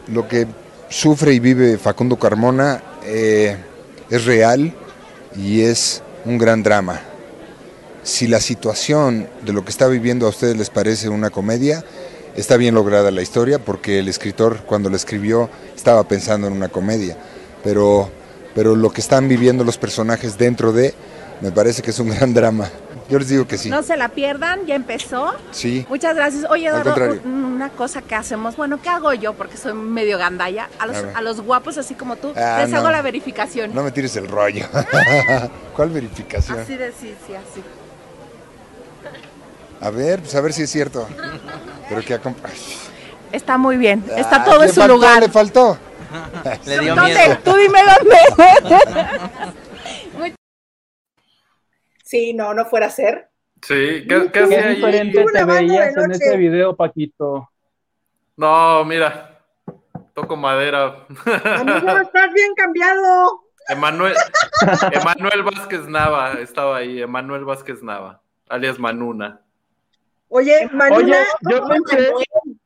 lo que sufre y vive Facundo Carmona eh, es real y es un gran drama. Si la situación de lo que está viviendo a ustedes les parece una comedia, está bien lograda la historia porque el escritor cuando la escribió estaba pensando en una comedia, pero, pero lo que están viviendo los personajes dentro de, me parece que es un gran drama. Yo les digo que sí. No se la pierdan, ya empezó. Sí. Muchas gracias. Oye, Eduardo, una cosa que hacemos, bueno, ¿qué hago yo? Porque soy medio gandalla. A los, A los guapos, así como tú, Ah, les no. hago la verificación. No me tires el rollo. ¿Cuál verificación? Así de sí, sí, así. A ver, pues a ver si es cierto. Pero que. Está muy bien, está Ah, todo en su faltó, lugar. Le faltó. Le dio ¿Dónde? miedo. Tú dime dónde. Sí, no, no fuera a ser. Sí, ¿qué, qué Qué hacía ahí? diferente te veías en ese video, Paquito. No, mira, toco madera. Amigo, estás bien cambiado. Emanuel, Emanuel Vázquez Nava estaba ahí, Emanuel Vázquez Nava, alias Manuna. Oye, Oye, yo pensé,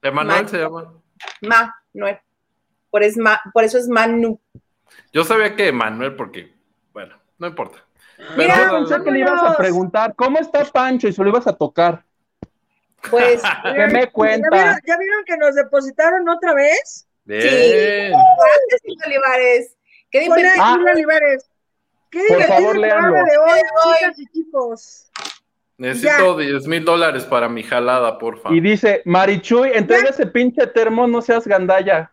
Emanuel Man. se llama. Ma, no es. Por, es ma- por eso es Manu. Yo sabía que Emanuel, porque, bueno, no importa. Mira, Pero- pensé que le ibas a preguntar, ¿cómo está Pancho? Y se lo ibas a tocar. Pues, ¿Qué me ¿ya cuenta? vieron, ya vieron que nos depositaron otra vez? Bien. gracias, señor Olivares. Qué divertido. Ah. Olivares. Qué Por divertido favor, el programa léanlo. de hoy, Hoy. chicas y chicos. Necesito 10 mil dólares para mi jalada, porfa. Y dice, Marichuy, entrega ese pinche termo, no seas gandalla.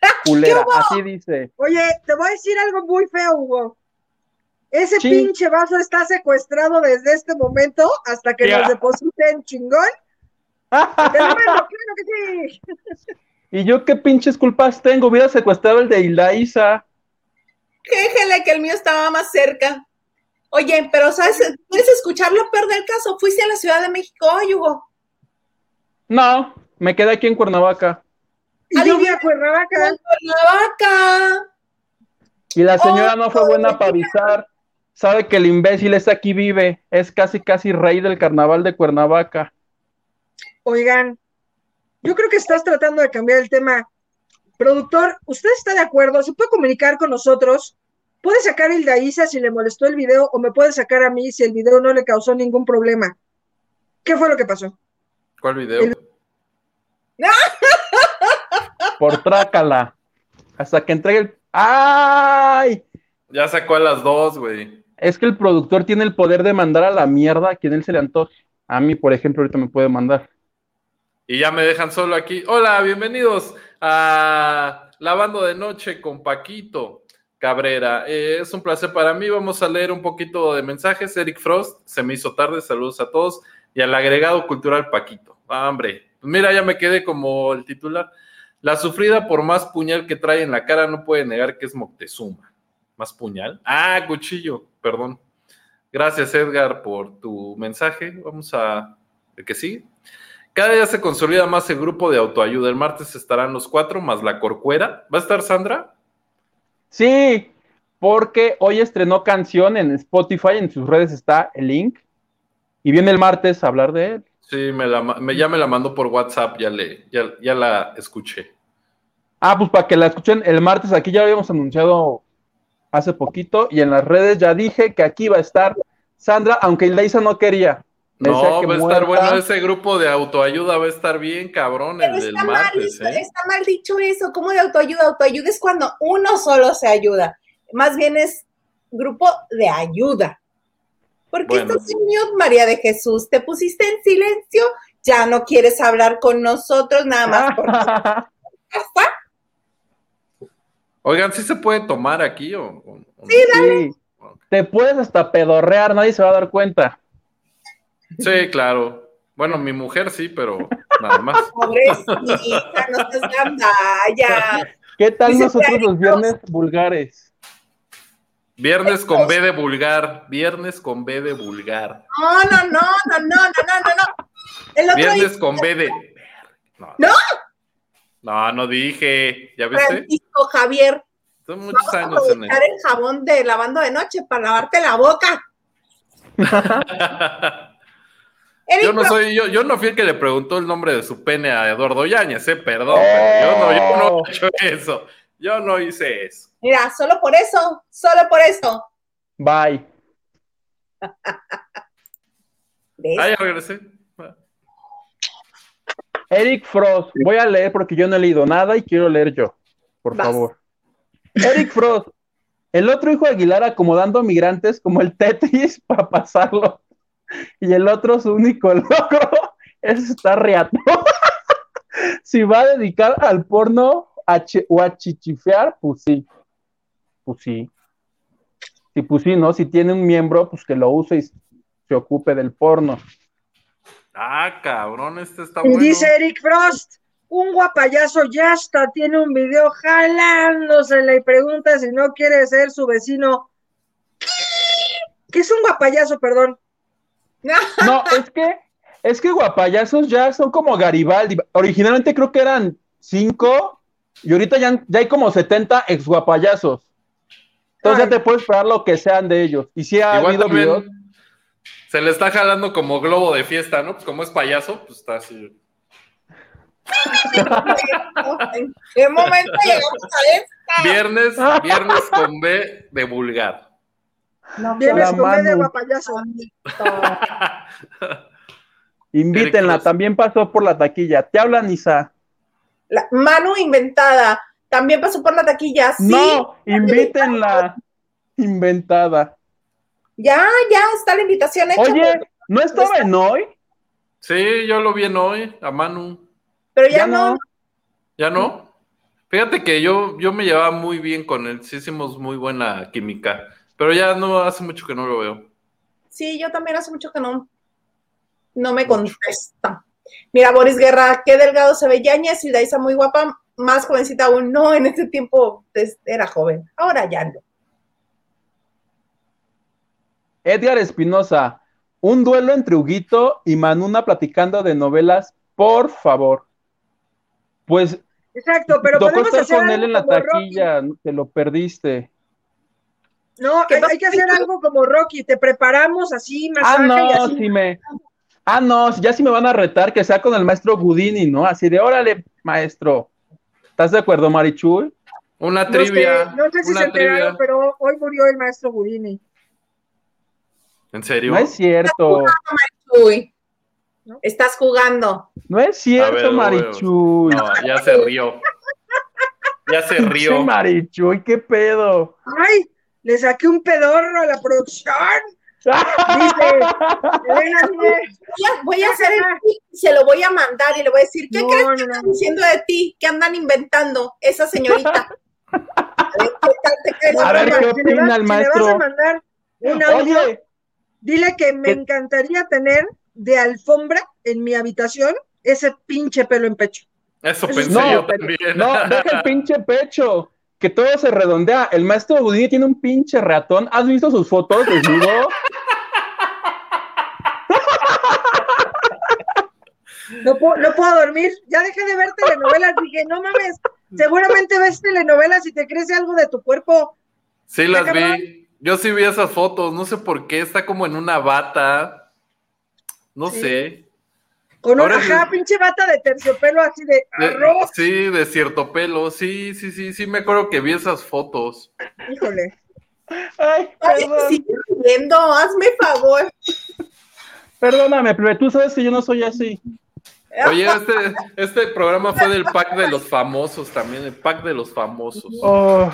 Culera, así dice. Oye, te voy a decir algo muy feo, Hugo. Ese pinche vaso está secuestrado desde este momento hasta que Ya. nos depositen chingón. Claro que sí. ¿Y yo qué pinches culpas tengo? Hubiera secuestrado el de Hilda Isa. Déjele que el mío estaba más cerca. Oye, pero ¿sabes? ¿Quieres escuchar lo peor del caso? Fuiste a la Ciudad de México hoy, Hugo. No, me quedé aquí en Cuernavaca. Y yo fui a Cuernavaca. La vaca. Y la señora Oh, no fue buena para avisar. Sabe que el imbécil es aquí vive. Es casi, casi rey del carnaval de Cuernavaca. Oigan, yo creo que estás tratando de cambiar el tema. Productor, ¿usted está de acuerdo? ¿Se puede comunicar con nosotros? ¿Puede sacar el Isa si le molestó el video o me puede sacar a mí si el video no le causó ningún problema? ¿Qué fue lo que pasó? ¿Cuál video? El- Por trácala. Hasta que entregue el. ¡Ay! Ya sacó a las dos, güey. Es que el productor tiene el poder de mandar a la mierda a quien él se le antoje. A mí, por ejemplo, ahorita me puede mandar. Y ya me dejan solo aquí. Hola, bienvenidos a Lavando de Noche con Paquito Cabrera. Eh, es un placer para mí. Vamos a leer un poquito de mensajes. Eric Frost, se me hizo tarde. Saludos a todos. Y al agregado cultural Paquito. Ah, hombre, mira, ya me quedé como el titular. La sufrida por más puñal que trae en la cara no puede negar que es Moctezuma. ¿Más puñal? Ah, cuchillo, perdón. Gracias, Edgar, por tu mensaje. Vamos a. ¿El que sigue? Cada día se consolida más el grupo de autoayuda. El martes estarán los cuatro más la corcuera. ¿Va a estar Sandra? Sí, porque hoy estrenó canción en Spotify, en sus redes está el link. Y viene el martes a hablar de él. Sí, me la, me, ya me la mandó por WhatsApp, ya, le, ya, ya la escuché. Ah, pues para que la escuchen el martes, aquí ya habíamos anunciado hace poquito y en las redes ya dije que aquí va a estar Sandra, aunque Leisa no quería. No, va a estar bueno ese grupo de autoayuda, va a estar bien cabrón el del está mal, martes, dicho, ¿eh? está mal dicho eso. ¿Cómo de autoayuda? Autoayuda es cuando uno solo se ayuda. Más bien es grupo de ayuda. ¿Por qué Bueno. estás en mute, María de Jesús? ¿Te pusiste en silencio? Ya no quieres hablar con nosotros nada más por Oigan, ¿sí se puede tomar aquí o? Sí. Te puedes hasta pedorrear, nadie se va a dar cuenta. Sí, claro. Bueno, mi mujer sí, pero nada más. Pobrecita, no seas gandalla. ¿Qué tal Dice nosotros clarito. los viernes vulgares? Viernes con B de vulgar, viernes con B de vulgar. No, no, no, no, no, no, no, no. El otro viernes día... con B de... No, no. No, no dije, ¿ya viste? Francisco Javier. Son muchos Vamos años a en el... el jabón de lavando de noche para lavarte la boca. Eric, Yo no soy, yo, yo no fui el que le preguntó el nombre de su pene a Eduardo Yáñez, eh, perdón, pero yo no, yo no he hecho eso. Yo no hice eso. Mira, solo por eso, solo por eso. Bye. Ah, ya regresé. Eric Frost, voy a leer porque yo no he leído nada y quiero leer yo, por Vas. favor. Eric Frost, el otro hijo de Aguilar acomodando migrantes como el Tetris para pasarlo. Y el otro, su único logro, es estar reato. si va a dedicar al porno a o a chichifear, pues sí. Pues sí. Sí, pues sí, ¿no? Si tiene un miembro, pues que lo use y se ocupe del porno. Ah, cabrón, este está Y bueno. dice Eric Frost, un guapayazo ya hasta tiene un video jalándosela y pregunta si no quiere ser su vecino. ¿Qué es un guapayazo, perdón? No, es que, es que guapayazos ya son como Garibaldi. Originalmente creo que eran cinco y ahorita ya, ya hay como 70 ex guapayazos. Entonces Ay. ya te puedes esperar lo que sean de ellos. Y si ha Igual habido también videos. se le está jalando como globo de fiesta, ¿no? Pues como es payaso, pues está así. ¿En qué momento llegamos a esto? Viernes, viernes con B de vulgar. Vienes La con guapayazo. Invítenla, también pasó por la taquilla. Te hablan, Isa. La Manu inventada. También pasó por la taquilla. Sí. No, invítenla. Inventada. Ya, ya está la invitación hecha. Oye, ¿no estaba en hoy? Sí, yo lo vi en hoy, a Manu. pero ya, no. ¿Ya no? Fíjate que yo, yo me llevaba muy bien con él, sí hicimos muy buena química, pero ya no hace mucho que no lo veo. Sí, yo también hace mucho que no. No me contesta. Mira, Boris Guerra, qué delgado se ve Yañez y Daisa muy guapa, más jovencita aún. No, en ese tiempo era joven. Ahora ya no. Edgar Espinosa, un duelo entre Huguito y Manuna platicando de novelas, por favor. Pues Exacto, pero tocó podemos estar hacer con él en la Rocky. taquilla, te lo perdiste. No, ¿Qué hay, que hacer algo como Rocky. Te preparamos así, Ah, masaje y no, así. si me. Ah, no, ya si me van a retar, que sea con el maestro Gudini, ¿no? Así de, órale, maestro. ¿Estás de acuerdo, Marichuy? Una No sé, trivia, no sé si se enteraron, trivia. pero hoy murió el maestro Gudini. ¿En serio? No es cierto. Estás jugando. No es cierto, ver, Marichuy. No, ya se rió. Ya se rió. Marichuy, qué pedo. ¡Ay! Le saqué un pedorro a la producción. Dice. Voy a, voy a hacer el se lo voy a mandar y le voy a decir, ¿qué No, crees no, que no. están diciendo de ti? ¿Qué andan inventando esa señorita? A ver, ¿qué tal te cae? A ver, Si ¿qué le opina vas- el si le vas maestro? a mandar un audio, Oye, dile que me encantaría tener de alfombra en mi habitación ese pinche pelo en pecho. Eso Eso pensé no, yo también. no, deja el pinche pecho. Que todo se redondea. El maestro Houdini tiene un pinche ratón. ¿Has visto sus fotos desnudo? No puedo, no puedo dormir. Ya dejé de ver telenovelas. Dije, no mames, seguramente ves telenovelas y te crece algo de tu cuerpo. Sí las cabrón. vi. Yo sí vi esas fotos. No sé por qué. Está como en una bata. No Sí. sé. Con una sí. pinche bata de terciopelo así de arroz. sí, de cierto pelo. Sí, sí, sí, sí. Me acuerdo que vi esas fotos. Híjole. Ay, Ay, perdón. sigue riendo, hazme favor. Perdóname, pero tú sabes que yo no soy así. Oye, este, este programa fue del pack de los famosos también. El pack de los famosos. Oh,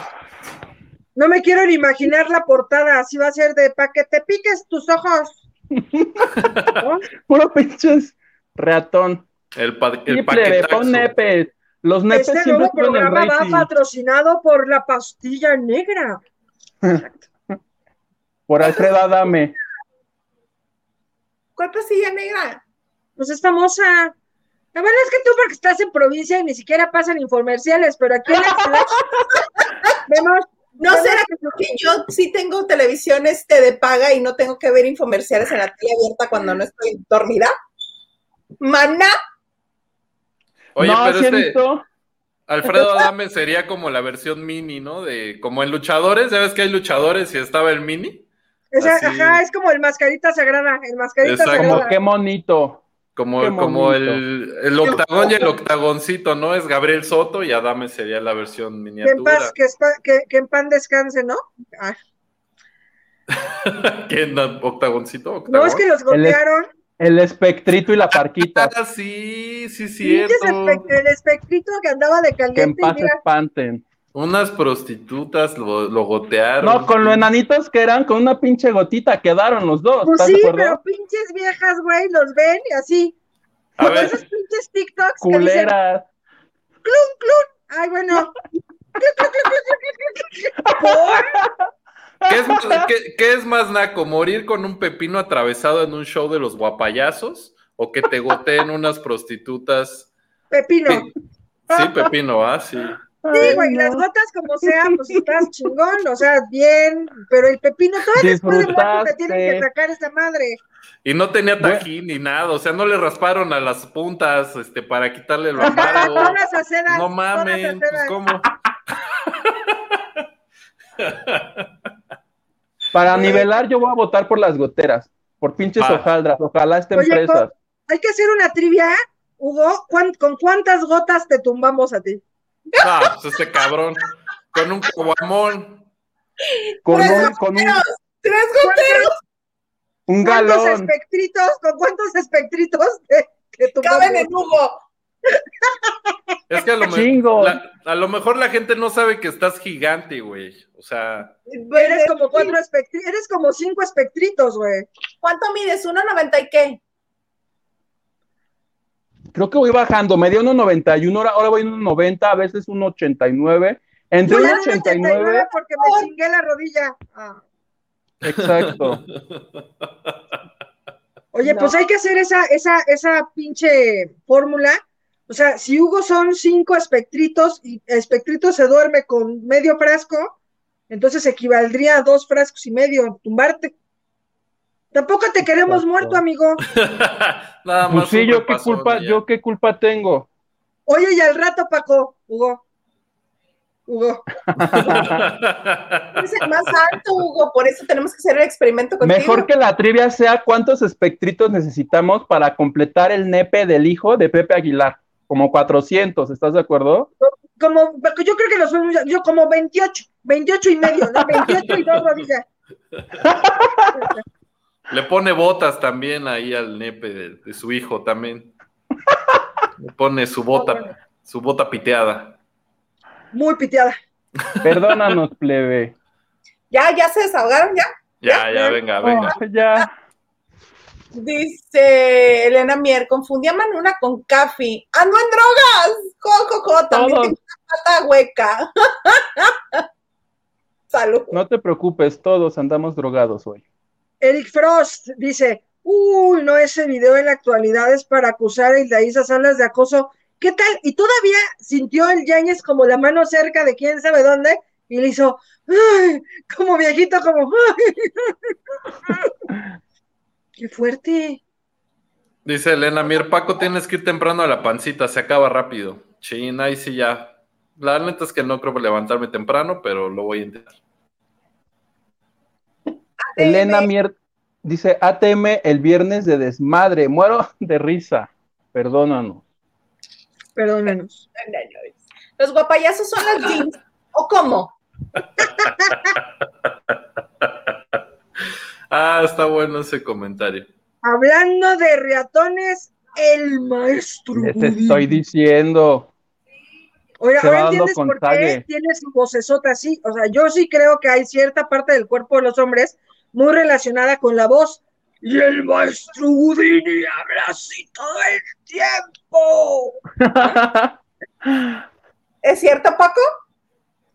No me quiero ni imaginar la portada. Así va a ser de pa' que te piques tus ojos. ¿No? puro pinches ratón. El, pa el paquetaxo. pon nepes. Los nepes Este siempre nuevo programa va patrocinado por la pastilla negra. Por Alfredo Adame. ¿Cuál pastilla negra? Pues es famosa. La verdad es que tú porque estás en provincia y ni siquiera pasan infomerciales, pero aquí en el flash vemos ¿No será que yo sí tengo televisión este de paga y no tengo que ver infomerciales en la tele abierta cuando no estoy dormida? Mana, Oye, no, pero este. Alfredo Adame sería como la versión mini, ¿no? De como en luchadores, ya ves que hay luchadores y estaba el mini, Así. ajá, es como el mascarita sagrada, el mascarita Exacto. sagrada. Como qué monito. como, Qué como bonito. el, el octagón y el octagoncito, ¿no? Es Gabriel Soto y Adame sería la versión Que en, miniatura. paz, que, espa- que- que en pan descanse, ¿no? Ah, ¿Quién? ¿Octagoncito? no, es que los golpearon. El espectrito y la parquita. Ah, sí, sí, cierto. el espectrito que andaba de Que en caliente y paz mira, espanten. Unas prostitutas lo, lo gotearon. No, con lo enanitos que eran, con una pinche gotita quedaron los dos. pues ¿Estás sí, pero pinches viejas, güey, los ven y así. A ver, esos pinches TikToks que dicen, Culeras. clun, clun. Ay, bueno. ¿Por? ¿Qué es, más, qué- qué es más naco? ¿Morir con un pepino atravesado en un show de los guapayazos? ¿O que te goteen unas prostitutas? Pepino. Sí, sí, pepino, ah, sí. Sí, güey, las gotas como sea, pues estás chingón, o sea, bien, pero el pepino, todavía después de muerto te tienen que sacar esa madre. Y no tenía tajín ni nada, o sea, no le rasparon a las puntas este, para quitarle lo amargo. No mames, pues cómo. Para nivelar, yo voy a votar por las goteras. Por pinches Va. hojaldras. Ojalá estén Oye, presas. Hay que hacer una trivia, Hugo, ¿cuán- ¿con cuántas gotas te tumbamos a ti? Ah, pues este cabrón. Con un coguamón. Con Tres un, con un, tres goteros un ¿Cuántos galón. espectritos, con cuántos espectritos te, te tumbamos? caben en Hugo. Es que a lo, me- Chingo. la- a lo mejor la gente no sabe que estás gigante, güey. O sea, Eres como cuatro espectritos, eres como cinco espectritos, güey. ¿Cuánto mides? ¿1,90 y qué? Creo que voy bajando. Me dio 1.91, ahora, ahora voy en 1.90, a veces 1.89. Entre Yo ya en 1.89. porque me chingué la rodilla. Ah. Exacto. Oye, No. pues hay que hacer esa, esa, esa pinche fórmula. O sea, si Hugo son cinco espectritos y espectritos se duerme con medio frasco, entonces equivaldría a dos frascos y medio tumbarte. Tampoco te queremos Exacto. muerto, amigo. nada más. Pues sí, yo qué culpa, yo qué culpa tengo. Oye, y al rato, Paco, Hugo. Hugo. Es el más alto, Hugo, por eso tenemos que hacer el experimento contigo. Mejor que la trivia sea cuántos espectritos necesitamos para completar el nepe del hijo de Pepe Aguilar. Como 400, ¿estás de acuerdo? Como, yo creo que los yo como 28, 28 y medio, ¿no? 28 y dos rodillas. Le pone botas también ahí al nepe de, de su hijo también. Le pone su bota, su bota piteada. Muy piteada. Perdónanos, plebe. Ya, ya se desahogaron, ya. Ya, ya, venga, venga. Oh, ya. Dice Elena Mier, confundí a Manuna con Cafi. ¡Ando en drogas! ¡Jo, jo, jo! También tengo una pata hueca. Salud. No te preocupes, todos andamos drogados hoy. Eric Frost dice, uy, no, ese video en la actualidad es para acusar a Hildaísa Salas de acoso. ¿Qué tal? Y todavía sintió el Yañez como la mano cerca de quién sabe dónde y le hizo, ay, como viejito, como, ay. Qué fuerte. Dice Elena Mier, Paco, tienes que ir temprano a la pancita, se acaba rápido. China, ahí sí ya. La neta es que no creo levantarme temprano, pero lo voy a intentar. Elena Mier dice ATM el viernes de desmadre. Muero de risa. Perdónanos. Perdónanos. Los guapayazos son las jeans. ¿O cómo? Ah, está bueno ese comentario. Hablando de reatones, el maestro. Les Gudín. estoy diciendo. Oiga, ahora entiendes por qué tiene su vocesota así. O sea, yo sí creo que hay cierta parte del cuerpo de los hombres muy relacionada con la voz. Y el maestro Houdini habla así todo el tiempo. ¿Es cierto, Paco?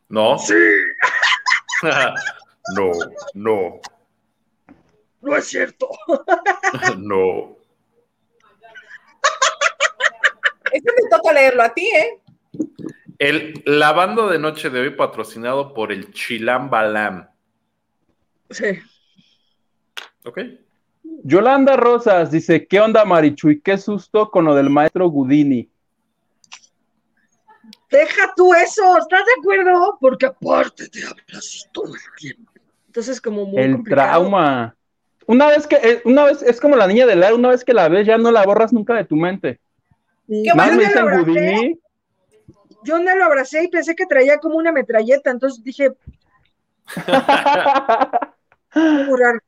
¿No? Sí, no, no, no es cierto. no. Este me toca leerlo a ti, ¿eh? El lavando de noche de hoy patrocinado por el Chilam Balam. Sí. ¿Ok? Yolanda Rosas dice: ¿Qué onda, Marichuy? Qué susto con lo del maestro Gudini. Deja tú eso, ¿estás de acuerdo? Porque aparte te hablas todo el tiempo. Entonces, como muy El complicado. trauma. Una vez que, eh, una vez, es como la niña del aire, una vez que la ves, ya no la borras nunca de tu mente. Qué Más me dicen. Yo no lo abracé y pensé que traía como una metralleta, entonces dije, muy raro.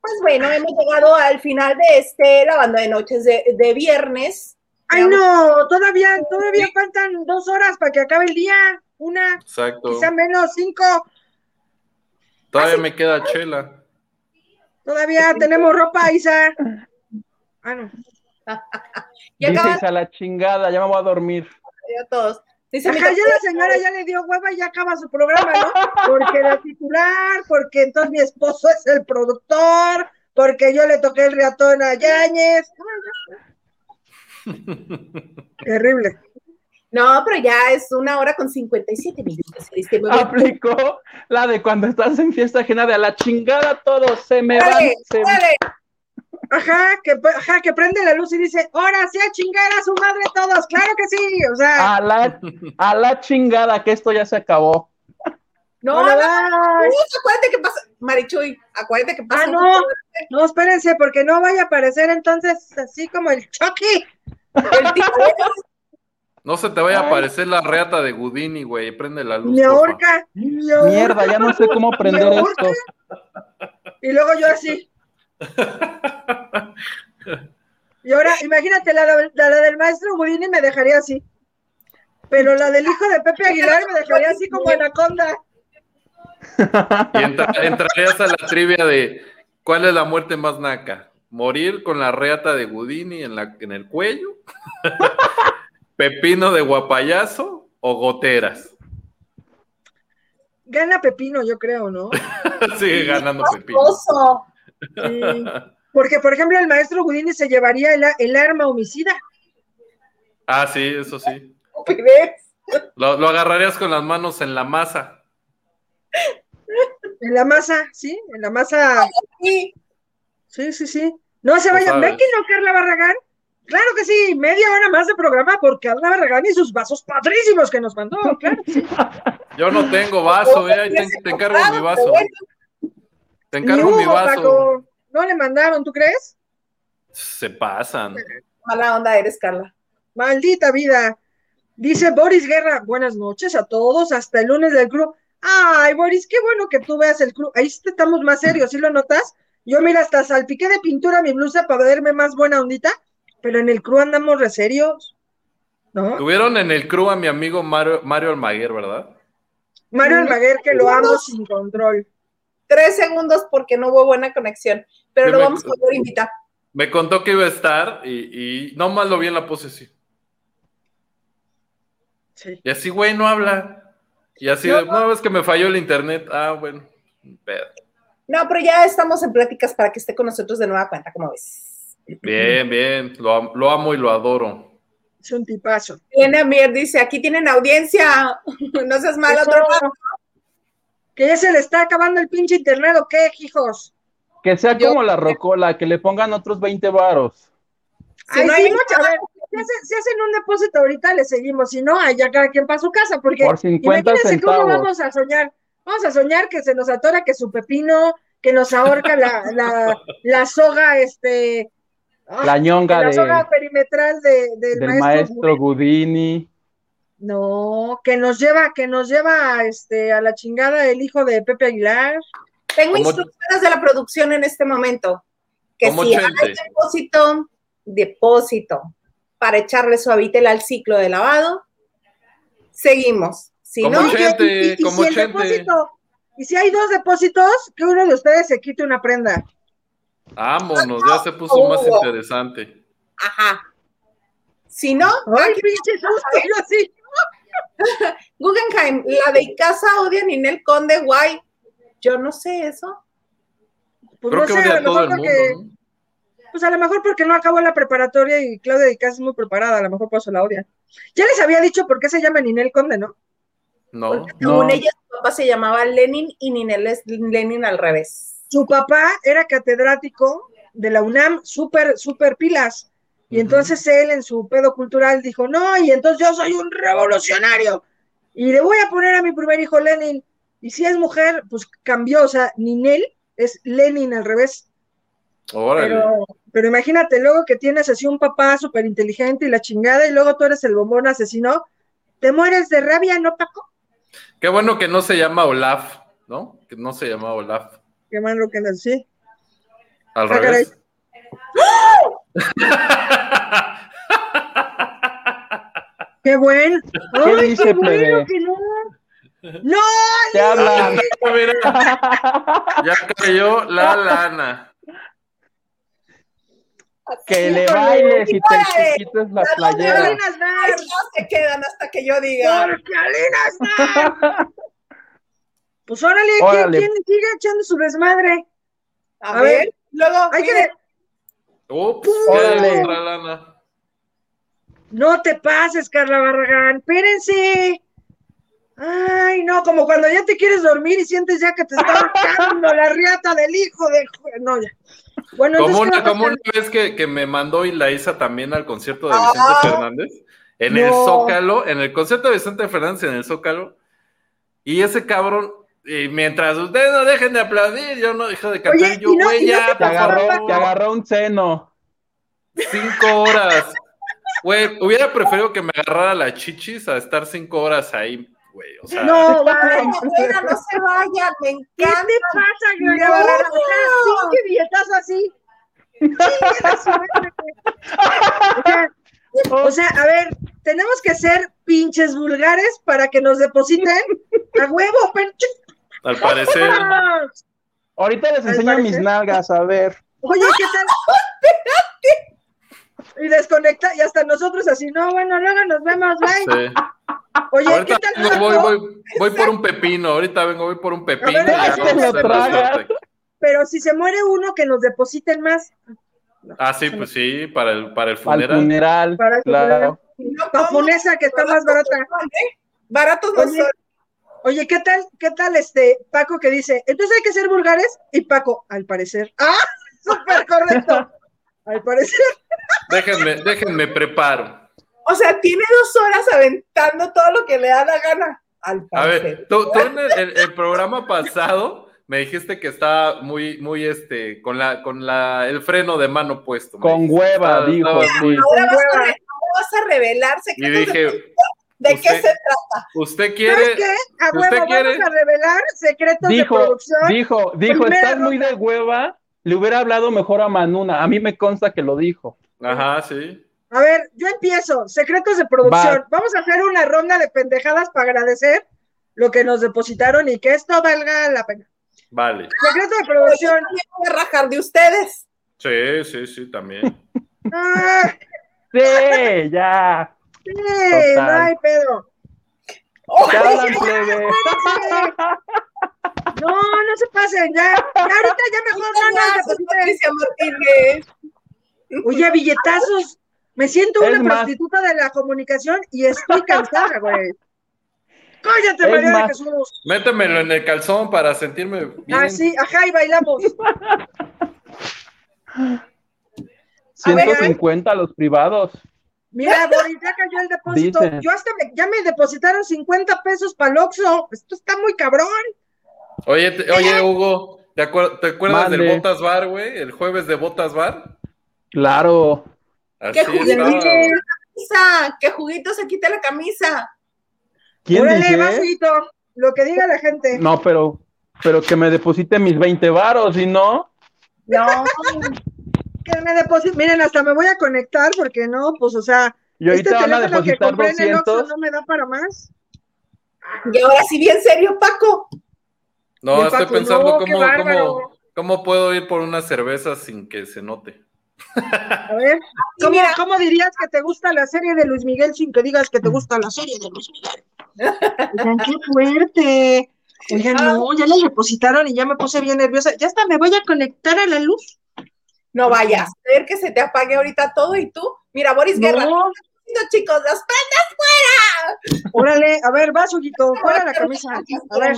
Pues bueno, hemos llegado al final de este lavando de noches de, de viernes. Ay, no, todavía, todavía faltan dos horas para que acabe el día. Una, Exacto. quizá menos, cinco. Todavía me queda chela. Todavía tenemos ropa, Isa. Ah, no. Y Dice Isa, la chingada, ya me voy a dormir. ya todos. Dice Ajá, ya la señora ya le dio hueva y ya acaba su programa, ¿no? Porque la titular, porque entonces mi esposo es el productor, porque yo le toqué el reatón a Yáñez. Terrible. No, pero ya es una hora con 57 minutos. Aplicó la de cuando estás en fiesta ajena de a la chingada todos se me van. Dale, se- dale. Ajá, que, ajá, que prende la luz y dice, ahora sí a chingar a su madre todos, claro que sí, o sea, A la, a la chingada, que esto ya se acabó. No, no, acuérdate que pasa, Marichuy, acuérdate que pasa. ah, no, no, espérense, porque no vaya a aparecer entonces así como el Chucky. El tío, No se te vaya a aparecer la reata de Gudini, güey. Prende la luz. Mi porfa. ahorca, mi ahorca. Mierda, ya no sé cómo prender Mi esto. Y luego yo así. Y ahora, imagínate, la, la- la del maestro Budini me dejaría así. Pero la del hijo de Pepe Aguilar me dejaría así como anaconda. Y entra- entrarías a la trivia de ¿cuál es la muerte más naca? ¿Morir con la reata de Gudini en, la, en el cuello? ¿Pepino de guapayazo o goteras? Gana Pepino, yo creo, ¿no? Sigue ganando Pepino. Sí. Porque, por ejemplo, el maestro Budini se llevaría el, el arma homicida. Ah, sí, eso sí. Lo, lo agarrarías con las manos en la masa. En la masa, ¿sí? En la masa. Sí. Sí, sí, sí. No se vayan. ¿Ven que no, Carla Barragán? Claro que sí, media hora más de programa por Carla Barragán y sus vasos padrísimos que nos mandó, claro. que sí. Yo no tengo vaso, eh. te, te encargo mi vaso. Te Ni encargo mi vaso. Paco. No le mandaron, ¿tú crees? Se pasan. Mala onda eres, Carla. Maldita vida. Dice Boris Guerra, buenas noches a todos, hasta el lunes del club. Ay, Boris, qué bueno que tú veas el club. Ahí sí estamos más serios, ¿sí lo notas? Yo, mira, hasta salpiqué de pintura mi blusa para verme más buena ondita, pero en el crew andamos re serios. ¿No? Tuvieron en el crew a mi amigo Mario, Mario Almaguer, ¿verdad? Mario Almaguer, que lo amo sin control. Tres segundos porque no hubo buena conexión, pero lo vamos a poder invitar. Me contó que iba a estar y, y nomás lo vi en la pose. Sí. Y así, güey, no habla. Y así, No, no, es que me falló el internet. Ah, bueno. pedo. No, pero ya estamos en pláticas para que esté con nosotros de nueva cuenta, ¿cómo ves? Bien, bien. Lo, am- lo amo y lo adoro. Es un tipazo. Elena Mier dice, aquí tienen audiencia, no seas mal Eso, otro lado. Que ya se le está acabando el pinche internet, ¿o qué, hijos? Que sea Yo- como la rocola, que le pongan otros 20 varos. Si Ay, no sí, hay- a ver, si hacen, si hacen un depósito ahorita, le seguimos. Si no, allá cada quien para su casa, porque Por 50 imagínense cómo centavos. vamos a soñar. Vamos a soñar que se nos atora que su pepino, que nos ahorca la, la, la soga, este. Ah, La ñonga la de, soga perimetral de, del, del maestro. maestro Gudini. No, que nos lleva, que nos lleva este, a la chingada el hijo de Pepe Aguilar. Tengo instrucciones de la producción en este momento, que si hay depósito, depósito, para echarle suavitel al ciclo de lavado, seguimos. Si Como no. Oye, y- y- y como si el depósito, y si hay dos depósitos, que uno de ustedes se quite una prenda. Vámonos, ya se puso más interesante. ajá. Si no, Ay, pinche susto, yo así. Guggenheim, la de casa odia a Ninel Conde, guay. Yo no sé eso. Pues Creo no que sé, odia a todo mejor el porque, pues a lo mejor porque no acabó la preparatoria y Claudia de Casa es muy preparada, a lo mejor por eso la odia. Ya les había dicho por qué se llama Ninel Conde, ¿no? No. Porque no. según ella, su papá se llamaba Lenin y Ninel es Lenin al revés. Su papá era catedrático de la UNAM, súper, súper pilas. Y entonces él en su pedo cultural dijo, no, y entonces yo soy un revolucionario. Y le voy a poner a mi primer hijo Lenin. Y si es mujer, pues cambió, o sea, Ninel es Lenin al revés. Órale. Pero, pero imagínate luego que tienes así un papá súper inteligente y la chingada, y luego tú eres el bombón asesino, te mueres de rabia, ¿no, Paco? Qué bueno que no se llama Olaf, ¿no? Que no se llama Olaf. Qué malo que no, sí. Al Ah, revés. Qué bueno. ¿Qué Ay, dice, qué bueno plebe? que no. No, Te hablan. Mira, ya cayó la lana. Que le bailes y te quites la playera. Ay, no se quedan hasta que yo diga. porque Alinas Dar. Pues órale, ¿quién, Órale. quién sigue echando su desmadre? A, A ver, ver. luego, Hay que miren, Ups, Órale. ya otra lana. No te pases, Carla Barragán, espérense. Ay, no, como cuando ya te quieres dormir y sientes ya que te está ahorcando la riata del hijo de... No, ya. Bueno, Como una, ¿qué va a como una vez que, que me mandó y la Isa también al concierto de Vicente Ah. Fernández, en el. Zócalo, en el concierto de Vicente Fernández en el Zócalo, y ese cabrón, y mientras ustedes no dejen de aplaudir, yo no dejo de cantar, Oye, yo, y no- güey, y no ya, te Te agarró, te agarró un seno. cinco horas. Güey, hubiera preferido que me agarrara la chichis a estar cinco horas ahí, güey, o sea, No, vaya. Morena, no se vayan, me ¿Qué encanta. te pasa, Gloria No. Barragán? O sea, pinche billetazo así. O sea, o sea, a ver, tenemos que ser pinches vulgares para que nos depositen a huevo, pinche. Al parecer, Ahorita les enseño mis nalgas, a ver. Oye, ¿qué tal? Y desconecta, y hasta nosotros así, no, bueno, luego nos vemos, bye. sí. Oye, ¿qué tal? vengo, voy, voy, voy por un pepino, ahorita vengo, voy por un pepino. ver, ya lo la suerte. Pero si se muere uno, que nos depositen más. Ah, sí, pues sí, para el, para el Al funeral. funeral, Para el claro. No, Japonesa, que está más barata. Baratos no son. Oye, ¿qué tal, qué tal este Paco que dice, entonces hay que ser vulgares? Y Paco, al parecer. ¡Ah! Súper correcto. Al parecer. Déjenme, déjenme preparo. O sea, tiene dos horas aventando todo lo que le da la gana. Al A parecer. ver, tú, tú en el, el- el programa pasado me dijiste que estaba muy, muy este, con la, con la, el freno de mano puesto. Con dijiste. hueva, Estaba- dijo, estaba muy-. Ahora vas, a ahora vas a revelar Y secretos de, dije, de qué usted- se trata. ¿usted ¿Sabes quiere? qué? A ¿Usted huevo, quiere? vamos a revelar secretos de producción. dijo, dijo, Primera estás muy de hueva, le hubiera hablado mejor a Manuna. A mí me consta que lo dijo. Ajá, sí. A ver, yo empiezo. Secretos de producción. Va. Vamos a hacer una ronda de pendejadas para agradecer lo que nos depositaron y que esto valga la pena. Vale. Secreto de producción. Voy a rajar de ustedes. Sí, sí, sí, también. Ah, Sí, ya. Sí, Total. no hay pedo. ¿Qué hablan, plebe? No, no se pasen, ya. ya ahorita ya mejor no. Patricia Martínez. Oye, billetazos. Me siento Es una más- prostituta de la comunicación y estoy cansada, güey. Cállate, Es María de Jesús. Métemelo en el calzón para sentirme bien. Ah, sí, ajá, y bailamos. 150 los privados. Mira, Boris, ya cayó el depósito. Dicen. Yo hasta me, ya me depositaron 50 pesos para el Oxxo. Esto está muy cabrón. Oye, te- oye, Hugo, ¿te, acuer- te acuerdas del. Botas Bar, güey? El jueves de Botas Bar. Claro. Así ¿Qué juguito estaba, se güey. la camisa? ¿Qué juguito se quite la camisa? ¿Quién Órale, dice? Lo que diga la gente. No, pero, pero que me deposite mis 20 varos, si no. No, Que me depositen. Miren, hasta me voy a conectar porque no, pues, o sea, Y este ahorita van a teléfono que depositar compré en el Oxxo 200. no me da para más. y ahora sí, bien serio, Paco. No, estoy pensando no, cómo, cómo, cómo puedo ir por una cerveza sin que se note. A ver, ¿cómo, mira. cómo dirías que te gusta la serie de Luis Miguel sin que digas que te gusta la serie de Luis Miguel? Oigan, qué fuerte. Oigan, no, ya le depositaron y ya me puse bien nerviosa. Ya hasta me voy a conectar a la luz. No vayas a ver que se te apague ahorita todo y tú. Mira, Boris Guerra, No, chicos, las prendas fuera. órale, a ver, vas, Huguito, fuera la camisa. A ver,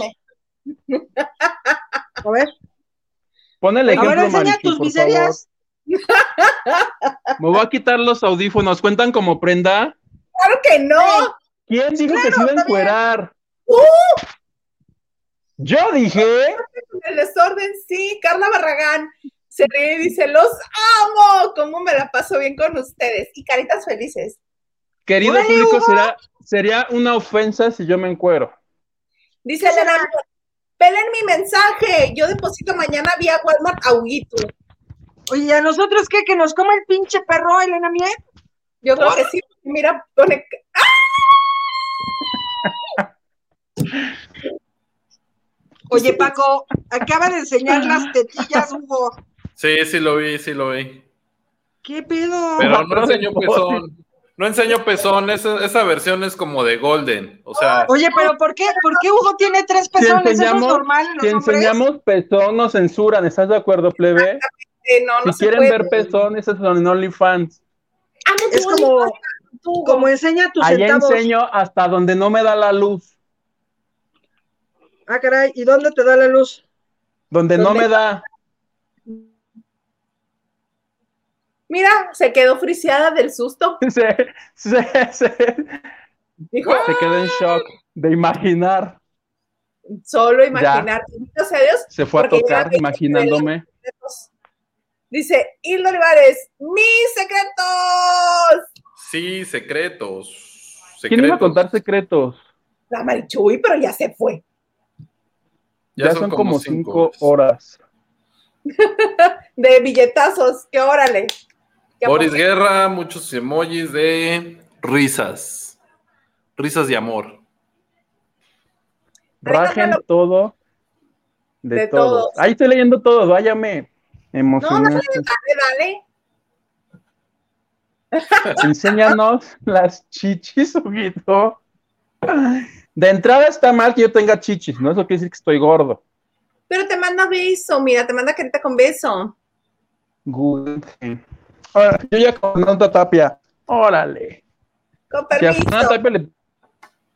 a ver, Pon el a ver, ejemplo, enseña Marichu, tus miserias. Me voy a quitar los audífonos. ¿Cuentan como prenda? Claro que no. ¿Quién dijo que se iba a encuerar? ¡Uh! Yo dije. El desorden, sí. Carla Barragán se ríe y dice, los amo. ¿Cómo me la paso bien con ustedes? Y caritas felices. Querido Órale, público, será, sería una ofensa si yo me encuero. Dice Elena, pelen mi mensaje. Yo deposito mañana vía Walmart a Huguito. Oye, ¿y a nosotros qué? ¿Que nos come el pinche perro, Elena Miel? Yo creo que sí. Mira, pone. Oye, Paco, acaba de enseñar las tetillas, Hugo. Sí, sí lo vi, sí lo vi. ¿Qué pedo? Pero no enseñó bote. pezón. No enseñó pezón, esa, esa versión es como de Golden. O sea, Oye, pero ¿por qué, ¿por qué Hugo tiene tres pezones? ¿Eso es enseñamos- normal en los Si hombres? enseñamos pezón, nos censuran. ¿Estás de acuerdo, plebe? eh, no, no Si se quieren puede. ver pezón, esos son OnlyFans. Ah, no, Es como, tú, como enseña tus Allá centavos. enseño hasta donde no me da la luz. Ah, caray, ¿y dónde te da la luz? Donde no me da. Mira, se quedó friseada del susto. Se, se, se, Dijo, se quedó en shock de imaginar. solo imaginar. Bendito sea Dios. Se fue a ya tocar imaginándome. secretos. Dice Hilda Olivares, mis secretos. sí, secretos. ¿Quién iba a secretos. contar secretos? La Marichuy, pero ya se fue. Ya, son, como cinco horas. De billetazos, que órale. Boris Guerra, muchos emojis de risas. Risas de amor. Rajen todo de, De todo. todos. Ahí estoy leyendo todo, váyame. Emocionaste. Dale, dale. Enséñanos las chichis, Huguito. De entrada está mal que yo tenga chichis, ¿no? Eso quiere decir que estoy gordo. Pero te manda beso, mira, te manda carita con beso. Good. Ahora, yo ya con Fernanda Tapia. Órale. Con Si a. Fernanda Tapia le,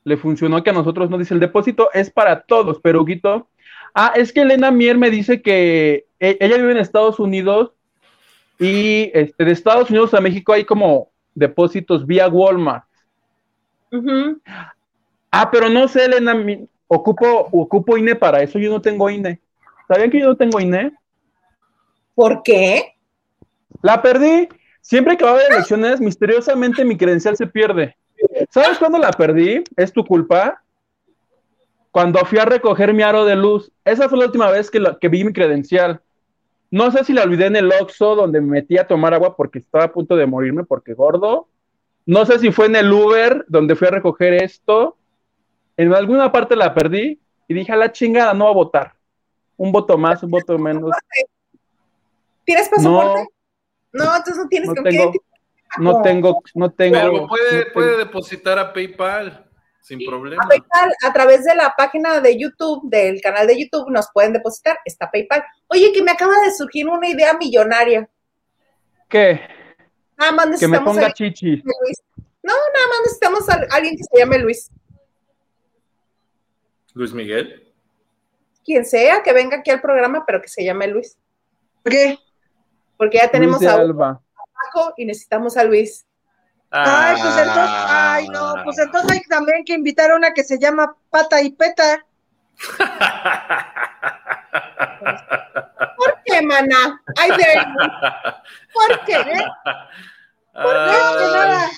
le funcionó que a nosotros no dice el depósito es para todos, pero Huguito. Ah, es que Elena Mier me dice que e- ella vive en Estados Unidos y este, de Estados Unidos a México hay como depósitos vía Walmart. Ah, pero no sé, Elena, mi- ocupo, ocupo INE para eso, yo no tengo INE. ¿Sabían que yo no tengo INE? ¿Por qué? La perdí. Siempre que va a haber elecciones, misteriosamente mi credencial se pierde. ¿Sabes cuándo la perdí? ¿Es tu culpa? Cuando fui a recoger mi aro de luz. Esa fue la última vez que, vi mi credencial. No sé si la olvidé en el Oxxo donde me metí a tomar agua porque estaba a punto de morirme porque gordo. No sé si fue en el Uber donde fui a recoger esto. En alguna parte la perdí y dije a la chingada, no voy a votar. Un voto más, un voto menos. ¿Tienes pasaporte? No, entonces no tienes No con tengo, qué. no tengo, no tengo. Pero puede, no tengo- puede depositar a PayPal sin problema. A PayPal, a través de la página de YouTube, del canal de YouTube, nos pueden depositar. Está PayPal. Oye, que me acaba de surgir una idea millonaria. ¿Qué? Nada más Que me necesitamos ponga a chichi. Luis. No, nada más necesitamos a alguien que se llame Luis. Luis Miguel. Quien sea, que venga aquí al programa, pero que se llame Luis. ¿Por qué? Porque ya tenemos a Alba. Paco y necesitamos a Luis. Ay, pues entonces, Ah. ay, no, pues entonces hay también que invitar a una que se llama Pata y Peta. ¿Por qué, mana? Ay, de ¿Por qué? eh? No, que nada.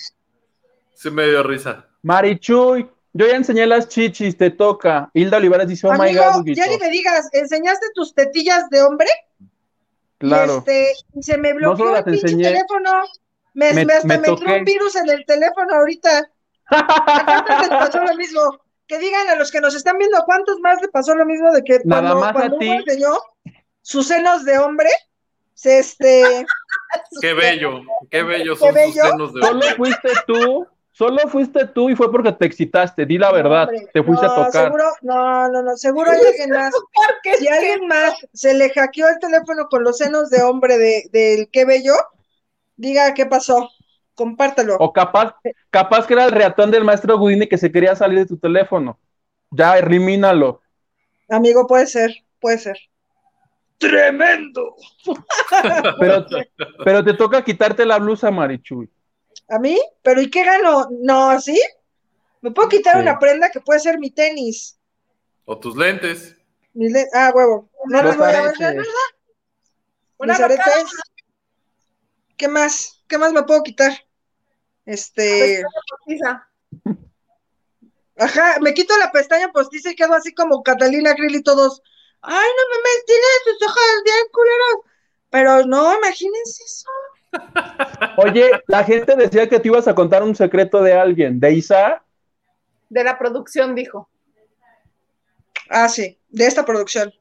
Sí me dio risa. Marichuy, yo ya enseñé las chichis, te toca. Hilda Olivares dice, oh my god, ya ni me digas, ¿enseñaste tus tetillas de hombre? Claro. Y, este, y se me No bloqueó solo el pinche enseñé, teléfono. Me, me- me- hasta me me, entró toqué. un virus en el teléfono ahorita. ¿A cuántos les pasó lo mismo? Que digan a los que nos están viendo, ¿a cuántos más le pasó lo mismo de que Nada cuando, más a cuando ti. Hugo enseñó sus senos de hombre, se este, Qué bello, qué bello Qué son sus senos de Solo hombre. fuiste tú, solo fuiste tú y fue porque te excitaste, di la verdad, hombre, te fuiste no, a tocar. Seguro, no, no, no, seguro hay alguien más. Si alguien más se le hackeó el teléfono con los senos de hombre de, del qué bello, diga qué pasó, compártelo. O capaz, capaz que era el reatón del maestro Houdini que se quería salir de tu teléfono. Ya, elimínalo. Amigo, puede ser, puede ser. ¡Tremendo! Pero, pero te toca quitarte la blusa, Marichuy. ¿A mí? ¿Pero y qué gano? No, ¿sí? Me puedo quitar Sí. una prenda que puede ser mi tenis. O tus lentes. mis le- ah, huevo. No los Los voy a ver. ¿verdad? Una Mis aretes. ¿Qué más? ¿Qué más me puedo quitar? Este. postiza. Ajá, me quito la pestaña postiza y quedo así como Catalina Krill y todos. Ay, no mames, tiene sus ojos bien culeros. Pero no, imagínense eso. Oye, la gente decía que te ibas a contar un secreto de alguien, de Isa. De la producción, dijo. Ah, sí, de esta producción.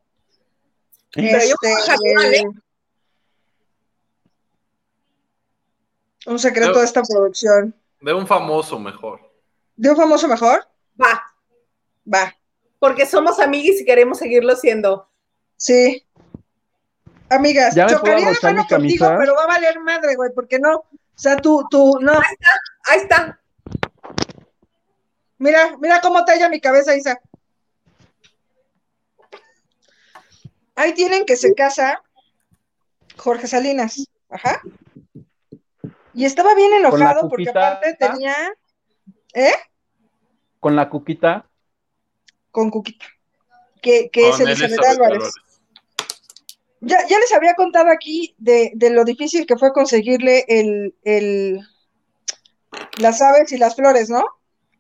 Pero yo Este, ¿eh? un secreto de esta producción. De un famoso mejor. ¿De un famoso mejor? Va, Va, porque somos amiguis y queremos seguirlo siendo. sí. Amigas, ¿Ya me puedo chocaría la abrochar mano mi contigo, camisa? pero va a valer madre, güey, porque no. O sea, tú, tú, no. Ahí está. Mira, mira cómo talla mi cabeza, Isa. Ahí tienen que se casa Jorge Salinas. Ajá. Y estaba bien la enojado porque aparte tenía. ¿Eh? Con la cuquita. Con Cuquita. Que, que es Elizabeth, Elizabeth Álvarez. Álvarez. Ya, ya les había contado aquí de, de lo difícil que fue conseguirle el, el, las aves y las flores, ¿no?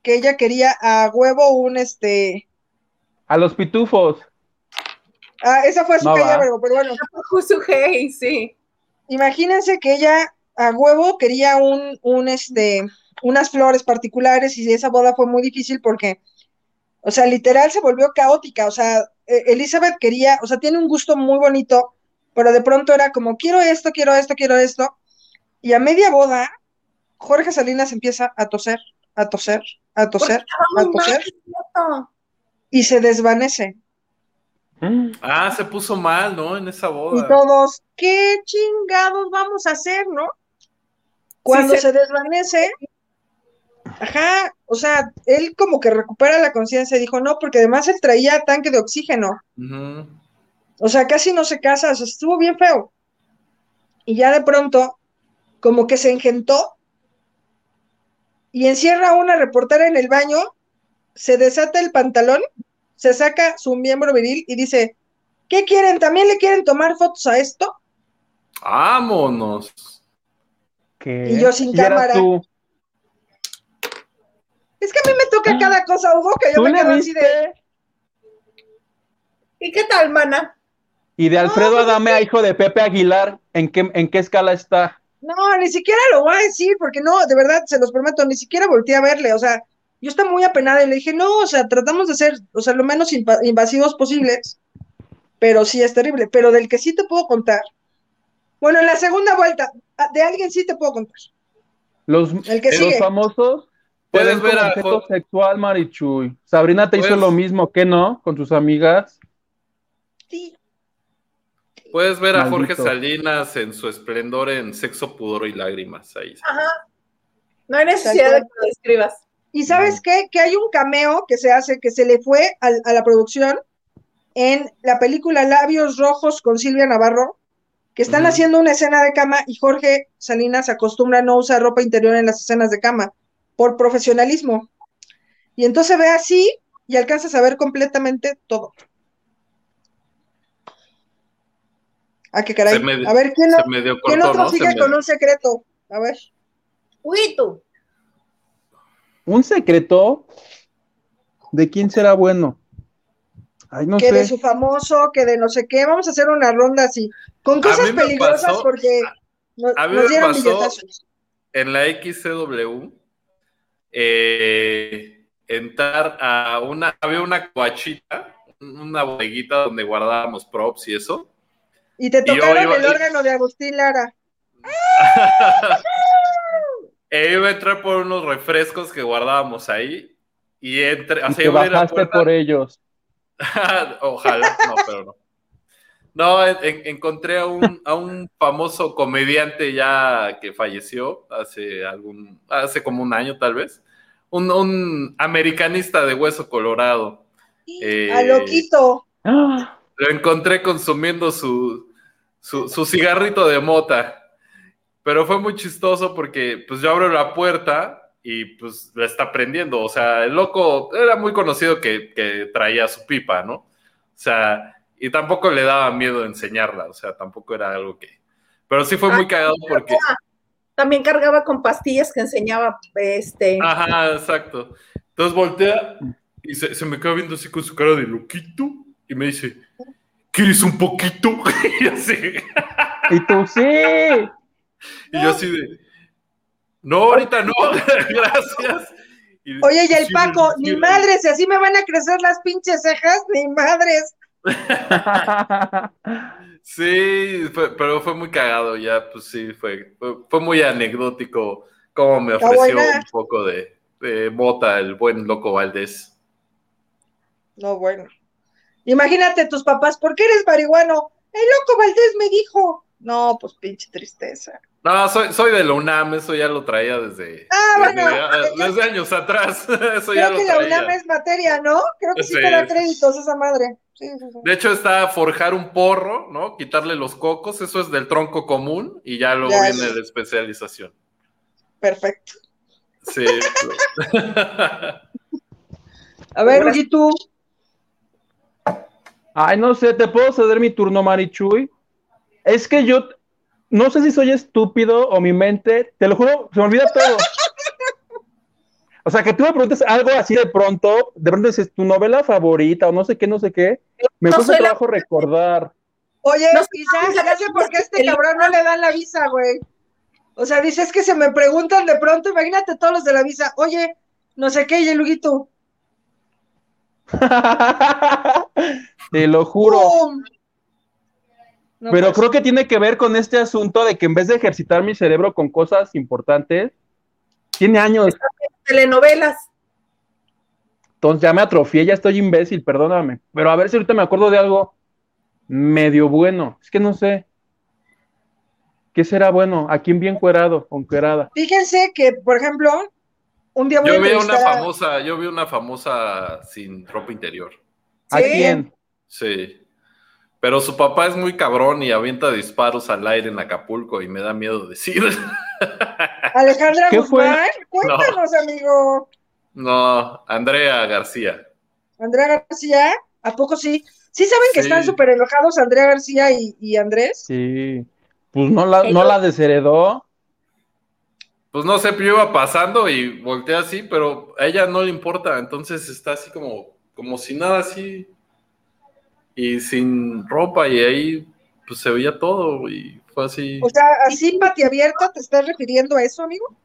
Que ella quería a huevo un este. A los pitufos. Ah, esa fue su No, calle, va. pero, pero bueno. Justo hey, sí. Imagínense que ella a huevo quería un, un este, unas flores particulares y esa boda fue muy difícil porque, o sea, literal se volvió caótica. O sea, eh, Elizabeth quería, o sea, tiene un gusto muy bonito, pero de pronto era como, quiero esto, quiero esto, quiero esto. Y a media boda, Jorge Salinas empieza a toser, a toser, a toser, a mal, toser y se desvanece. Ah, se puso mal, ¿no? En esa Y boda. todos, ¿qué chingados vamos a hacer, no? Cuando se- se desvanece, ajá, o sea, él como que recupera la conciencia y dijo, no, porque además él traía tanque de oxígeno, o sea, casi no se casa, o sea, estuvo bien feo. Y ya de pronto, como que se engentó y encierra a una reportera en el baño, se desata el pantalón, se saca su miembro viril y dice, ¿qué quieren? ¿También le quieren tomar fotos a esto? Vámonos. ¿Qué? Y yo sin cámara. tú. Es que a mí me toca cada cosa, Hugo, que yo ¿Tú me quedo así de. ¿Y qué tal, mana? Y de No, Alfredo pues, Adame a hijo de Pepe Aguilar, ¿en qué, en qué escala está? No, ni siquiera lo voy a decir, porque no, de verdad, se los prometo, ni siquiera volteé a verle, o sea, yo estaba muy apenada y le dije, no, o sea, tratamos de ser, o sea, lo menos inva- invasivos posibles, pero sí es terrible, pero del que sí te puedo contar, bueno, en la segunda vuelta, ah, de alguien sí te puedo contar, Los, el que los sigue, famosos Puedes ver a sexual, Marichuy. Sabrina te hizo lo mismo, ¿qué no? Con sus amigas. sí, Puedes ver a Jorge. Salinas en su esplendor en Sexo, Pudor y Lágrimas. Ahí. Ajá. No hay necesidad de que lo describas. y ¿sabes qué? Que hay un cameo que se hace, que se le fue a la producción en la película Labios Rojos con Silvia Navarro, que están haciendo una escena de cama y Jorge Salinas acostumbra a no usar ropa interior en las escenas de cama por profesionalismo. Y entonces ve así y alcanzas a ver completamente todo. Ah, qué caray. Me- a ver, ¿quién, Se o- medio quién otro ¿no? Se sigue me- con un secreto? A ver. Uy, tú. ¿Un secreto? ¿De quién será bueno? Ay, no que de su famoso, que de no sé qué. Vamos a hacer una ronda así. Con cosas me peligrosas pasó- porque nos, a mí nos me dieron pasó- billetazos. En la XCW, eh, entrar a una, había una coachita, una bodeguita donde guardábamos props y eso. Y te tocaron iba- el órgano de Agustín Lara. E iba a entrar por unos refrescos que guardábamos ahí. Y entre, o Y la bajaste por ellos. Ojalá, no, pero no. No, en- en- encontré a un, a un famoso comediante ya que falleció hace algún, hace como un año tal vez. Un, un americanista de hueso colorado. Eh, A loquito. Lo encontré consumiendo su, su, su cigarrito de mota. Pero fue muy chistoso porque pues yo abro la puerta y pues la está prendiendo. O sea, el loco era muy conocido que, que traía su pipa, ¿no? O sea, y tampoco le daba miedo enseñarla. O sea, tampoco era algo que... Pero sí fue muy cagado porque... También cargaba con pastillas que enseñaba este. Ajá, exacto. Entonces voltea y se, se me queda viendo así con su cara de loquito y me dice, ¿quieres un poquito? y así. Y tú sí. Y yo así de, no, ahorita no, gracias. Y- Oye, y el sí, Paco, ni madres, si así me van a crecer las pinches cejas, ni madres. Sí, fue- pero fue muy cagado ya, pues sí, fue, fue, fue muy anecdótico cómo me ofreció un poco de, de mota el buen loco Valdés. No, bueno. Imagínate tus papás, ¿por qué eres marihuano? El loco Valdés me dijo. No, pues pinche tristeza. No, soy, soy de la UNAM, eso ya lo traía desde, Ah, desde, bueno, ya- desde años atrás. Eso ya Creo lo que la traía. UNAM es materia, ¿no? Creo que sí, Sí, te da créditos esa madre. Sí, sí, sí. De hecho, está forjar un porro, ¿no? Quitarle los cocos, eso es del tronco común, y ya luego Ya, viene ya. la especialización. Perfecto. Sí. A ver, Rugi, tú. Ay, no sé, ¿te puedo ceder mi turno, Marichuy? Es que yo no sé si soy estúpido o mi mente, te lo juro, se me olvida todo. O sea, que tú me preguntes algo así de pronto, de pronto dices tu novela favorita o no sé qué, no sé qué, me No cuesta soy la- trabajo recordar. Oye, No ya sé por qué a este cabrón no le dan la visa, güey. O sea, dices que se me preguntan de pronto, imagínate todos los de la visa, oye, no sé qué, y el Huguito, Te lo juro. No, Pero pues, creo que tiene que ver con este asunto de que en vez de ejercitar mi cerebro con cosas importantes, tiene años. Telenovelas. Entonces ya me atrofié, ya estoy imbécil, perdóname. Pero a ver si ahorita me acuerdo de algo medio bueno. Es que no sé. ¿Qué será bueno? ¿A quién bien cuerado o encuerada? Fíjense que, por ejemplo, un día voy a Yo vi una famosa, yo vi una famosa sin ropa interior. ¿A quién? Sí. Pero su papá es muy cabrón y avienta disparos al aire en Acapulco y me da miedo decir. Alejandra ¿Qué fue? Guzmán. Cuéntanos, amigo. No, Andrea García. Andrea García, ¿a poco sí? ¿Sí saben que Sí. están súper enojados Andrea García y, y Andrés? Sí. Pues no la, no la desheredó. Pues no sé, yo iba pasando y volteé así, pero a ella no le importa, entonces está así como, como si nada así. Y sin ropa y ahí pues se veía todo y fue así. O sea, así pati abierta, ¿te estás refiriendo a eso, amigo?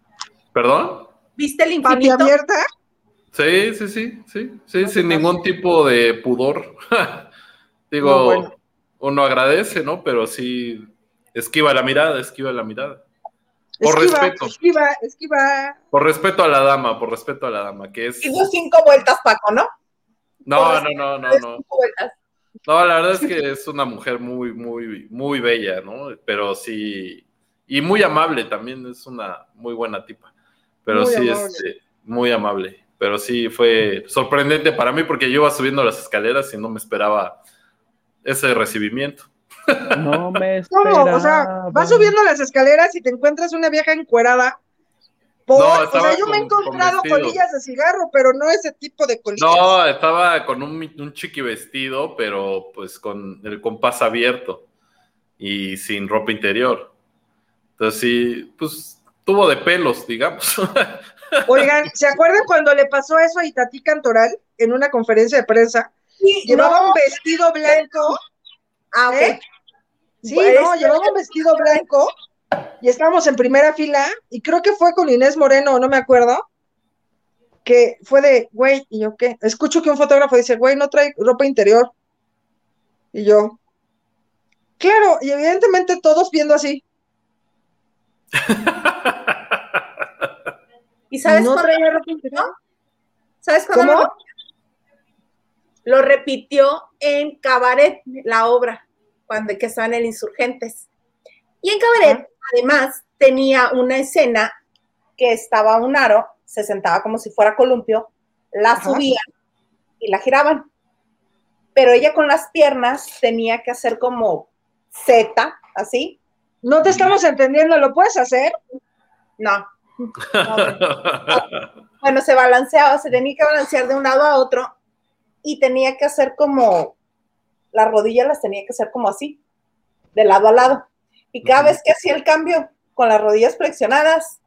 ¿Perdón? ¿Viste el ¿Pati infinito? abierta? Sí, sí, sí, sí, sí, sin ningún tipo de pudor. Digo, No, bueno. uno agradece, ¿no? Pero sí, esquiva la mirada, esquiva la mirada. Por esquiva, respeto. Esquiva, esquiva. Por respeto a la dama, por respeto a la dama, que es... Hizo cinco vueltas, Paco, ¿no? No, no, no, no, no. Cinco vueltas. No, la verdad es que es una mujer muy, muy, muy bella, ¿no? Pero sí, y muy amable también, es una muy buena tipa. Pero Muy sí, amable. este, muy amable. Pero sí, fue sorprendente para mí porque yo iba subiendo las escaleras y no me esperaba ese recibimiento. No me ¿Cómo? O sea, esperaba. vas subiendo las escaleras y te encuentras una vieja encuerada. Por, No, o sea, yo me he con- con encontrado colillas de cigarro, pero no ese tipo de colillas. No, estaba con un, un chiqui vestido, pero pues con el compás abierto y sin ropa interior. Entonces sí, pues tuvo de pelos, digamos. Oigan, ¿se acuerdan cuando le pasó eso a Itatí Cantoral en una conferencia de prensa? Sí, Llevaba no, un vestido blanco. ah. ¿eh? Sí, Pues, no, llevaba un vestido blanco y estábamos en primera fila y creo que fue con Inés Moreno, no me acuerdo, que fue de, güey, y yo qué, escucho que un fotógrafo dice, güey, no trae ropa interior. Y yo, claro, y evidentemente todos viendo así. ¿Y sabes no cuándo- traía ropa interior. ¿Sabes cuándo ¿Cómo? Lo, lo repitió en Cabaret, la obra, cuando que estaban en Insurgentes. Y en Cabaret, además, tenía una escena que estaba un aro, se sentaba como si fuera columpio, la Ajá. subían y la giraban. Pero ella con las piernas tenía que hacer como Z, así. No te estamos entendiendo, ¿lo puedes hacer? No, bueno, se balanceaba, se tenía que balancear de un lado a otro y tenía que hacer como, las rodillas las tenía que hacer como así, de lado a lado. Y cada vez que hacía el cambio con las rodillas flexionadas,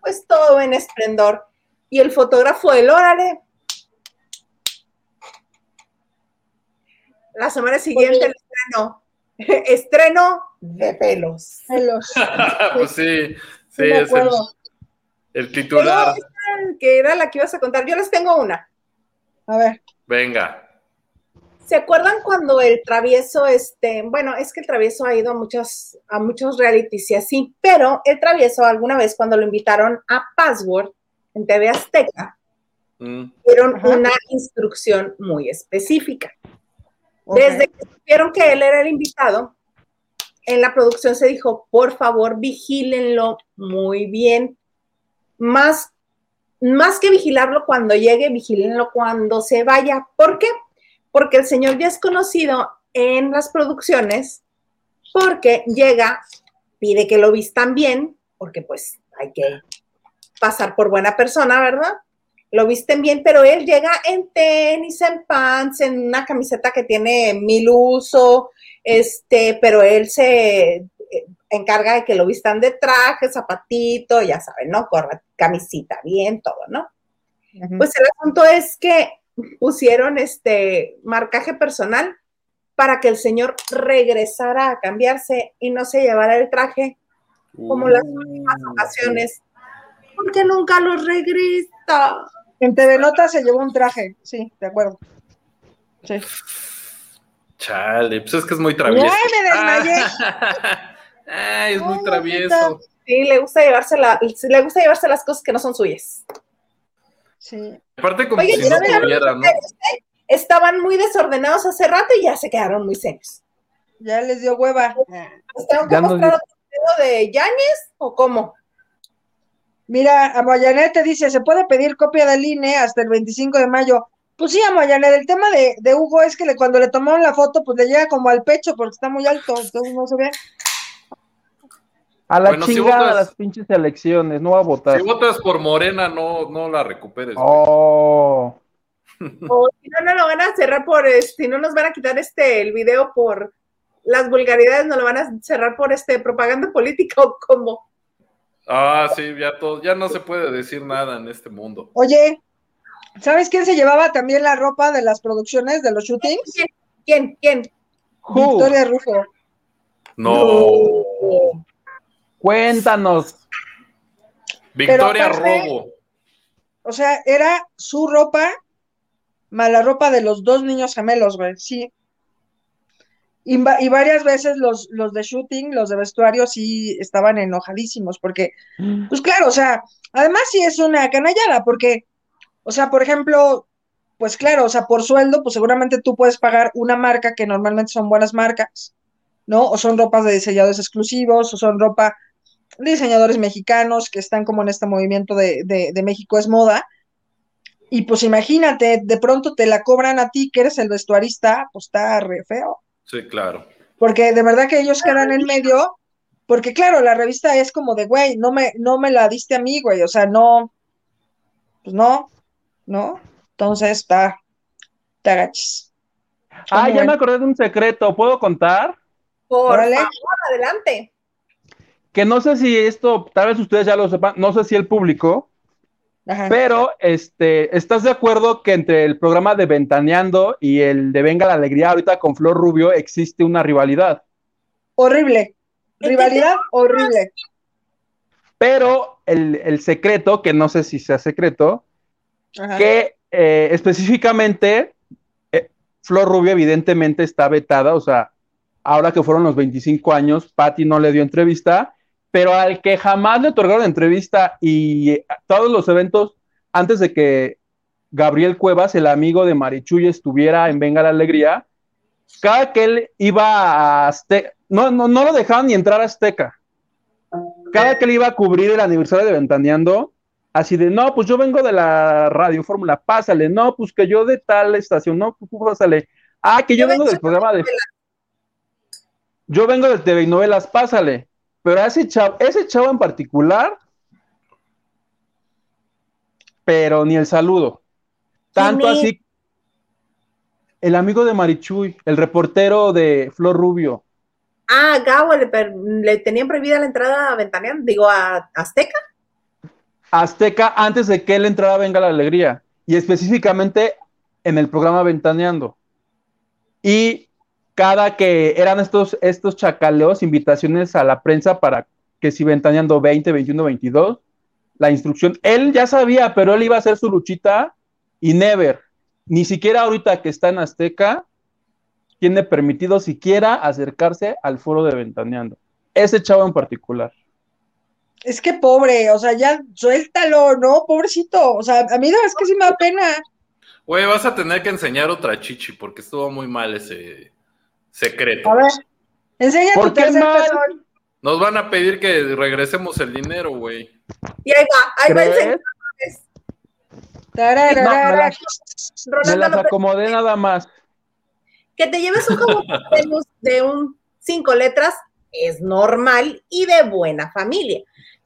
pues todo en esplendor. Y el fotógrafo del órale. La semana siguiente el estreno. Estreno de pelos. Pelos. pues sí, sí, es el, acuerdo. el titular. Que era la que ibas a contar. Yo les tengo una. A ver, Venga. ¿Se acuerdan cuando el travieso, este, bueno, es que el travieso ha ido a muchos, a muchos realities y así, pero el travieso alguna vez cuando lo invitaron a Password en TV Azteca, Mm. dieron Ajá. una instrucción muy específica. Desde que supieron que él era el invitado, en la producción se dijo, por favor, vigílenlo muy bien. Más, más que vigilarlo cuando llegue, vigílenlo cuando se vaya. ¿Por qué? Porque el señor ya es conocido en las producciones porque llega, pide que lo vistan bien, porque pues hay que pasar por buena persona, ¿verdad? Lo visten bien, pero él llega en tenis, en pants, en una camiseta que tiene mil uso, este, pero él se eh, encarga de que lo vistan de traje, zapatito, ya saben, ¿no? Corra, camisita, bien, todo, ¿no? Pues el asunto es que pusieron este marcaje personal para que el señor regresara a cambiarse y no se llevara el traje como las últimas ocasiones, porque nunca lo regresa. En TV Nota se llevó un traje, sí, de acuerdo. Sí. Chale, pues es que es muy travieso. ¡Ay, me desmayé! Ay, es muy travieso. Sí, le gusta llevarse la, le gusta llevarse las cosas que no son suyas. Sí. Aparte como Oye, si no vean, tuviera, ¿no? Estaban muy desordenados hace rato y ya se quedaron muy serios. Ya les dio hueva. ¿Les tengo que mostrar otro video de Yáñez o cómo? Mira, a Moyanet te dice, se puede pedir copia del INE hasta el 25 de mayo. Pues sí, a Moyanet, el tema de, de Hugo es que le- cuando le tomaron la foto, pues le llega como al pecho porque está muy alto, entonces no se ve. A la Bueno, si chingada votas- las pinches elecciones, no va a votar. Si votas por Morena, no, no la recuperes. Oh, O si no, no lo van a cerrar por, este, si no nos van a quitar este, el video por las vulgaridades, no lo van a cerrar por este propaganda política o como. Ah, sí, ya todo, ya no se puede decir nada en este mundo. Oye, ¿sabes quién se llevaba también la ropa de las producciones, de los shootings? ¿Quién? ¿Quién? Who? Victoria Rufo. No. Cuéntanos. Victoria aparte- Robo. O sea, era su ropa más la ropa de los dos niños gemelos, güey, sí. Y, va- y varias veces los, los de shooting, los de vestuario, sí estaban enojadísimos, porque, pues claro, o sea, además sí es una canallada, porque, o sea, por ejemplo, pues claro, o sea, por sueldo, pues seguramente tú puedes pagar una marca que normalmente son buenas marcas, ¿no? O son ropas de diseñadores exclusivos, o son ropa diseñadores mexicanos que están como en este movimiento de, de, de México es moda. Y pues imagínate, de pronto te la cobran a ti, que eres el vestuarista, pues está re feo. Sí, claro. Porque de verdad que ellos quedan en medio, porque claro, la revista es como de, güey, no me, no me la diste a mí, güey, o sea, no, pues no, ¿no? Entonces está, te agachis. Ah, ya bueno. me acordé de un secreto. ¿Puedo contar? Por favor, adelante. Que no sé si esto, tal vez ustedes ya lo sepan, no sé si el público, Ajá. pero este, ¿estás de acuerdo que entre el programa de Ventaneando y el de Venga la Alegría, ahorita con Flor Rubio, existe una rivalidad? Horrible. Rivalidad horrible. Pero el, el secreto, que no sé si sea secreto, Ajá. que eh, específicamente eh, Flor Rubio evidentemente está vetada, o sea, ahora que fueron los 25 años, Patty no le dio entrevista, pero al que jamás le otorgaron entrevista y eh, todos los eventos antes de que Gabriel Cuevas, el amigo de Marichuy, estuviera en Venga la Alegría, cada que él iba a Azteca, no, no, no lo dejaban ni entrar a Azteca. Cada que él iba a cubrir el aniversario de Ventaneando, así de, no, pues yo vengo de la Radio Fórmula, pásale, no, pues que yo de tal estación, no, pues pásale. Ah, que yo, Yo vengo vengo del programa de... Yo vengo de TV y novelas, pásale. Pero a ese chavo, ese chavo en particular, pero ni el saludo. Tanto así, el amigo de Marichuy, el reportero de Flor Rubio. Ah, Gabo, le, le tenían prohibida la entrada a Ventaneando, digo, a Azteca. Azteca antes de que él entrara a Venga la Alegría y específicamente en el programa Ventaneando. Y cada que eran estos, estos chacaleos, invitaciones a la prensa para que si Ventaneando 20, 21, 22, la instrucción, él ya sabía, pero él iba a hacer su luchita y never, ni siquiera ahorita que está en Azteca, tiene permitido siquiera acercarse al foro de Ventaneando. Ese chavo en particular. Es que pobre, o sea, ya suéltalo, ¿no? Pobrecito. O sea, a mí no, es que sí me da pena. Güey, vas a tener que enseñar otra chichi porque estuvo muy mal ese secreto. A ver, enseña ¿Por tu tercer pezón. Nos van a pedir que regresemos el dinero, güey. Y ahí va, ahí va el. No, me las, me las acomodé nada más. Que te lleves un luz de un cinco letras es normal y de buena familia.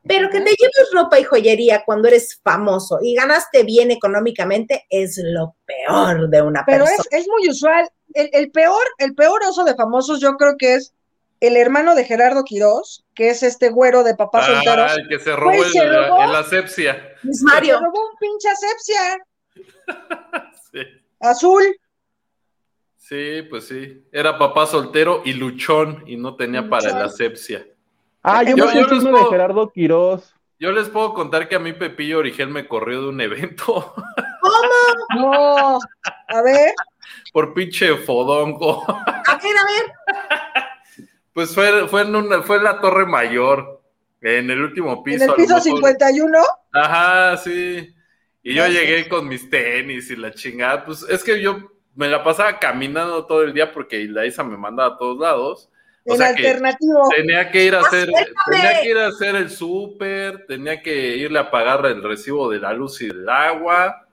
Pero que te lleves ropa y joyería cuando eres famoso y ganaste bien económicamente es lo peor de una Pero persona. es, es muy usual. El, el peor, el peor oso de famosos, yo creo que es el hermano de Gerardo Quirós, que es este güero de papá soltero. Ah, el que se robó el- se robó. el asepsia. Se Mario, robó un pinche asepsia Sí. azul. Sí, pues sí. Era papá soltero y luchón y no tenía para la asepsia. Ah, yo, Yo- me yo les de puedo- Gerardo Quirós. Yo les puedo contar que a mí Pepillo Origel me corrió de un evento No. A ver, por pinche fodongo. a ver, a ver, Pues fue, fue, en una, fue en la Torre Mayor, en el último piso. en el piso mejor. 51. Ajá, sí. Y yo llegué con mis tenis y la chingada. Pues es que yo me la pasaba caminando todo el día porque la Isa me mandaba a todos lados. O sea que alternativo. tenía que ir a hacer, ¡Acércame! tenía que ir a hacer el súper, tenía que irle a pagar el recibo de la luz y del agua.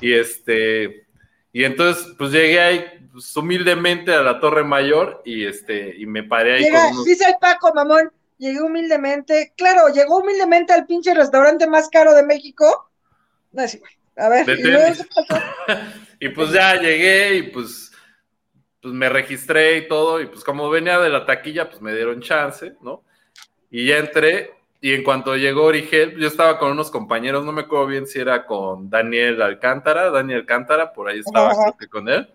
Y este, y entonces, pues llegué ahí pues, humildemente a la Torre Mayor y este, y me paré ahí Llega, con unos. dice el Paco, mamón, llegué humildemente. Claro, llegó humildemente al pinche restaurante más caro de México. No es igual. A ver. Y pues ya llegué y pues, pues me registré y todo, y pues como venía de la taquilla, pues me dieron chance, ¿no? Y ya entré, y en cuanto llegó Origel, yo estaba con unos compañeros, no me acuerdo bien si era con Daniel Alcántara, Daniel Alcántara, por ahí estaba Ajá. con él.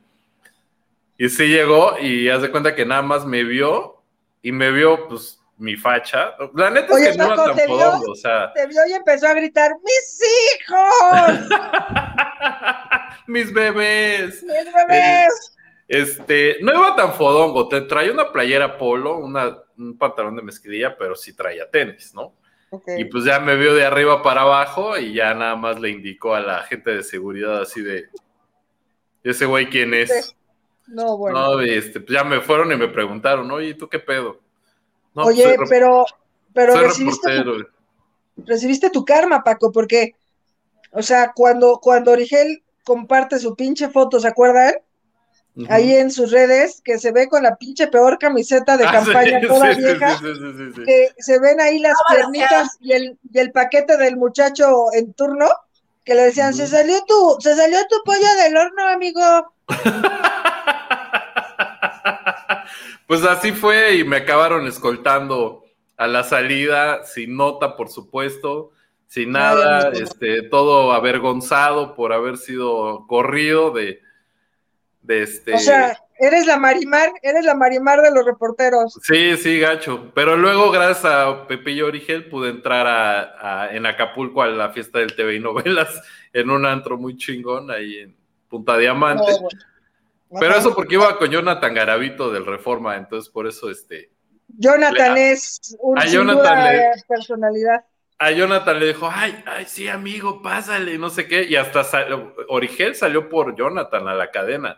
Y sí llegó y haz de cuenta que nada más me vio y me vio, pues, mi facha. La neta Oye, es que no era ¿te tan vio? fodongo, o sea, Te vio y empezó a gritar, ¡mis hijos! mis bebés. ¡Mis bebés! Este, no iba tan fodongo, te traía una playera polo, una, un pantalón de mezclilla, pero sí traía tenis, ¿no? Y pues ya me vio de arriba para abajo y ya nada más le indicó a la gente de seguridad así de, ¿ese güey quién es? No, bueno. No, este, pues ya me fueron y me preguntaron, oye, ¿y tú qué pedo? No, Oye, pues soy rep- pero, pero recibiste, tu, recibiste tu karma, Paco, porque, o sea, cuando, cuando Origel comparte su pinche foto, ¿se acuerdan? Ahí en sus redes, que se ve con la pinche peor camiseta de Ah, campaña sí, toda sí, vieja, sí, sí, sí, sí. que se ven ahí las piernitas y el, y el paquete del muchacho en turno, que le decían, se salió tu, se salió tu pollo del horno, amigo. Pues así fue y me acabaron escoltando a la salida, sin nota, por supuesto, sin nada, este, todo avergonzado por haber sido corrido de, de este. O sea, eres la Marimar, eres la Marimar de los reporteros. Sí, sí, gacho. Pero luego, gracias a Pepillo Origel, pude entrar a, a- en Acapulco a la fiesta del TV y novelas en un antro muy chingón ahí en Punta Diamante. No, bueno. Pero eso porque iba con Jonathan Garavito del Reforma, entonces por eso este. Jonathan Le- es un a le- eh, personalidad. A Jonathan le dijo, ay, ay, sí, amigo, pásale, no sé qué. Y hasta sal- Origel salió por Jonathan a la cadena.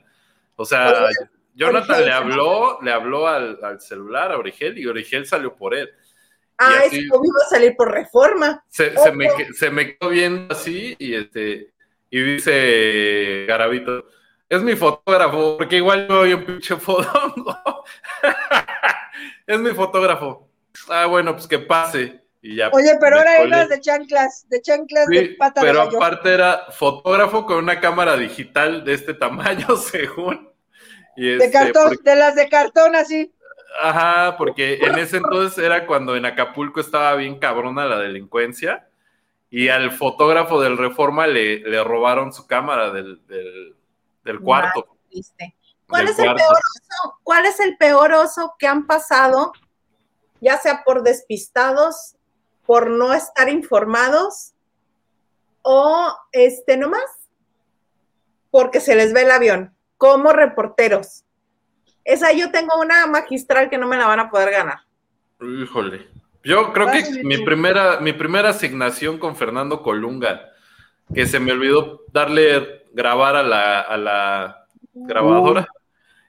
O sea, Jonathan le habló, le habló al, al celular a Origel y Origel salió por él. Ah, Y es así- como iba a salir por reforma. Se, se me, que- se me quedó viendo así y este y dice Garavito, es mi fotógrafo, porque igual yo soy un pinche fodongo. es mi fotógrafo. Ah, bueno, pues que pase. Y ya. Oye, pero ahora ibas de chanclas, de chanclas de Sí, pata de pero gallo. aparte era fotógrafo con una cámara digital de este tamaño, según. Y De este, cartón, porque- de las de cartón así. Ajá, porque en ese entonces era cuando en Acapulco estaba bien cabrona la delincuencia y al fotógrafo del Reforma le, le robaron su cámara del, del, del cuarto. ¿Cuál Del es el peor oso? ¿Cuál es el peor oso que han pasado, ya sea por despistados, por no estar informados o este nomás porque se les ve el avión como reporteros? Esa yo tengo una magistral que no me la van a poder ganar. Híjole. Yo creo que mi primera, mi primera asignación con Fernando Colunga, que se me olvidó darle grabar a la, a la grabadora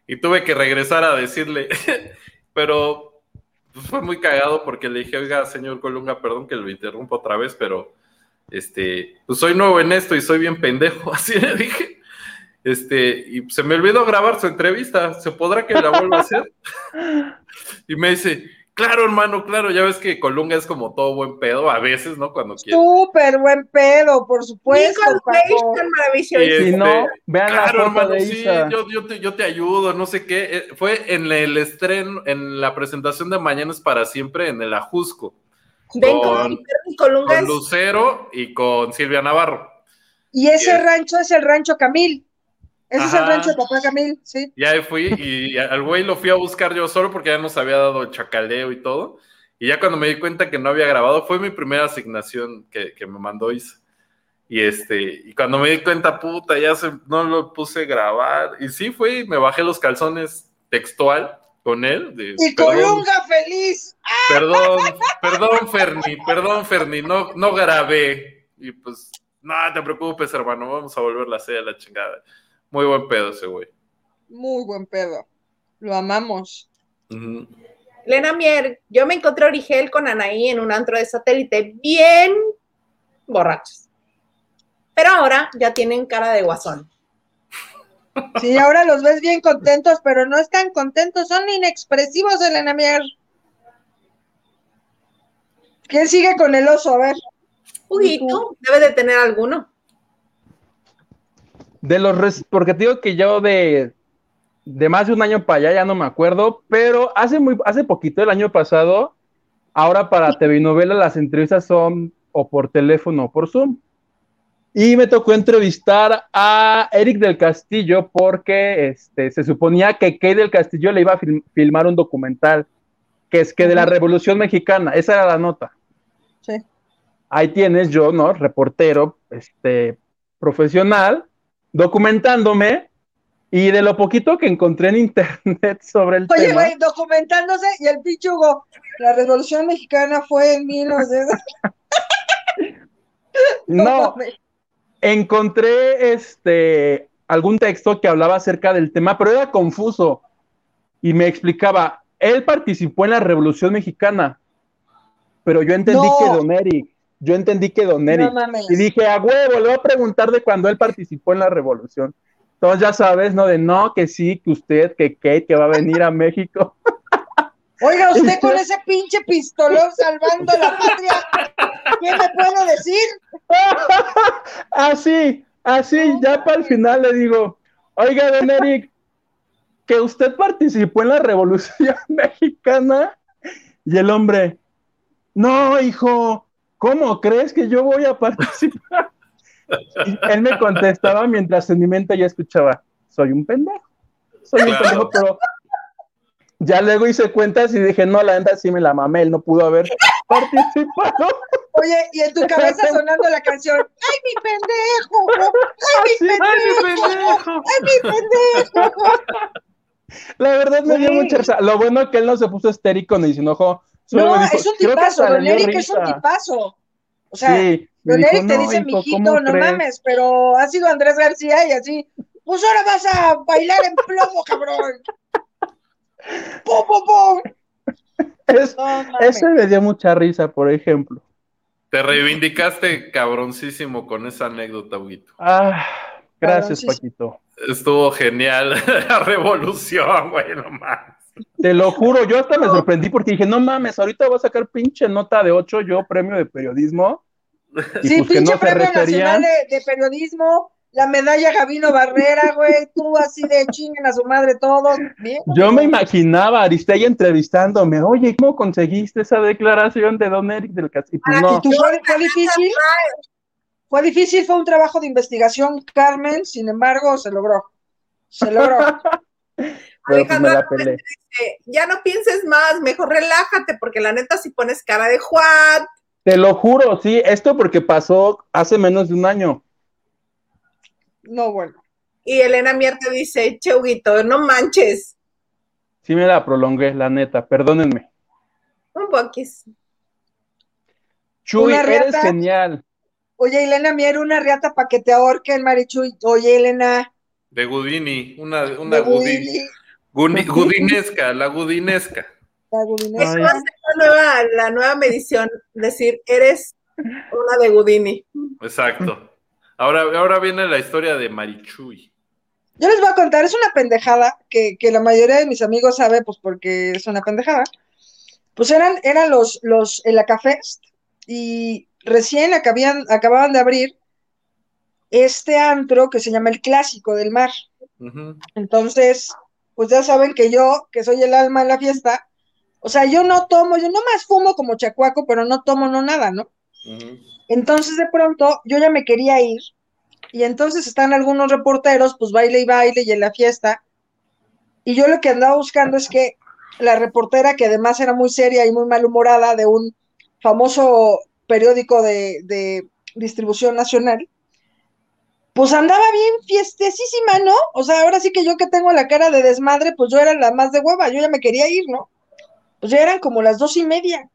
y tuve que regresar a decirle, pero pues, fue muy cagado porque le dije, oiga, señor Colunga, perdón que lo interrumpo otra vez, pero este, pues soy nuevo en esto y soy bien pendejo, así le dije. Este, y se me olvidó grabar su entrevista, ¿se podrá que la vuelva a hacer? Y me dice, claro, hermano, claro, ya ves que Colunga es como todo buen pedo, a veces, ¿no? Cuando quiere. Súper buen pedo, por supuesto, maravilloso. Y, Si este, no, vean Claro, la hermano, de sí, yo, yo te, yo te ayudo, no sé qué. Eh, Fue en el estreno, en la presentación de Mañana es para siempre en el Ajusco, Ven con- con es Lucero y con Silvia Navarro. Y ese rancho es el rancho Camil. Ese es el rancho de papá Camil, sí. Ya fui y al güey lo fui a buscar yo solo porque ya nos había dado el chacaleo y todo. Y ya cuando me di cuenta que no había grabado, fue mi primera asignación que, que me mandó Isa. Y este, y cuando me di cuenta, puta, ya se, no lo puse a grabar. Y sí fui, me bajé los calzones textual con él. de, Y Colunga feliz. Perdón, perdón, Ferni, perdón, Ferni, no, no grabé. Y pues, no te preocupes, hermano, vamos a volver a hacer a la chingada. Muy buen pedo ese güey. Muy buen pedo. Lo amamos. Ujú. Lena Mier, yo me encontré a Origel con Anaí en un antro de satélite bien borrachos. Pero ahora ya tienen cara de guasón. Sí, ahora los ves bien contentos, pero no están contentos, son inexpresivos, Elena Mier. ¿Quién sigue con el oso? A ver. Juguito, debe de tener alguno. De los res- porque te digo que yo de, de más de un año para allá ya no me acuerdo, pero hace muy, hace poquito, el año pasado, ahora para TV novela las entrevistas son o por teléfono o por Zoom. Y me tocó entrevistar a Eric del Castillo porque este, se suponía que Kate del Castillo le iba a film- filmar un documental, que es que de la Revolución Mexicana, esa era la nota. Sí. Ahí tienes yo, ¿no? Reportero, este, profesional, documentándome y de lo poquito que encontré en internet sobre el Oye, tema. güey, documentándose y el pinche Hugo, la Revolución Mexicana fue en 1900. No, encontré este algún texto que hablaba acerca del tema, pero era confuso y me explicaba, él participó en la Revolución Mexicana, pero yo entendí No. que Don Eric, yo entendí que Don Eric, No y dije, a huevo, le voy a preguntar de cuando él participó en la Revolución. Entonces ya sabes, ¿no? De no, que sí, que usted, que Kate, que va a venir a México. Oiga, usted con ese pinche pistolón salvando la patria, ¿qué me puede decir? así, así, ya para el final le digo, oiga, don Eric, que usted participó en la Revolución Mexicana. Y el hombre, no, hijo, ¿cómo crees que yo voy a participar? Y él me contestaba mientras en mi mente ya escuchaba, soy un pendejo, soy un Claro. pendejo, pero ya luego hice cuentas y dije, no, la neta sí me la mamé, él no pudo haber participado. Oye, y en tu cabeza sonando la canción, ¡ay, mi pendejo! ¡Ay, mi pendejo! ¡Ay, mi pendejo! La verdad me dio mucha risa. Lo bueno que él no se puso estérico ni se enojó. No, dijo, es un "Creo que tipazo, Don Eric es un risa". tipazo. O sea, Sí, Don dijo, Eric te "No, dice, hijo, mijito, ¿cómo no crees?". mames, pero ha sido Andrés García y así, pues ahora vas a bailar en plomo, cabrón. ¡Pum, pum, pum! Es- ese me dio mucha risa, por ejemplo. Te reivindicaste cabroncísimo con esa anécdota, Huguito. Ah, gracias. Paquito. Estuvo genial la revolución, güey, no más. Te lo juro, yo hasta me sorprendí porque dije, no mames, ahorita voy a sacar pinche nota de 8, yo premio de periodismo. Y Sí, pues pinche no premio nacional de, de periodismo, la medalla Gavino Barrera, güey, tú así de chinguen a su madre todos. Bien, Yo me imaginaba Aristegui entrevistándome, oye, ¿cómo conseguiste esa declaración de Don Eric del Castillo? Pues ¿Y no, tú fue, fue difícil? Fue difícil, fue un trabajo de investigación, Carmen, sin embargo, se logró. Se logró. pero pues Alejandra me la López pelé. dice, ya no pienses más, mejor relájate, porque la neta si pones cara de Juan, Te lo juro, sí, esto porque pasó hace menos de un año. No, bueno. y Elena Mier te dice, Cheuguito, no manches, Sí me la prolongué, la neta, perdónenme. un poquis. Chuy, eres riata. genial. Oye, Elena Mier, una riata para que te ahorquen, Marichuy. Oye, Elena. De Gudini, una, una de Gudini. Gudini, Guni- Gudinesca, la Gudinesca. la Gudini. Eso va a ser la nueva, la nueva medición, decir, eres una de Gudini. Exacto. Ahora, ahora viene la historia de Marichuy. Yo les voy a contar, es una pendejada que, que la mayoría de mis amigos sabe, pues porque es una pendejada. Pues eran, eran los, los, el Acafest y recién acabían, acababan de abrir este antro que se llama el Clásico del Mar. Entonces, pues ya saben que yo, que soy el alma en la fiesta, o sea, yo no tomo, yo nomás fumo como chacuaco, pero no tomo no nada, ¿no? Entonces de pronto yo ya me quería ir y entonces están algunos reporteros, pues baile y baile y en la fiesta. Y yo lo que andaba buscando es que la reportera, que además era muy seria y muy malhumorada de un famoso periódico de, de distribución nacional, pues andaba bien fiestesísima, ¿no? O sea, ahora sí que yo que tengo la cara de desmadre, pues yo era la más de hueva, yo ya me quería ir, ¿no? Pues ya eran como las dos y media.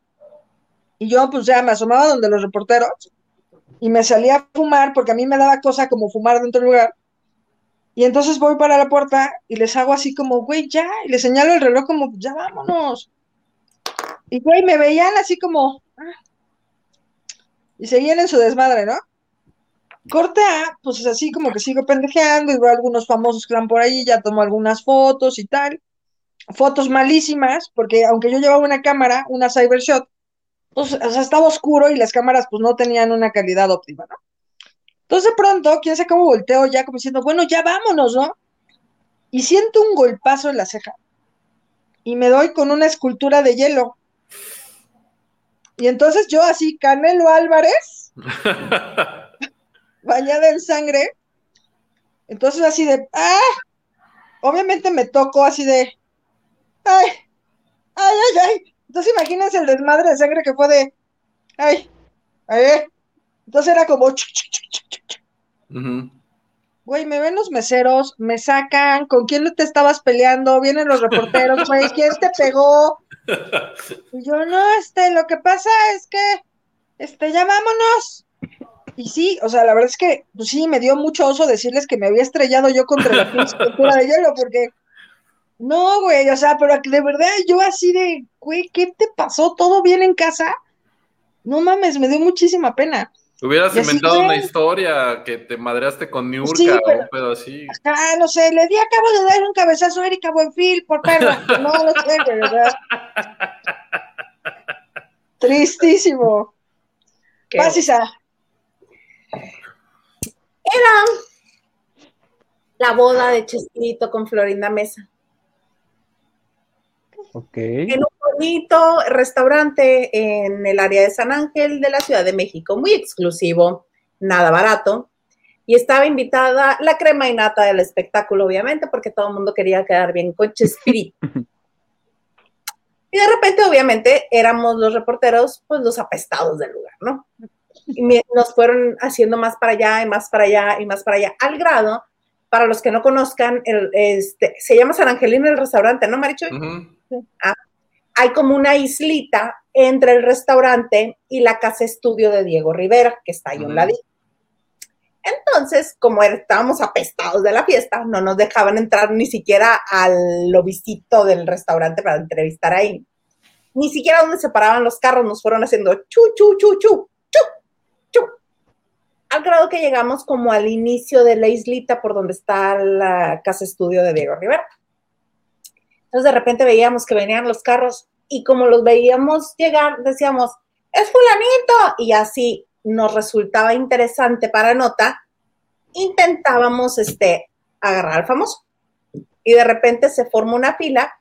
Y yo pues ya me asomaba donde los reporteros y me salía a fumar porque a mí me daba cosa como fumar dentro del lugar. Y entonces voy para la puerta y les hago así como, güey, ya, y les señalo el reloj como, ya vámonos. Y güey, me veían así como, ah. y seguían en su desmadre, ¿no? Corte A, pues así como que sigo pendejeando y veo algunos famosos que van por ahí, ya tomo algunas fotos y tal. Fotos malísimas, porque aunque yo llevaba una cámara, una Cybershot, pues, o sea, estaba oscuro y las cámaras pues no tenían una calidad óptima, ¿no? Entonces de pronto, quién sabe cómo volteo ya como diciendo, bueno, ya vámonos, ¿no? Y siento un golpazo en la ceja. Y me doy con una escultura de hielo. Y entonces yo así, Canelo Álvarez, bañada en sangre. Entonces así de, ¡ah! Obviamente me tocó así de, ¡ay! ¡ay, ay, ay! Entonces imagínense el desmadre de sangre que fue de, ¡ay! ¡ay! Entonces era como, chuc, chuc, chuc, güey, me ven los meseros, me sacan, ¿con quién te estabas peleando? Vienen los reporteros, güey, ¿quién te pegó? Y yo, no, este, lo que pasa es que, este, ya vámonos. Y sí, o sea, la verdad es que, pues sí, me dio mucho oso decirles que me había estrellado yo contra la estructura de hielo, porque, no, güey, o sea, pero de verdad yo así de, güey, ¿qué te pasó? ¿Todo bien en casa? No mames, me dio muchísima pena. Hubieras Y inventado una historia que te madreaste con Niurka Sí, o pero- un pedo así. Ah, no sé, le di, acabo de dar un cabezazo a Erika Buenfil por perra. No, no sé, de verdad. Tristísimo. Qué Vas, Isa. La boda de Chespirito con Florinda Mesa. Ok. En un bonito restaurante en el área de San Ángel de la Ciudad de México, muy exclusivo, nada barato. Y estaba invitada la crema y nata del espectáculo, obviamente, porque todo el mundo quería quedar bien con Chespirito. Y de repente, obviamente, éramos los reporteros, pues los apestados del lugar, ¿no? Y me- nos fueron haciendo más para allá y más para allá y más para allá, al grado, para los que no conozcan, el, este, se llama San Angelino el restaurante, ¿no, Marichu? Ujú. Hay como una islita entre el restaurante y la casa estudio de Diego Rivera, que está ahí a un ladito. Entonces, como estábamos apestados de la fiesta, no nos dejaban entrar ni siquiera al lobicito del restaurante para entrevistar ahí. Ni siquiera donde se paraban los carros nos fueron haciendo chu, chu, chu, chu. Al grado que llegamos como al inicio de la islita por donde está la casa estudio de Diego Rivera. Entonces de repente veíamos que venían los carros y como los veíamos llegar, decíamos, es fulanito. Y así nos resultaba interesante para nota, intentábamos este, agarrar al famoso. Y de repente se forma una fila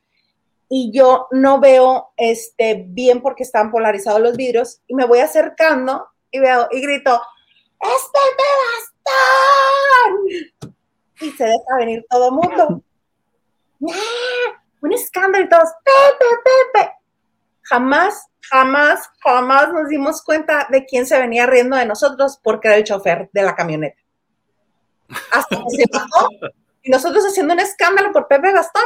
y yo no veo este, bien porque estaban polarizados los vidrios y me voy acercando y veo y grito, ¡Es Pepe Bastón! Y se deja venir todo el mundo. ¡Ah! Un escándalo y todos, Pepe, Pepe. Jamás, jamás, jamás nos dimos cuenta de quién se venía riendo de nosotros porque era el chofer de la camioneta. Hasta que se bajó y nosotros haciendo un escándalo por Pepe Gastón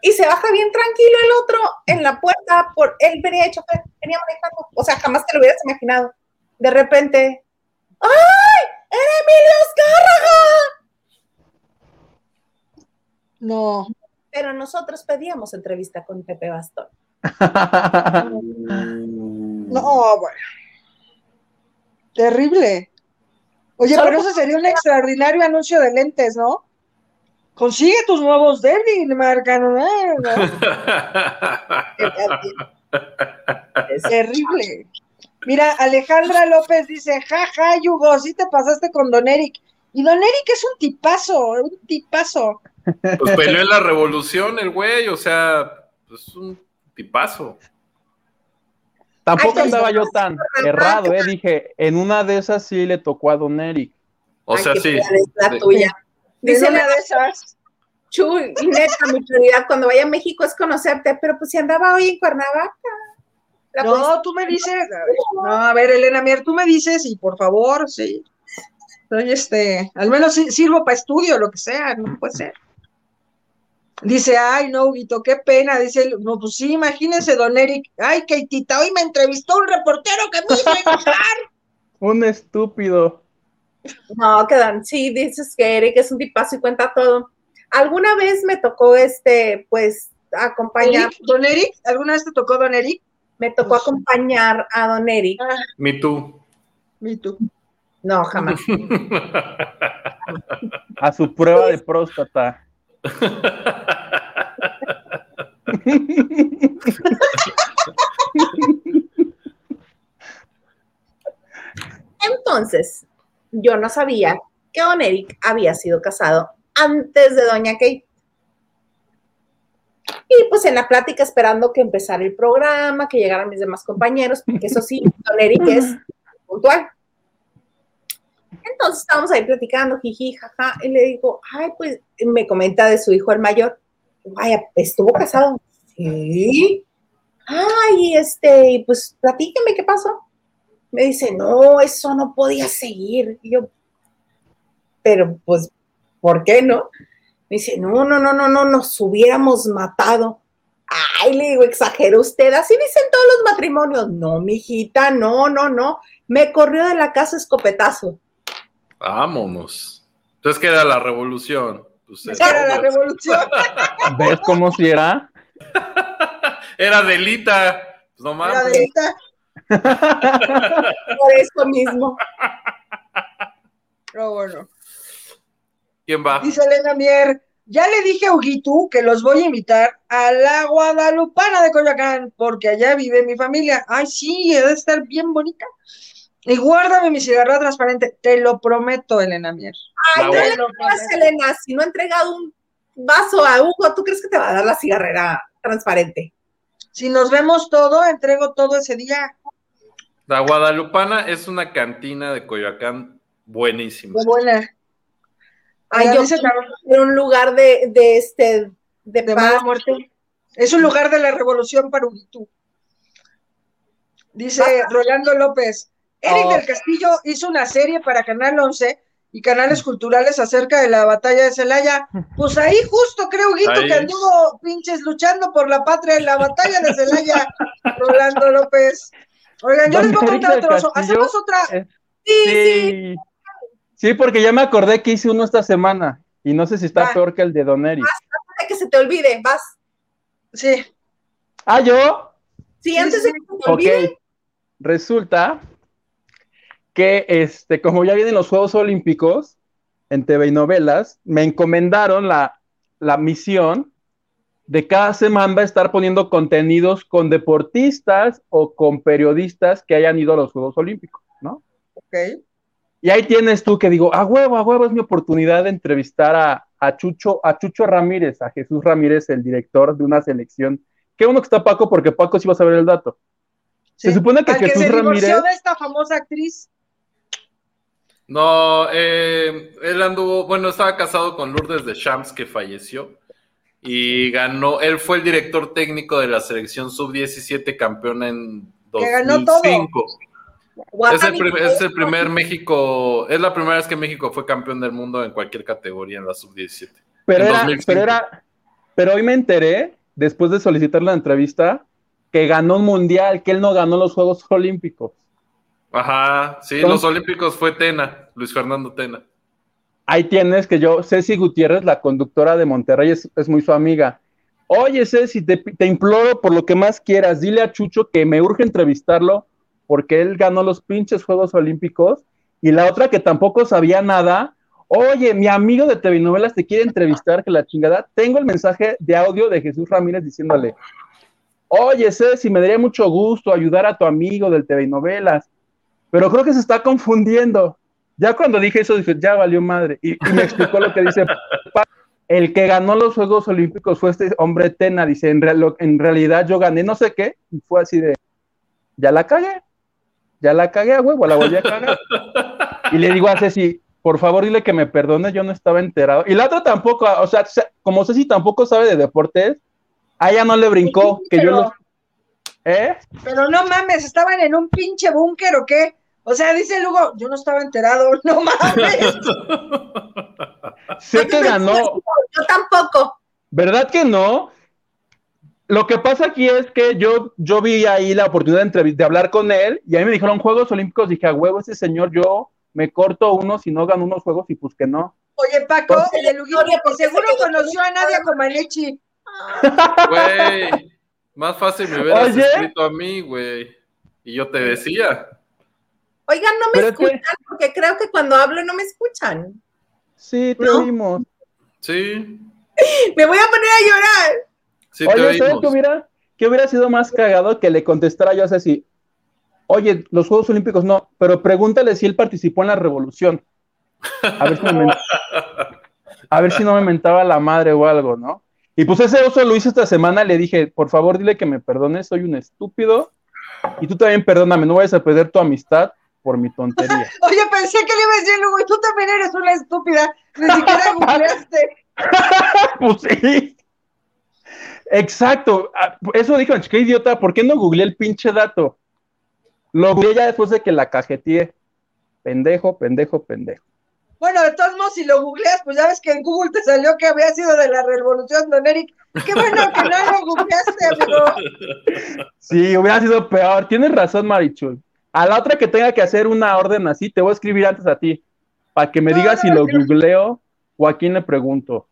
y se baja bien tranquilo el otro en la puerta por él venía de chofer, venía manejando, o sea, jamás te lo hubieras imaginado. De repente, ¡ay! ¡Era Emilio Azcárraga! No. Pero nosotros pedíamos entrevista con Pepe Bastón. No, bueno. Terrible. Oye, Solo pero eso sería un extraordinario anuncio de lentes, ¿no? Consigue tus nuevos Devil, marca, ¿no? Es terrible. Mira, Alejandra López dice, jaja, Yugo, sí te pasaste con Don Eric. Y Don Eric es un tipazo, un tipazo. Pues peleó en la revolución el güey, o sea, pues un tipazo. Tampoco Ay, andaba yo tan errado, eh. Dije, en una de esas sí le tocó a Don Eric. O Ay, sea, qué sí. es la Sí. tuya. Dice una la de esas. Chuy, y neta, mi prioridad cuando vaya a México es conocerte, pero pues si andaba hoy en Cuernavaca. La No, policía- tú me dices, no, a ver, Elena Mier, tú me dices y por favor, sí. Soy este, al menos sí- sirvo para estudio, lo que sea, no puede ser. Dice, ay, no, Huguito, qué pena. Dice, él, no, pues sí, imagínense, don Eric. Ay, Keitita, hoy me entrevistó un reportero que me hizo enojar. Un estúpido. No, quedan, sí, dices que Eric es un tipazo y cuenta todo. Alguna vez me tocó este, pues, acompañar, Eric, don Eric, ¿alguna vez te tocó don Eric? Me tocó acompañar a Don Eric. Me tú. Y tú. No, jamás. A su prueba de próstata. Entonces, yo no sabía que Don Eric había sido casado antes de Doña Kate. Y pues en la plática esperando que empezara el programa, que llegaran mis demás compañeros, porque eso sí, Don Eric es puntual. Entonces estábamos ahí platicando, jiji, jaja, y le digo, ay, pues me comenta de su hijo el mayor. Vaya, ¿estuvo casado? Sí. Ay, este, pues platíqueme qué pasó. Me dice, no, eso no podía seguir. Y yo, pero pues, ¿por qué no? Me dice, no, no, no, no, no, nos hubiéramos matado. Ay, le digo, exagera usted, así dicen todos los matrimonios. No, mijita, no, no, no. Me corrió de la casa escopetazo. Vámonos. Entonces, ¿qué era la revolución? Pues, Era la revolución. ¿Ves cómo si era? Era delita. Pues no Era mames. delita. Por eso mismo. Pero bueno. ¿Quién va? Dice Elena Mier, ya le dije a Huguito que los voy a invitar a la Guadalupana de Coyoacán, porque allá vive mi familia. Ay, sí, debe estar bien bonita. Y guárdame mi cigarro transparente, te lo prometo, Elena Mier. Ay, no le creas, Elena, si no ha entregado un vaso a Hugo, ¿tú crees que te va a dar la cigarrera transparente? Si nos vemos todo, entrego todo ese día. La Guadalupana es una cantina de Coyoacán buenísima. Muy buena. Ay, yo ser un lugar de, de este, de, de paz. muerte. Es un lugar de la revolución para Huguito. Dice Rolando López, Eric Oh. del Castillo hizo una serie para Canal 11 y canales culturales acerca de la batalla de Celaya. Pues ahí justo creo, Huguito, Ahí. que anduvo pinches luchando por la patria en la batalla de Celaya. Rolando López. Oigan, yo les voy a ¿Dónde contar otro. Hacemos otra. Eh, Sí, sí. Sí. Sí, porque ya me acordé que hice uno esta semana y no sé si está Va. peor que el de Don Eric. Antes de que se te olvide, vas. Sí. Ah, yo. Sí, Sí, antes sí, de que se te Ok. olvide. Resulta que, este, como ya vienen los Juegos Olímpicos en TV y novelas, me encomendaron la, la misión de cada semana estar poniendo contenidos con deportistas o con periodistas que hayan ido a los Juegos Olímpicos, ¿no? Ok. Y ahí tienes tú que digo, a huevo, a huevo, es mi oportunidad de entrevistar a, a Chucho, a Chucho Ramírez, a Jesús Ramírez, el director de una selección. Qué bueno que está Paco, porque Paco sí va a saber el dato. Se supone que Al que Jesús se divorció Ramírez. de esta famosa actriz. No, eh, él anduvo, bueno, estaba casado con Lourdes de Champs, que falleció. Y ganó, él fue el director técnico de la selección sub-17 campeona en Que ganó todo. 2005. Es el, es primer México, es la primera vez que México fue campeón del mundo en cualquier categoría en la sub-17. Pero en era, 2005. pero era, pero hoy me enteré, después de solicitar la entrevista, que ganó un mundial, que él no ganó los Juegos Olímpicos. Ajá, sí, Entonces- los Olímpicos fue Tena, Luis Fernando Tena. Ahí tienes que yo, Ceci Gutiérrez, la conductora de Monterrey, es, es muy su amiga. Oye, Ceci, te, te imploro por lo que más quieras, dile a Chucho que me urge entrevistarlo porque él ganó los pinches Juegos Olímpicos. Y la otra que tampoco sabía nada, oye, mi amigo de TV Novelas te quiere entrevistar, que la chingada. Tengo el mensaje de audio de Jesús Ramírez diciéndole, oye, Ceci, me daría mucho gusto ayudar a tu amigo del TV Novelas, pero creo que se está confundiendo. Ya cuando dije eso, dije, ya valió madre. Y, y me explicó lo que dice. "Pa, El que ganó los Juegos Olímpicos fue este hombre Tena. Dice, en, en realidad yo gané no sé qué. Y fue así de, ya la cagué. Ya la cagué a huevo, la volví a cagar. Y le digo a Ceci, por favor dile que me perdone, yo no estaba enterado. Y la otra tampoco, o sea, se- como Ceci tampoco sabe de deportes, a ella no le brincó que yo los... ¿Eh? Pero no mames, ¿estaban en un pinche búnker o qué? O sea, dice Lugo, yo no estaba enterado, no mames. Sé que ganó, Yo tampoco. ¿Verdad que no? Lo que pasa aquí es que yo, yo vi ahí la oportunidad de, de hablar con él y ahí me dijeron Juegos Olímpicos. Dije, a huevo, ese señor, yo me corto uno si no gano unos juegos y pues que no. Oye, Paco, Entonces, el que ¿por qué seguro conoció a Nadia Comaneci. Güey, más fácil me hubieras Oye. escrito a mí, güey. Y yo te decía. Oigan, no me Pero es que- escuchan, porque creo que cuando hablo no me escuchan. Sí, te ¿No? oímos. Sí, Me voy a poner a llorar. Sí te Oye, ¿sabes qué hubiera, qué hubiera sido más cagado que le contestara yo a así? Oye, los Juegos Olímpicos no, pero pregúntale si él participó en la revolución. A ver si, me a ver si no me mentaba la madre o algo, ¿no? Y pues ese oso lo hice esta semana, le dije, por favor dile que me perdones, soy un estúpido. Y tú también perdóname, no vayas a perder tu amistad. por mi tontería. Oye, pensé que le iba a decir, Lugo, y tú también eres una estúpida. Ni siquiera googleaste. pues sí. Exacto. Ah, Eso dijo, qué idiota, ¿por qué no googleé el pinche dato? Lo googleé ya después de que la cajeteé. Pendejo, pendejo, pendejo. Bueno, de todos modos, si lo googleas, pues ya ves que en Google te salió que había sido de la revolución, don Eric. Qué bueno que no lo googleaste, amigo. Sí, hubiera sido peor. Tienes razón, Marichul. A la otra que tenga que hacer una orden así, te voy a escribir antes a ti, para que me No, digas no, si lo googleo o a quién le pregunto.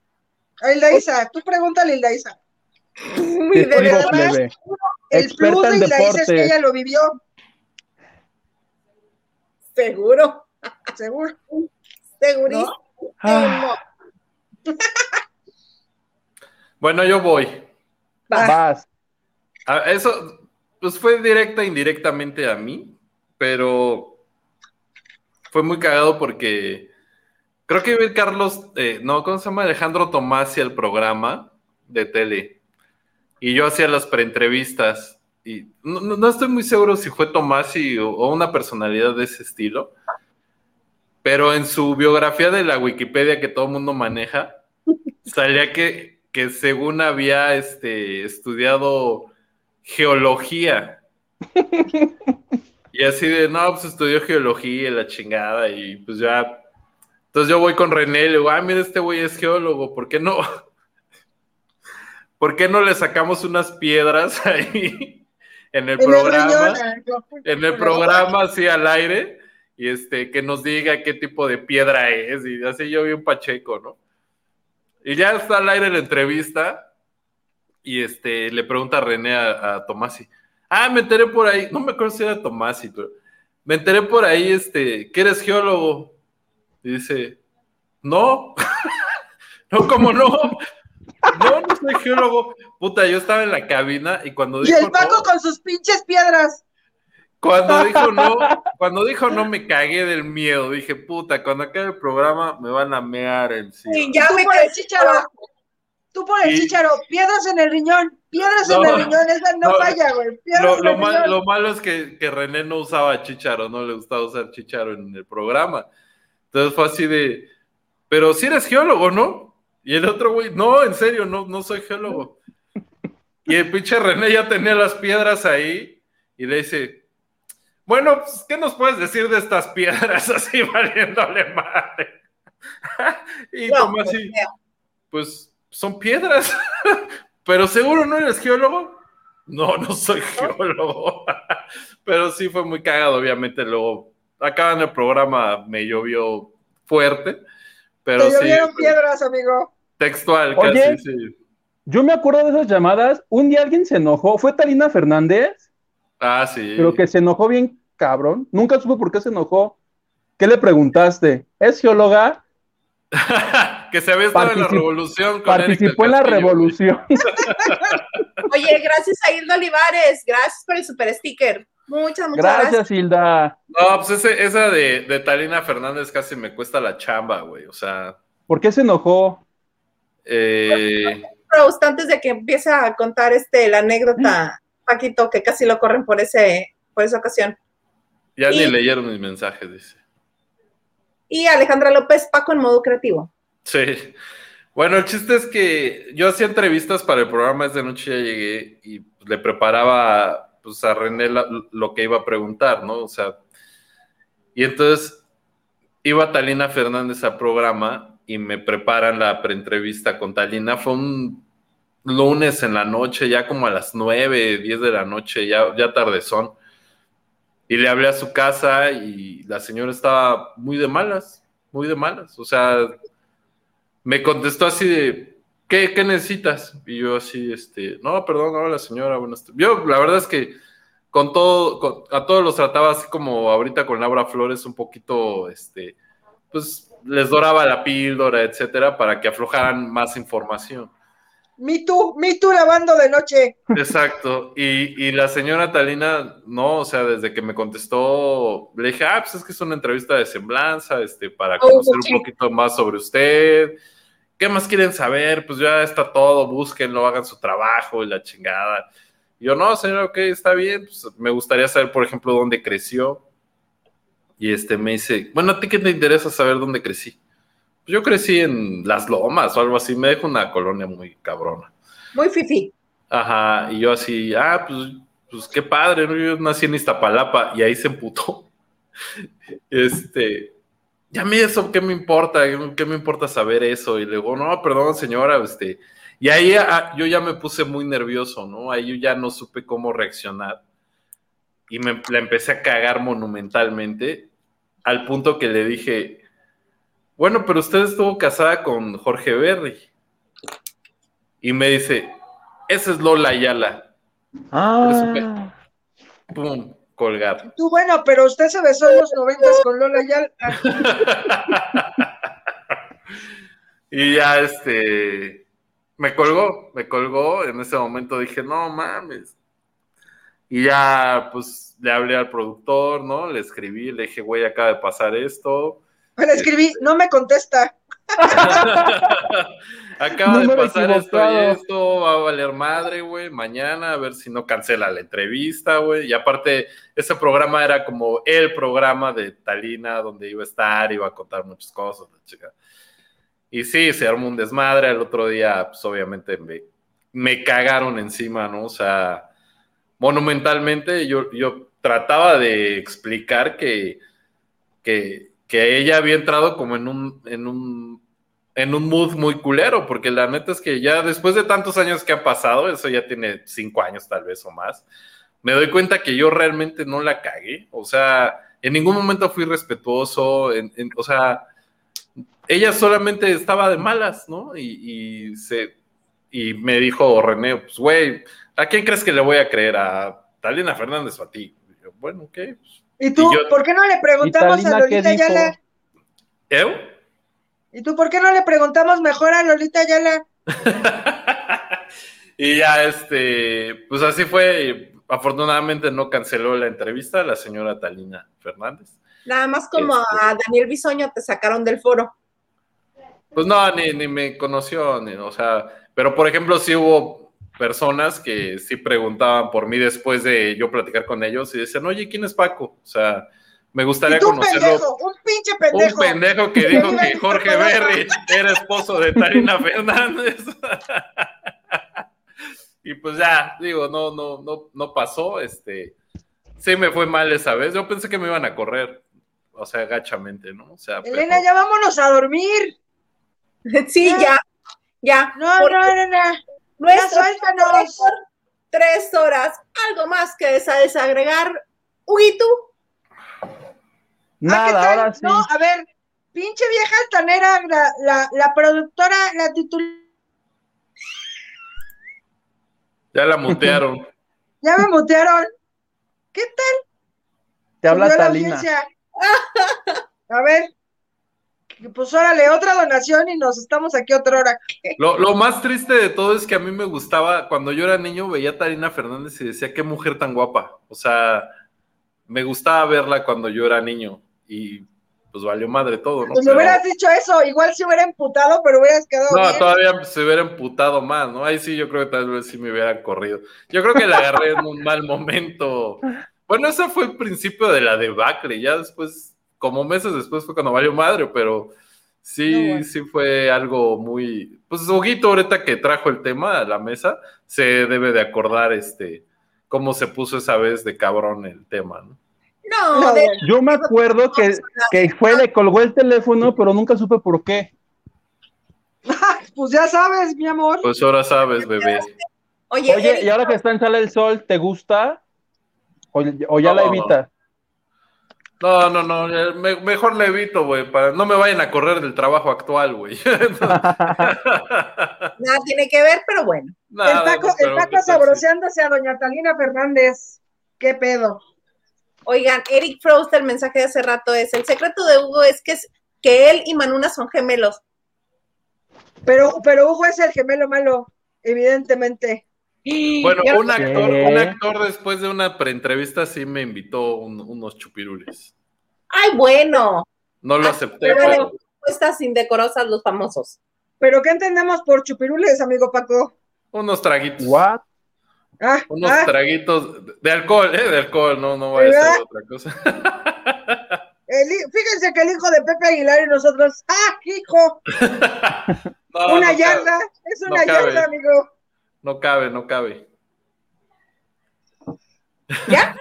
A Hilda Isa, tú pregúntale a Hilda Isa. Uy, de verdad. plebe. El Experta plus en Hilda Isa es que deportes. ella lo vivió, Seguro, seguro. segurísimo. Ah, Bueno, yo voy. Va. vas. Ah, Eso, pues fue directa e indirectamente a mí, pero fue muy cagado porque creo que Carlos, eh, no, ¿cómo se llama? Alejandro Tomasi al programa de tele. Y yo hacía las preentrevistas. Y no, no- estoy muy seguro si fue Tomasi o, o una personalidad de ese estilo. Pero en su biografía de la Wikipedia que todo el mundo maneja, salía que, que según había este, estudiado geología. Y así de, no, pues estudió geología y la chingada, y pues ya. Entonces yo voy con René y le digo, ah, mira, este güey es geólogo, ¿por qué no? ¿Por qué no le sacamos unas piedras ahí en el En programa? en el programa así al aire y este que nos diga qué tipo de piedra es y así yo vi un pacheco, ¿no? Y ya está al aire la entrevista y este le pregunta a René a, a Tomasi, ah, me enteré por ahí, no me acuerdo si era Tomasi, pero me enteré por ahí, este, que eres geólogo. Y dice, no, no, ¿cómo no? No, no soy geólogo. Puta, yo estaba en la cabina y cuando Y dijo el Paco no, con sus pinches piedras. cuando dijo no, cuando dijo no me cagué del miedo. Dije, puta, cuando acabe el programa me van a mear encima. Sí, ya tú me por quedé el chicharo. Tú por el Y- chicharo. Piedras en el riñón. Piedras No, en el riñón. Esa no, no, falla, güey. Piedras Lo, en lo el mal- riñón. lo malo es que, que René no usaba chicharo, no le gustaba usar chicharo en el programa. Entonces fue así de, pero si eres geólogo, ¿no? Y el otro güey, no, en serio, no, no soy geólogo. Y el pinche René ya tenía las piedras ahí y le dice, bueno, pues, ¿qué nos puedes decir de estas piedras así valiéndole madre? y No, como pues, así, mira. pues son piedras, pero seguro no eres geólogo. No, no soy geólogo. Pero sí fue muy cagado, obviamente. Luego, acá en el programa me llovió fuerte, pero Te sí, llovieron piedras, amigo. Textual Oye. casi, sí. Yo me acuerdo de esas llamadas. Un día alguien se enojó. ¿Fue Tarina Fernández? Ah, sí. Pero que se enojó bien cabrón. Nunca supe por qué se enojó. ¿Qué le preguntaste? ¿Es geóloga? que se había estado en la revolución con Participó en la Castillo. revolución. Oye, gracias a Hilda Olivares, gracias por el super sticker. Muchas, muchas gracias. Gracias, Hilda. No, pues ese- esa de, de Talina Fernández casi me cuesta la chamba, güey. O sea, ¿Por qué se enojó? Eh, Proust, antes de que empiece a contar este la anécdota, Paquito, que casi lo corren por ese, por esa ocasión. ya ni leyeron mis mensajes, dice. Y Alejandra López, Paco en modo creativo. Sí. Bueno, el chiste es que yo hacía entrevistas para el programa esta noche, ya llegué y pues, le preparaba pues, a René la- lo que iba a preguntar, ¿no? O sea, y entonces iba Talina Fernández al programa y me preparan la preentrevista con Talina. Fue un lunes en la noche, ya como a las nueve, diez de la noche, ya, ya tardezón. Y le hablé a su casa y la señora estaba muy de malas, muy de malas. O sea, me contestó así de, ¿qué, qué necesitas? Y yo así, este, no, perdón, hola señora, buenas tardes. Yo, la verdad es que con todo, con- a todos los trataba así como ahorita con Laura Flores, un poquito, este, pues les doraba la píldora, etcétera, para que aflojaran más información. Me too, me too lavando de noche. Exacto. Y, y la señora Talina, no, o sea, desde que me contestó, le dije, ah, pues es que es una entrevista de semblanza, este, para Oh, conocer un poquito más sobre usted. ¿Qué más quieren saber? Pues ya está todo, búsquenlo, hagan su trabajo y la chingada. Y yo, no, señora, ok, está bien. Pues me gustaría saber, por ejemplo, dónde creció. Y este me dice, bueno, ¿a ti qué te interesa saber dónde crecí? Pues yo crecí en Las Lomas o algo así, me dejo una colonia muy cabrona. Muy fifi. Ajá, y yo así, ah, pues, pues qué padre, ¿no? Yo nací en Iztapalapa y ahí se emputó. Este, ya a mí eso, ¿qué me importa? ¿Qué me importa saber eso? Y le digo, no, perdón, señora, este, y ahí ah, yo ya me puse muy nervioso, ¿no? Ahí yo ya no supe cómo reaccionar. Y me la empecé a cagar monumentalmente, al punto que le dije, bueno, pero usted estuvo casada con Jorge Berry. Y me dice, esa es Lola Ayala. Ah. Pum, colgar. Tú, bueno, pero usted se besó en los noventas con Lola ya. y ya este me colgó, me colgó. En ese momento dije, no mames. Y ya, pues, le hablé al productor, ¿no? Le escribí, le dije, güey, acaba de pasar esto. Le escribí, no me contesta. Acaba de pasar esto y esto, va a valer madre, güey. Mañana a ver si no cancela la entrevista, güey. Y aparte, ese programa era como el programa de Talina, donde iba a estar, iba a contar muchas cosas, la chica. Y sí, se armó un desmadre. El otro día, pues obviamente me, me cagaron encima, ¿no? O sea, monumentalmente yo, yo trataba de explicar que, que, que ella había entrado como en un, en un en un mood muy culero, porque la neta es que ya después de tantos años que ha pasado, eso ya tiene cinco años tal vez o más, me doy cuenta que yo realmente no la cagué, o sea, en ningún momento fui respetuoso, o sea, ella solamente estaba de malas, ¿no? Y, se, y me dijo René, pues, güey, ¿a quién crees que le voy a creer? ¿A Talina Fernández o a ti? Bueno, ok. Pues". ¿Y tú? ¿Por qué no le preguntamos a Lolita Yala? ¿Eh? ¿Y tú por qué no le preguntamos mejor a Lolita Ayala? y ya, este, pues así fue. Afortunadamente no canceló la entrevista la señora Talina Fernández. Nada más como a este. Daniel Bisoño te sacaron del foro. Pues no, ni, ni me conoció, ni, o sea, pero por ejemplo, sí hubo personas que sí preguntaban por mí después de yo platicar con ellos y decían, oye, ¿quién es Paco? O sea, me gustaría conocerlo. un pinche pendejo. Un pendejo que dijo que Jorge Berry era esposo de Tarina Fernández. y pues ya, digo, no, no, no, no pasó. Este, sí me fue mal esa vez. Yo pensé que me iban a correr. O sea, gachamente, ¿no? O sea, Elena, ya vámonos a dormir. Sí, ya, ya. No, no, no, no. Nuestro tres horas. Algo más que desagregar. Huguito. Nada, ahora sí. No, a ver, pinche vieja altanera, la, la, la productora, la titular. Ya la mutearon. ya me mutearon. ¿Qué tal? Te habla Talina. A ver. Pues órale, otra donación y nos estamos aquí otra hora. Lo, lo, más triste de todo es que a mí me gustaba, cuando yo era niño, veía a Talina Fernández y decía, qué mujer tan guapa. O sea, me gustaba verla cuando yo era niño y pues valió madre todo, ¿no? Pues me hubieras dicho eso, igual se hubiera emputado, pero hubieras quedado. No, todavía se hubiera emputado más, ¿no? Ahí sí yo creo que tal vez sí me hubiera corrido. Yo creo que la agarré en un mal momento. Bueno, ese fue el principio de la debacle, ya después, como meses después fue cuando valió madre, pero sí, sí fue algo muy. Pues Huguito, ahorita que trajo el tema a la mesa, se debe de acordar este cómo se puso esa vez de cabrón el tema, ¿no? No, yo me acuerdo que, que fue, le colgó el teléfono, pero nunca supe por qué. pues ya sabes, mi amor. Pues ahora sabes, bebé. Oye, y ahora que está en Sala del Sol, ¿te gusta? ¿O, ya la evitas? No, no, no, mejor la evito, güey, para no me vayan a correr del trabajo actual, güey. Nada tiene que ver, pero bueno. el taco, el taco sabroseándose a doña Talina Fernández. ¿Qué pedo? Oigan, Eric Frost, el mensaje de hace rato es, el secreto de Hugo es que, es, que él y Manuna son gemelos. Pero, pero Hugo es el gemelo malo, evidentemente. Bueno, un actor, un actor después de una preentrevista sí me invitó unos chupirules. Ay, bueno. No lo acepté, pero... Respuestas indecorosas los famosos. ¿Pero qué entendemos por chupirules, amigo Paco? Unos traguitos. ¿What? Ah, Unos ah. traguitos de alcohol, ¿eh? De alcohol, no, no vaya a ser otra cosa. El fíjense que el hijo de Pepe Aguilar y nosotros, ¡ah, hijo! No, una no yarda, cabe, es no una cabe. yarda, amigo. No cabe, no cabe. ¿Ya?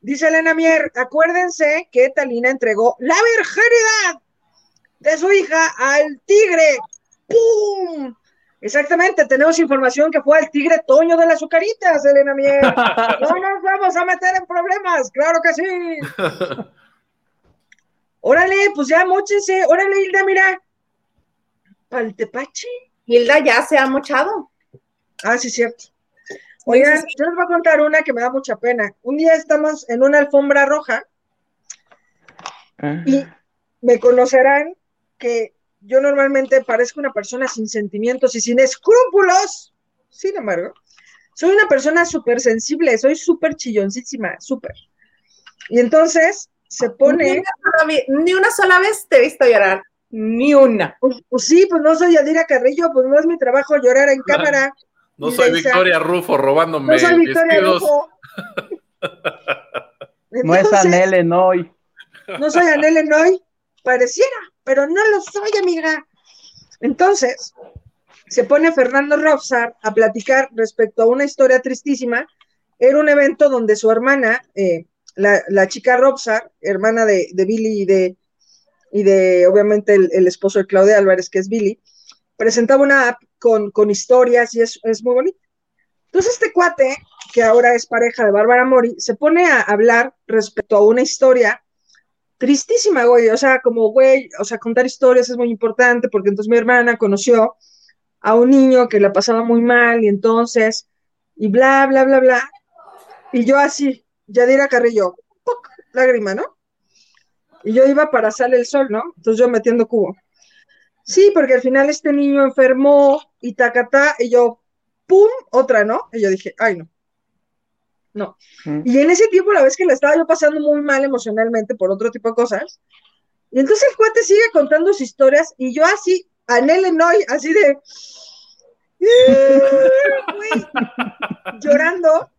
Dice Elena Mier, acuérdense que Talina entregó la virginidad de su hija al tigre. ¡Pum! Exactamente, tenemos información que fue al tigre Toño de las Azucaritas, Elena Mier. No nos vamos a meter en problemas, claro que sí. Órale, pues ya mochense. Órale, Hilda, mira. Pal tepache. Hilda ya se ha mochado. Ah, sí, cierto. Oigan, Sí, sí, yo les voy a contar una que me da mucha pena. Un día estamos en una alfombra roja y me conocerán que yo normalmente parezco una persona sin sentimientos y sin escrúpulos. Sin embargo, soy una persona súper sensible, soy súper chilloncísima, súper. Y entonces se Ni pone, una, sola, ni una sola vez te he visto llorar. Ni una. pues, pues sí, pues no soy Adira Carrillo, pues no es mi trabajo llorar en cámara. No soy Victoria Rufo robándome No soy Victoria vestidos. Rufo. No es Anel Enoy. No soy Anel Enoy, pareciera, pero no lo soy, amiga. Entonces, se pone Fernando Robsar a platicar respecto a una historia tristísima. Era un evento donde su hermana, eh, la, la chica Robsar, hermana de, de Billy y de, y de obviamente el, el esposo de Claudia Álvarez, que es Billy, presentaba una app con, con historias y es, es muy bonito. Entonces, este cuate, que ahora es pareja de Bárbara Mori, se pone a hablar respecto a una historia tristísima, güey. O sea, como, güey, o sea, contar historias es muy importante porque entonces mi hermana conoció a un niño que la pasaba muy mal y entonces, y bla, bla, bla, bla. Y yo así, Yadira Carrillo, ¡puc! lágrima, ¿no? Y yo iba para Sale el Sol, ¿no? Entonces yo metiendo cubo. Sí, porque al final este niño enfermó y tacatá, y yo, ¡pum! Otra, ¿no? Y yo dije, ay, no. No. Mm. Y en ese tiempo, la vez que la estaba yo pasando muy mal emocionalmente por otro tipo de cosas, y entonces el cuate sigue contando sus historias, y yo así, Anel Noy, así de. güey, llorando.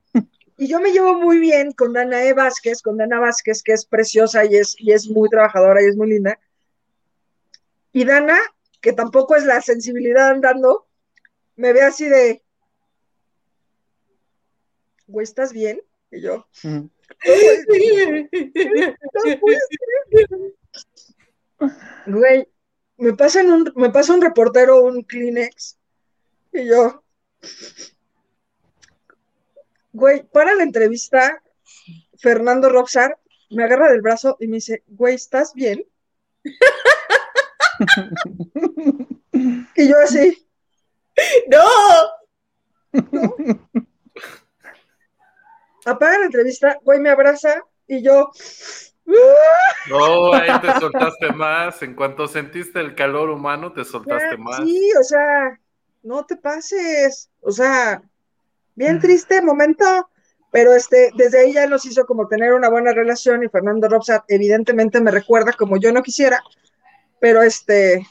Y yo me llevo muy bien con Danae Vázquez, con Dana Vázquez, que es preciosa y es, y es muy trabajadora y es muy linda. Y Dana, que tampoco es la sensibilidad andando, me ve así de. Güey, ¿estás bien? Y yo. Güey, me pasan un, me pasa un reportero un Kleenex y yo, güey, para la entrevista, Fernando Roxar me agarra del brazo y me dice, güey, ¿estás bien? y yo así, ¡No! apaga la entrevista, güey, me abraza y yo, No, ahí te soltaste más. En cuanto sentiste el calor humano, te soltaste Ya, más. Sí, o sea, no te pases. O sea, bien triste momento, pero este, desde ahí ya nos hizo como tener una buena relación y Fernando Robsat evidentemente me recuerda como yo no quisiera, pero este,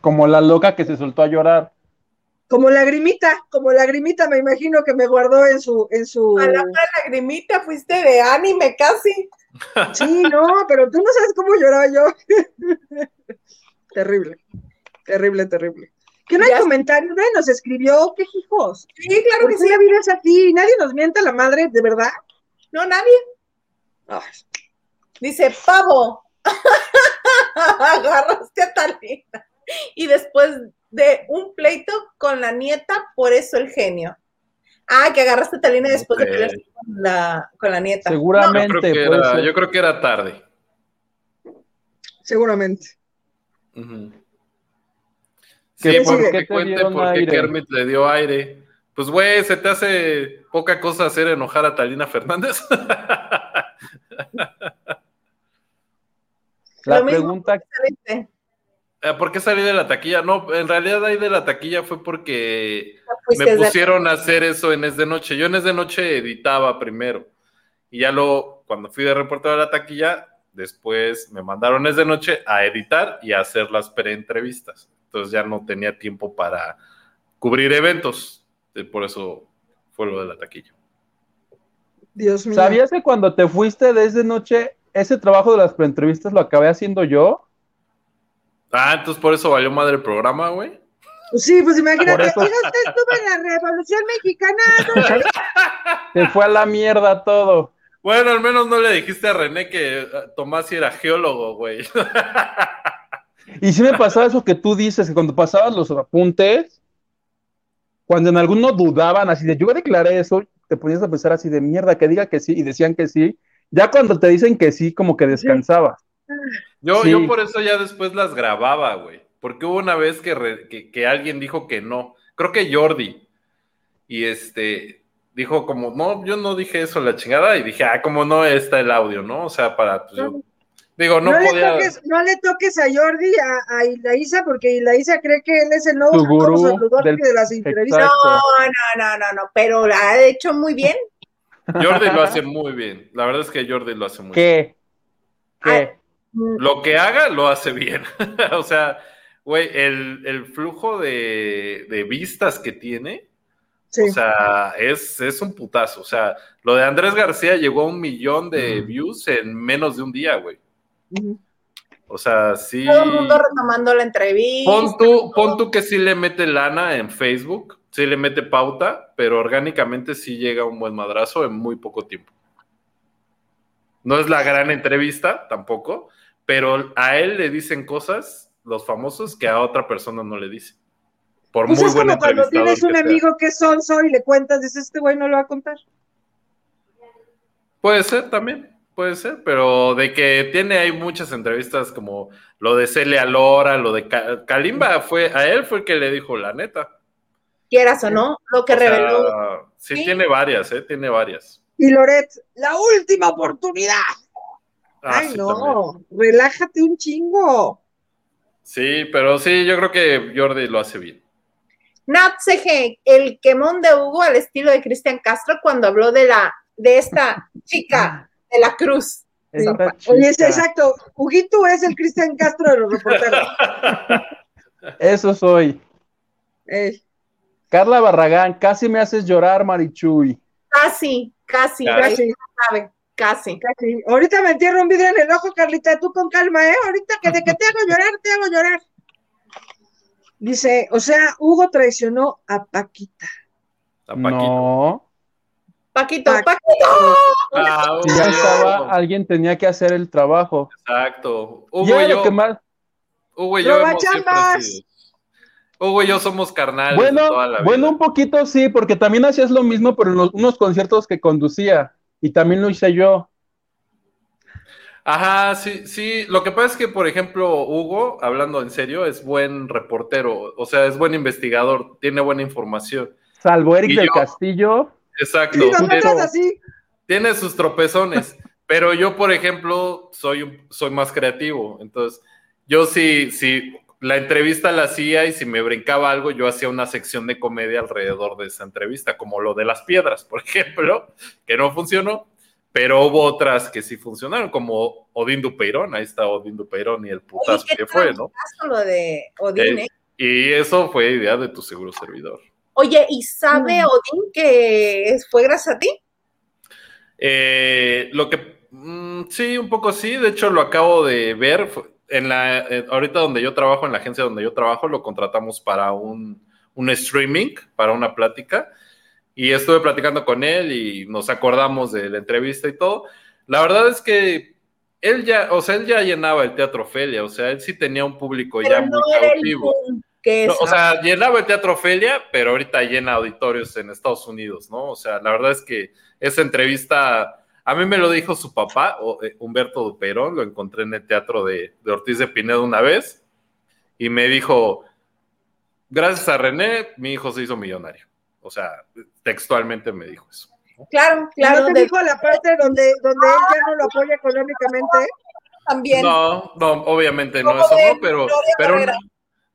Como la loca que se soltó a llorar. Como lagrimita, como lagrimita me imagino que me guardó en su, en su, A la lagrimita fuiste de anime casi. sí, no, pero tú no sabes cómo lloraba yo. terrible, terrible, terrible. Que no hay comentarios, nadie nos escribió, qué hijos. Sí, claro ¿Por que sí. la vida es así? Nadie nos mienta la madre, ¿de verdad? No, nadie. Ay, Dice, pavo. Agarraste a Talina. Y después de un pleito con la nieta, por eso el genio. Ah, que agarraste a Talina después de pelearse con la, con la nieta. Seguramente. era, ser. yo creo que era tarde. seguramente. Ujú. ¿Qué- Sí, por porque qué te cuente por qué aire? Kermit le dio aire. Pues, güey, ¿se te hace poca cosa hacer enojar a Talina Fernández? La Lo mismo pregunta, ¿Viste? Eh, ¿Por qué salí de la taquilla? No, en realidad ahí de la taquilla fue porque Fuiste me de- pusieron a hacer eso en Es de Noche. Yo en Es de Noche editaba primero. Y ya luego, cuando fui de reportero a la taquilla, después me mandaron Es de Noche a editar y a hacer las pre-entrevistas. Entonces ya no tenía tiempo para cubrir eventos. Eh, Por eso fue lo de la taquilla. Dios mío. ¿sabías que cuando te fuiste desde noche, ese trabajo de las preentrevistas lo acabé haciendo yo. Ah, entonces por eso valió madre el programa, güey. Pues sí, pues imagínate. "Oiga, usted estuvo en la Revolución Mexicana. ¿no?" Se fue a la mierda todo. Bueno, al menos no le dijiste a René que eh, Tomás sí era geólogo, güey. Y sí me pasaba eso que tú dices, que cuando pasabas los apuntes, cuando en alguno dudaban así de yo declaré eso, te ponías a pensar así de mierda, que diga que sí, y decían que sí. Ya cuando te dicen que sí, como que descansabas. Yo, Sí. yo por eso ya después las grababa, güey. Porque hubo una vez que, re- que, que alguien dijo que no. Creo que Jordi. Y este dijo como, no, yo no dije eso, la chingada. Y dije, ah, como no está el audio, ¿no? O sea, para, pues, yo- digo, no, No, le podía. toques, no le toques a Jordi, a, a Ilaísa, porque Ilaísa cree que él es el nuevo gurú del- de las entrevistas. No, Exacto. no, no, no, no, pero la ha hecho muy bien. Jordi lo hace muy bien. La verdad es que Jordi lo hace muy bien. ¿Qué? Lo que haga, lo hace bien. o sea, güey, el, el flujo de, de vistas que tiene. Sí. O sea, es, es un putazo. O sea, lo de Andrés García llegó a un millón de views en menos de un día, güey. O sea, sí. Todo el mundo retomando la entrevista. Pon tú, pon tú que sí le mete lana en Facebook, sí le mete pauta, pero orgánicamente sí llega un buen madrazo en muy poco tiempo. No es la gran entrevista tampoco, pero a él le dicen cosas, los famosos, que a otra persona no le dicen. Por Pues muy es como cuando tienes un que sea. amigo que es sonso y le cuentas, dices, este güey no lo va a contar. Puede ser también, puede ser, pero de que tiene hay muchas entrevistas como lo de Celia Lora, lo de Ka- Kalimba fue, a él fue el que le dijo la neta. Quieras o no, lo que O sea, reveló. sí, Sí. tiene varias, eh, tiene varias. Y Loret, la última oportunidad. Ah, Ay, sí, no, también. relájate un chingo. Sí, pero sí, yo creo que Jordi lo hace bien. Nat CG, el quemón de Hugo al estilo de Cristian Castro cuando habló de la de esta chica de la cruz. Oye, es exacto. Huguito es el Cristian Castro de los reporteros. Eso soy. Ey, Carla Barragán, casi me haces llorar, Marichuy. Casi, casi, casi, sabe, casi. casi. Ahorita me entierro un vidrio en el ojo, Carlita, tú con calma, ¿eh? Ahorita que de que te hago llorar, te hago llorar. Dice, o sea, Hugo traicionó a Paquita. A Paquito. No. Paquito, Pac- Paquito. Ah, Si ya estaba, alguien tenía que hacer el trabajo. Exacto. Hugo y yo, que más. Hugo y yo hemos Hugo y yo somos carnales de Bueno, toda la vida. bueno, un poquito sí, porque también hacías lo mismo, pero en los- unos conciertos que conducía. Y también lo hice yo. Ajá, sí, sí. Lo que pasa es que, por ejemplo, Hugo, hablando en serio, es buen reportero, o sea, es buen investigador, tiene buena información. Salvo Eric Y del yo- Castillo. Exacto. Sí, no tiene- seas así. tiene sus tropezones, pero yo, por ejemplo, soy, soy más creativo. Entonces, yo sí, sí, la entrevista la hacía y si me brincaba algo, yo hacía una sección de comedia alrededor de esa entrevista, como lo de las piedras, por ejemplo, que no funcionó, pero hubo otras que sí funcionaron, como Odín Dupeirón, ahí está Odín Dupeirón y el putazo Oye, ¿qué que fue, ¿no? Lo de Odín, Eh, ¿eh? Y eso fue idea de tu seguro servidor. Oye, ¿y sabe Mm. Odín que es- fue gracias a ti? Eh, lo que mm, sí, un poco sí. De hecho, lo acabo de ver fue- en la eh, ahorita donde yo trabajo, en la agencia donde yo trabajo, lo contratamos para un, un streaming, para una plática. Y estuve platicando con él y nos acordamos de la entrevista y todo. La verdad es que él ya, o sea, él ya llenaba el Teatro Ofelia, o sea, él sí tenía un público ya Pero muy no era el cautivo. que. No, o sea, llenaba el Teatro Ofelia, pero ahorita llena auditorios en Estados Unidos, ¿no? O sea, la verdad es que esa entrevista, a mí me lo dijo su papá, eh, Humberto Duperón, lo encontré en el teatro de, de Ortiz de Pinedo una vez, y me dijo, gracias a René, mi hijo se hizo millonario. O sea, textualmente me dijo eso. claro, Claro, ¿No te de- dijo la parte donde, donde él ya no lo apoya económicamente? también. No, no, obviamente no, eso no, pero,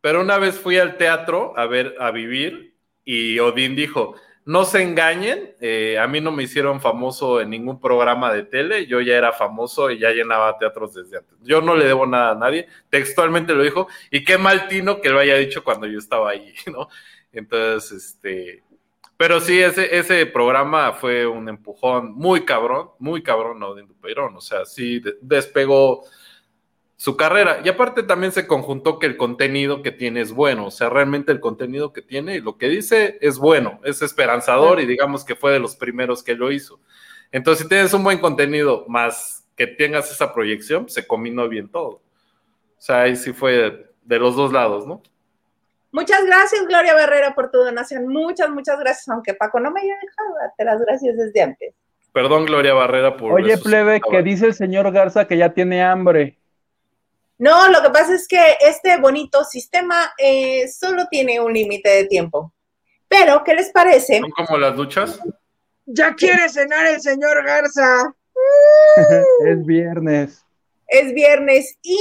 pero una vez fui al teatro a ver, a vivir, y Odín dijo, no se engañen, eh, a mí no me hicieron famoso en ningún programa de tele, yo ya era famoso y ya llenaba teatros desde antes. Yo no le debo nada a nadie, textualmente lo dijo, y qué mal tino que lo haya dicho cuando yo estaba ahí, ¿no? Entonces, este, Pero sí, ese, ese programa fue un empujón muy cabrón, muy cabrón. De Dupeirón. O sea, sí de- despegó su carrera. Y aparte también se conjuntó que el contenido que tiene es bueno. O sea, realmente el contenido que tiene y lo que dice es bueno, es esperanzador y digamos que fue de los primeros que lo hizo. Entonces, si tienes un buen contenido más que tengas esa proyección, se combinó bien todo. O sea, ahí sí fue de los dos lados, ¿no? Muchas gracias, Gloria Barrera, por tu donación. Muchas, muchas gracias, aunque Paco no me haya dejado darte las gracias desde antes. Perdón, Gloria Barrera, por Oye, plebe, que dice el señor Garza que ya tiene hambre. No, lo que pasa es que este bonito sistema eh, solo tiene un límite de tiempo. Pero, ¿qué les parece? ¿Son como las duchas? Ya quiere cenar el señor Garza. es viernes. Es viernes y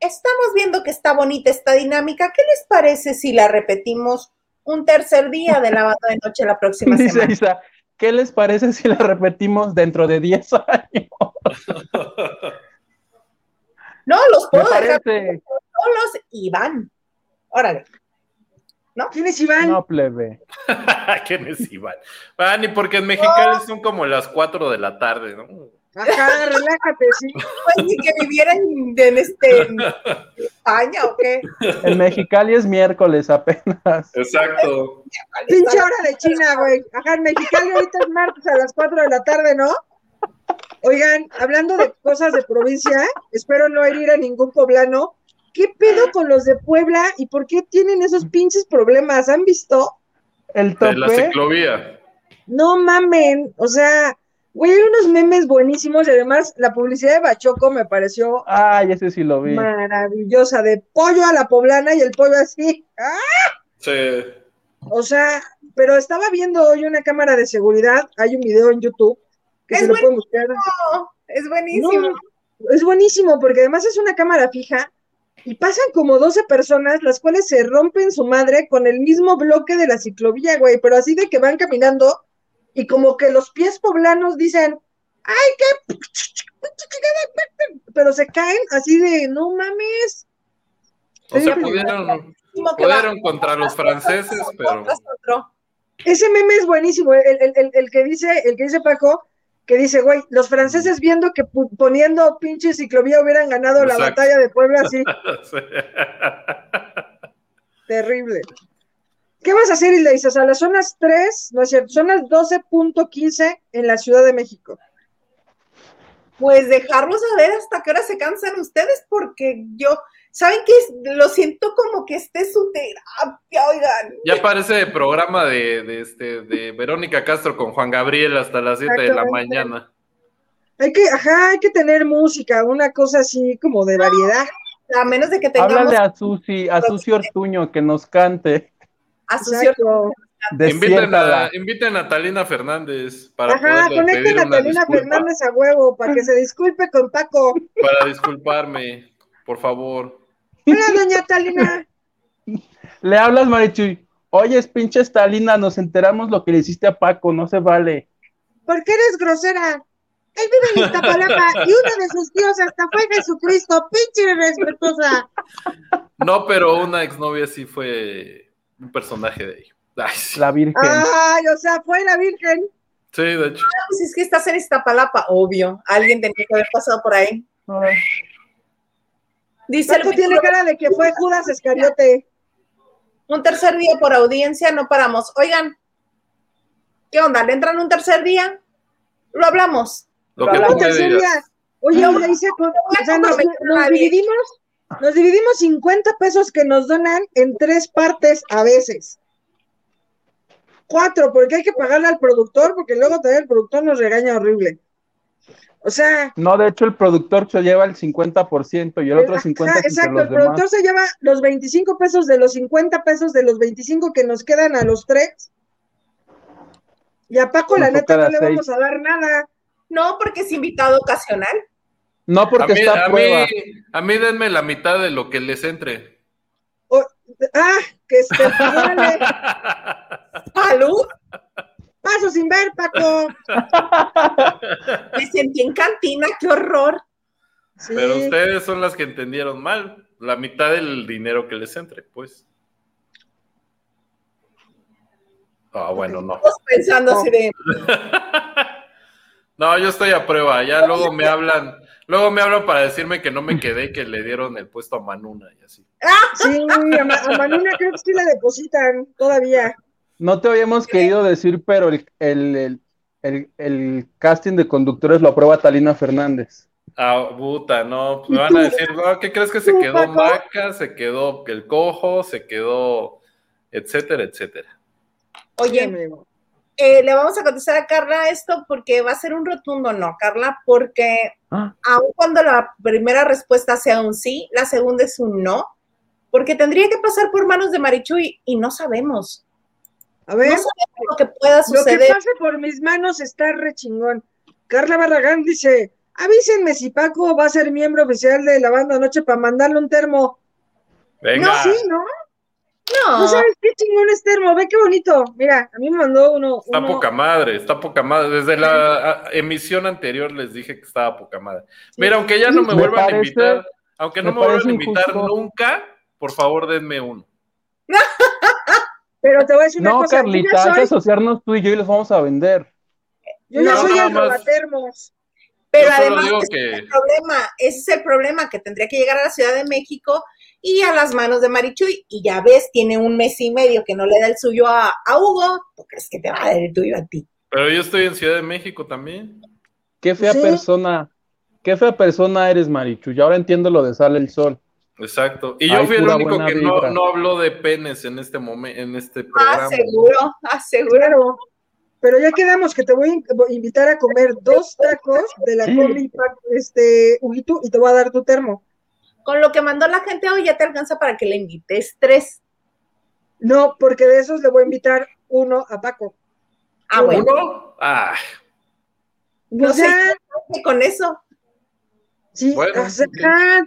estamos viendo que está bonita esta dinámica. ¿Qué les parece si la repetimos un tercer día de lavado de noche la próxima Dice semana? Isa, ¿qué les parece si la repetimos dentro de 10 años? No, los puedo dejar solos y van. Órale. ¿Quién es Iván? No, plebe. ¿Quién es Iván? Ah, ni porque en Mexicali son como las 4 de la tarde, ¿no? Ajá, relájate, sí. Pues ni que viviera en, en este, en España o qué. En Mexicali es miércoles apenas. Exacto. Pinche hora de China, güey. Ajá, en Mexicali ahorita es martes a las 4 de la tarde, ¿no? Oigan, hablando de cosas de provincia, espero no herir a ningún poblano. ¿Qué pedo con los de Puebla y por qué tienen esos pinches problemas? ¿Han visto? El De la tope. ciclovía. No mamen, o sea, güey, hay unos memes buenísimos y además la publicidad de Bachoco me pareció Ay, ese sí lo vi. maravillosa, de pollo a la poblana y el pollo así. ¡Ah! Sí. O sea, pero estaba viendo hoy una cámara de seguridad, hay un video en YouTube Es se lo pueden buscar. No, es buenísimo. No, es buenísimo porque además es una cámara fija y pasan como 12 personas, las cuales se rompen su madre con el mismo bloque de la ciclovía, güey, pero así de que van caminando y como que los pies poblanos dicen, ¡ay, qué! Pero se caen así de, no mames. O sea, pudieron, Buenísimo pudieron contra los franceses, pero. Ese meme es buenísimo, el, el- el- el que dice, el que dice Paco, que dice, güey, los franceses viendo que poniendo pinche ciclovía hubieran ganado la batalla de Puebla, así, Sí. terrible. ¿Qué vas a hacer, Hilda? Dices, a las zonas 3, no es cierto, son las 12.15 en la Ciudad de México. Pues dejarlos a ver hasta qué hora se cansan ustedes, porque yo, ¿saben qué? Lo siento como que esté su terapia, oigan. Ya parece programa de, de, este, de Verónica Castro con Juan Gabriel hasta las 7 de la mañana. Hay que, ajá, hay que tener música, una cosa así como de variedad. A menos de que tengamos Háblale a Susi, a Susi Ortuño que nos cante. asociación. Exacto. Inviten Despiértala. a, inviten a Talina Fernández para Ajá, conecten a Talina Fernández a huevo para que se disculpe con Paco. para disculparme, por favor. Hola, doña Talina. Le hablas, Marichuy. Oye, pinche Stalina, nos enteramos lo que le hiciste a Paco, no se vale. ¿Por qué eres grosera? Él vive en Iztapalapa y uno de sus tíos hasta fue Jesucristo, pinche irrespetuosa. No, pero una exnovia sí fue un personaje de ahí. Ay. La Virgen. Ay, o sea, fue la Virgen. Sí, de hecho. Pues es que estás en Iztapalapa, obvio. Alguien tenía que haber pasado por ahí. Ay, Dice el Paco tiene cara de que fue Judas Escariote. un tercer día por audiencia, no paramos. Oigan, ¿qué onda? ¿Le entran un tercer día? Lo hablamos. Lo que tercer digas. día. Oye, No, le hice con- voy a o sea, nos, nos dividimos, nos dividimos 50 pesos que nos donan en tres partes a veces. Cuatro, porque hay que pagarle al productor, porque luego también el productor nos regaña horrible. O sea, No, de hecho, el productor se lleva el 50% y el otro Ajá, 50% entre exacto, los el productor demás. se lleva los 25 pesos de los 50 pesos de los 25 que nos quedan a los tres. Y a Paco, la neta, no le seis. vamos a dar nada. No, porque es invitado ocasional. No, A porque mí, está a a, prueba. mí, a mí denme la mitad de lo que les entre. O- ah, que este, Salud. Paso sin ver, Paco. Me sentí en cantina, qué horror. Sí. Pero ustedes son las que entendieron mal. La mitad del dinero que les entre, pues. Ah, bueno, no. Todos pensando así de. No, yo estoy a prueba. Ya luego me hablan, luego me hablan para decirme que no me quedé, y que le dieron el puesto a Manuna y así. Sí, a, Ma- a Manuna creo que sí la depositan todavía. No te habíamos querido decir, pero el, el, el, el- el casting de conductores lo aprueba Talina Fernández. Ah, puta, no. Me van a decir, no, ¿qué crees que se ¿Tú, quedó? Maca? Se quedó el cojo, se quedó, etcétera, etcétera. Oye, eh, le vamos a contestar a Carla esto porque va a ser un rotundo no, Carla, porque Ah. aun cuando la primera respuesta sea un sí, la segunda es un no, porque tendría que pasar por manos de Marichuy y no sabemos. A ver, No sabemos lo que pueda lo que suceder. pase por mis manos está re chingón. Carla Barragán dice, avísenme si Paco va a ser miembro oficial de la banda Noche para mandarle un termo. Venga, No, sí, ¿no? No, ¿No sabes qué chingón es termo? Ve qué bonito. Mira, a mí me mandó uno. está uno- poca madre, está poca madre. Desde la emisión anterior les dije que estaba poca madre. Mira, aunque ya no me, Me vuelvan a invitar, aunque no me me vuelvan a invitar injusto. nunca, por favor denme uno. Pero te voy a decir una No, cosa. yo Carlita, ya hay que soy, asociarnos tú y yo y los vamos a vender. yo ya No, soy el robatermos. pero además ese que- es el problema, ese es el problema que tendría que llegar a la Ciudad de México y a las manos de Marichuy y ya ves, tiene un mes y medio que no le da el suyo a, a Hugo, ¿tú crees que te va a dar el tuyo a ti? Pero yo estoy en Ciudad de México también. Qué fea Sí. persona, qué fea persona eres, Marichu. Y ahora entiendo lo de Sale el Sol. Exacto. Y yo Ay, fui el único que no, no habló de penes en este momento, en este Ah, programa. seguro, ah, seguro. Claro. Pero ya quedamos que te voy a in- invitar a comer dos tacos de la pa- este, Huguito, y te voy a dar tu termo. Con lo que mandó la gente hoy ya te alcanza para que le invites tres. No, porque de esos le voy a invitar uno a Paco. Ah, bueno, ¿Uno? Ah, no O sé, sea, con eso. Sí, Bueno, o sea,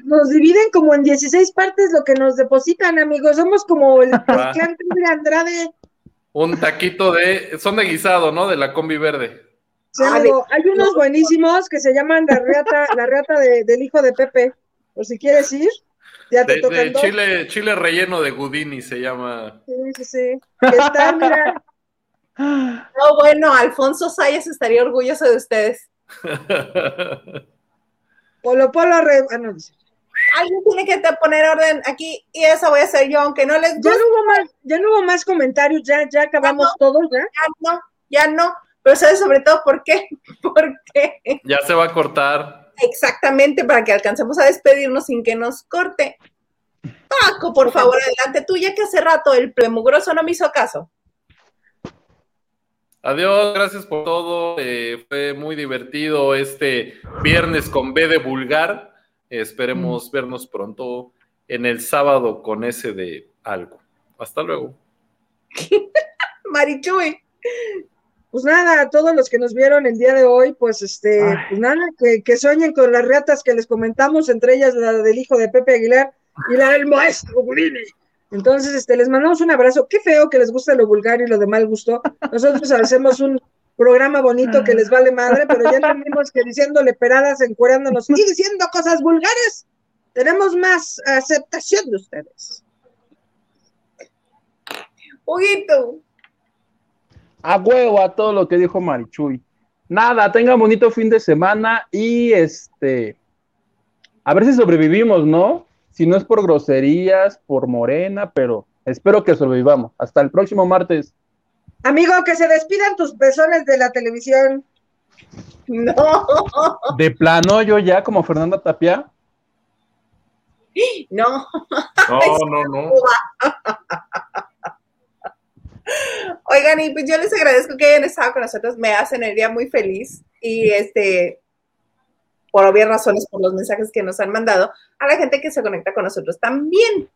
nos dividen como en 16 partes lo que nos depositan, amigos. Somos como el, el clan de Andrade. un taquito de. Son de guisado, ¿no? De la combi verde. Sí, Ah, amigo, hay unos buenísimos que se llaman la reata, la reata de- del hijo de Pepe. Por si quieres ir, ya te De, tocan de dos. chile, chile relleno de Gudini se llama. Sí, sí, sí. Que están, mira, No, bueno, Alfonso Sayas estaría orgulloso de ustedes. Polo Polo Re... ah, no, dice. Alguien tiene que te- poner orden aquí y eso voy a hacer yo, aunque no les Ya guste, no hubo más, ya no hubo más comentarios, ya, ya acabamos todos, ya. ya no, ya no. Pero sabes sobre todo por qué, porque ya se va a cortar. exactamente para que alcancemos a despedirnos sin que nos corte. Paco, por favor, adelante tú, ya que hace rato el premugroso no me hizo caso. Adiós, gracias por todo. eh, fue muy divertido este viernes con B de vulgar. Esperemos vernos pronto en el sábado con ese de algo. Hasta luego. Marichuy, Pues nada, a todos los que nos vieron el día de hoy, pues este, Ay. pues nada, que, que sueñen con las reatas que les comentamos, entre ellas la del hijo de Pepe Aguilar y la del maestro Gudini. Entonces, este, les mandamos un abrazo. Qué feo que les guste lo vulgar y lo de mal gusto. Nosotros hacemos un programa bonito que les vale madre, pero ya entendimos que diciéndole peradas, encuerándonos y diciendo cosas vulgares, tenemos más aceptación de ustedes. Huguito, A huevo a todo lo que dijo Marichuy. Nada, tengan bonito fin de semana y este. A ver si sobrevivimos, ¿no? Si no es por groserías, por morena, pero espero que sobrevivamos. Hasta el próximo martes. Amigo, que se despidan tus pezones de la televisión. no. De plano, yo ya como Fernanda Tapia. No, No, no, no. Oigan, y pues yo les agradezco que hayan estado con nosotros, me hacen el día muy feliz y este, por obvias razones, por los mensajes que nos han mandado, a la gente que se conecta con nosotros también.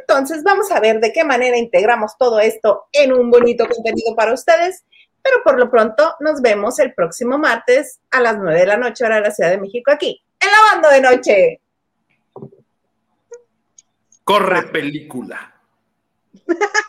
Entonces, vamos a ver de qué manera integramos todo esto en un bonito contenido para ustedes, pero por lo pronto nos vemos el próximo martes a las 9 de la noche, hora de la Ciudad de México, aquí, en la banda de noche. Corre película.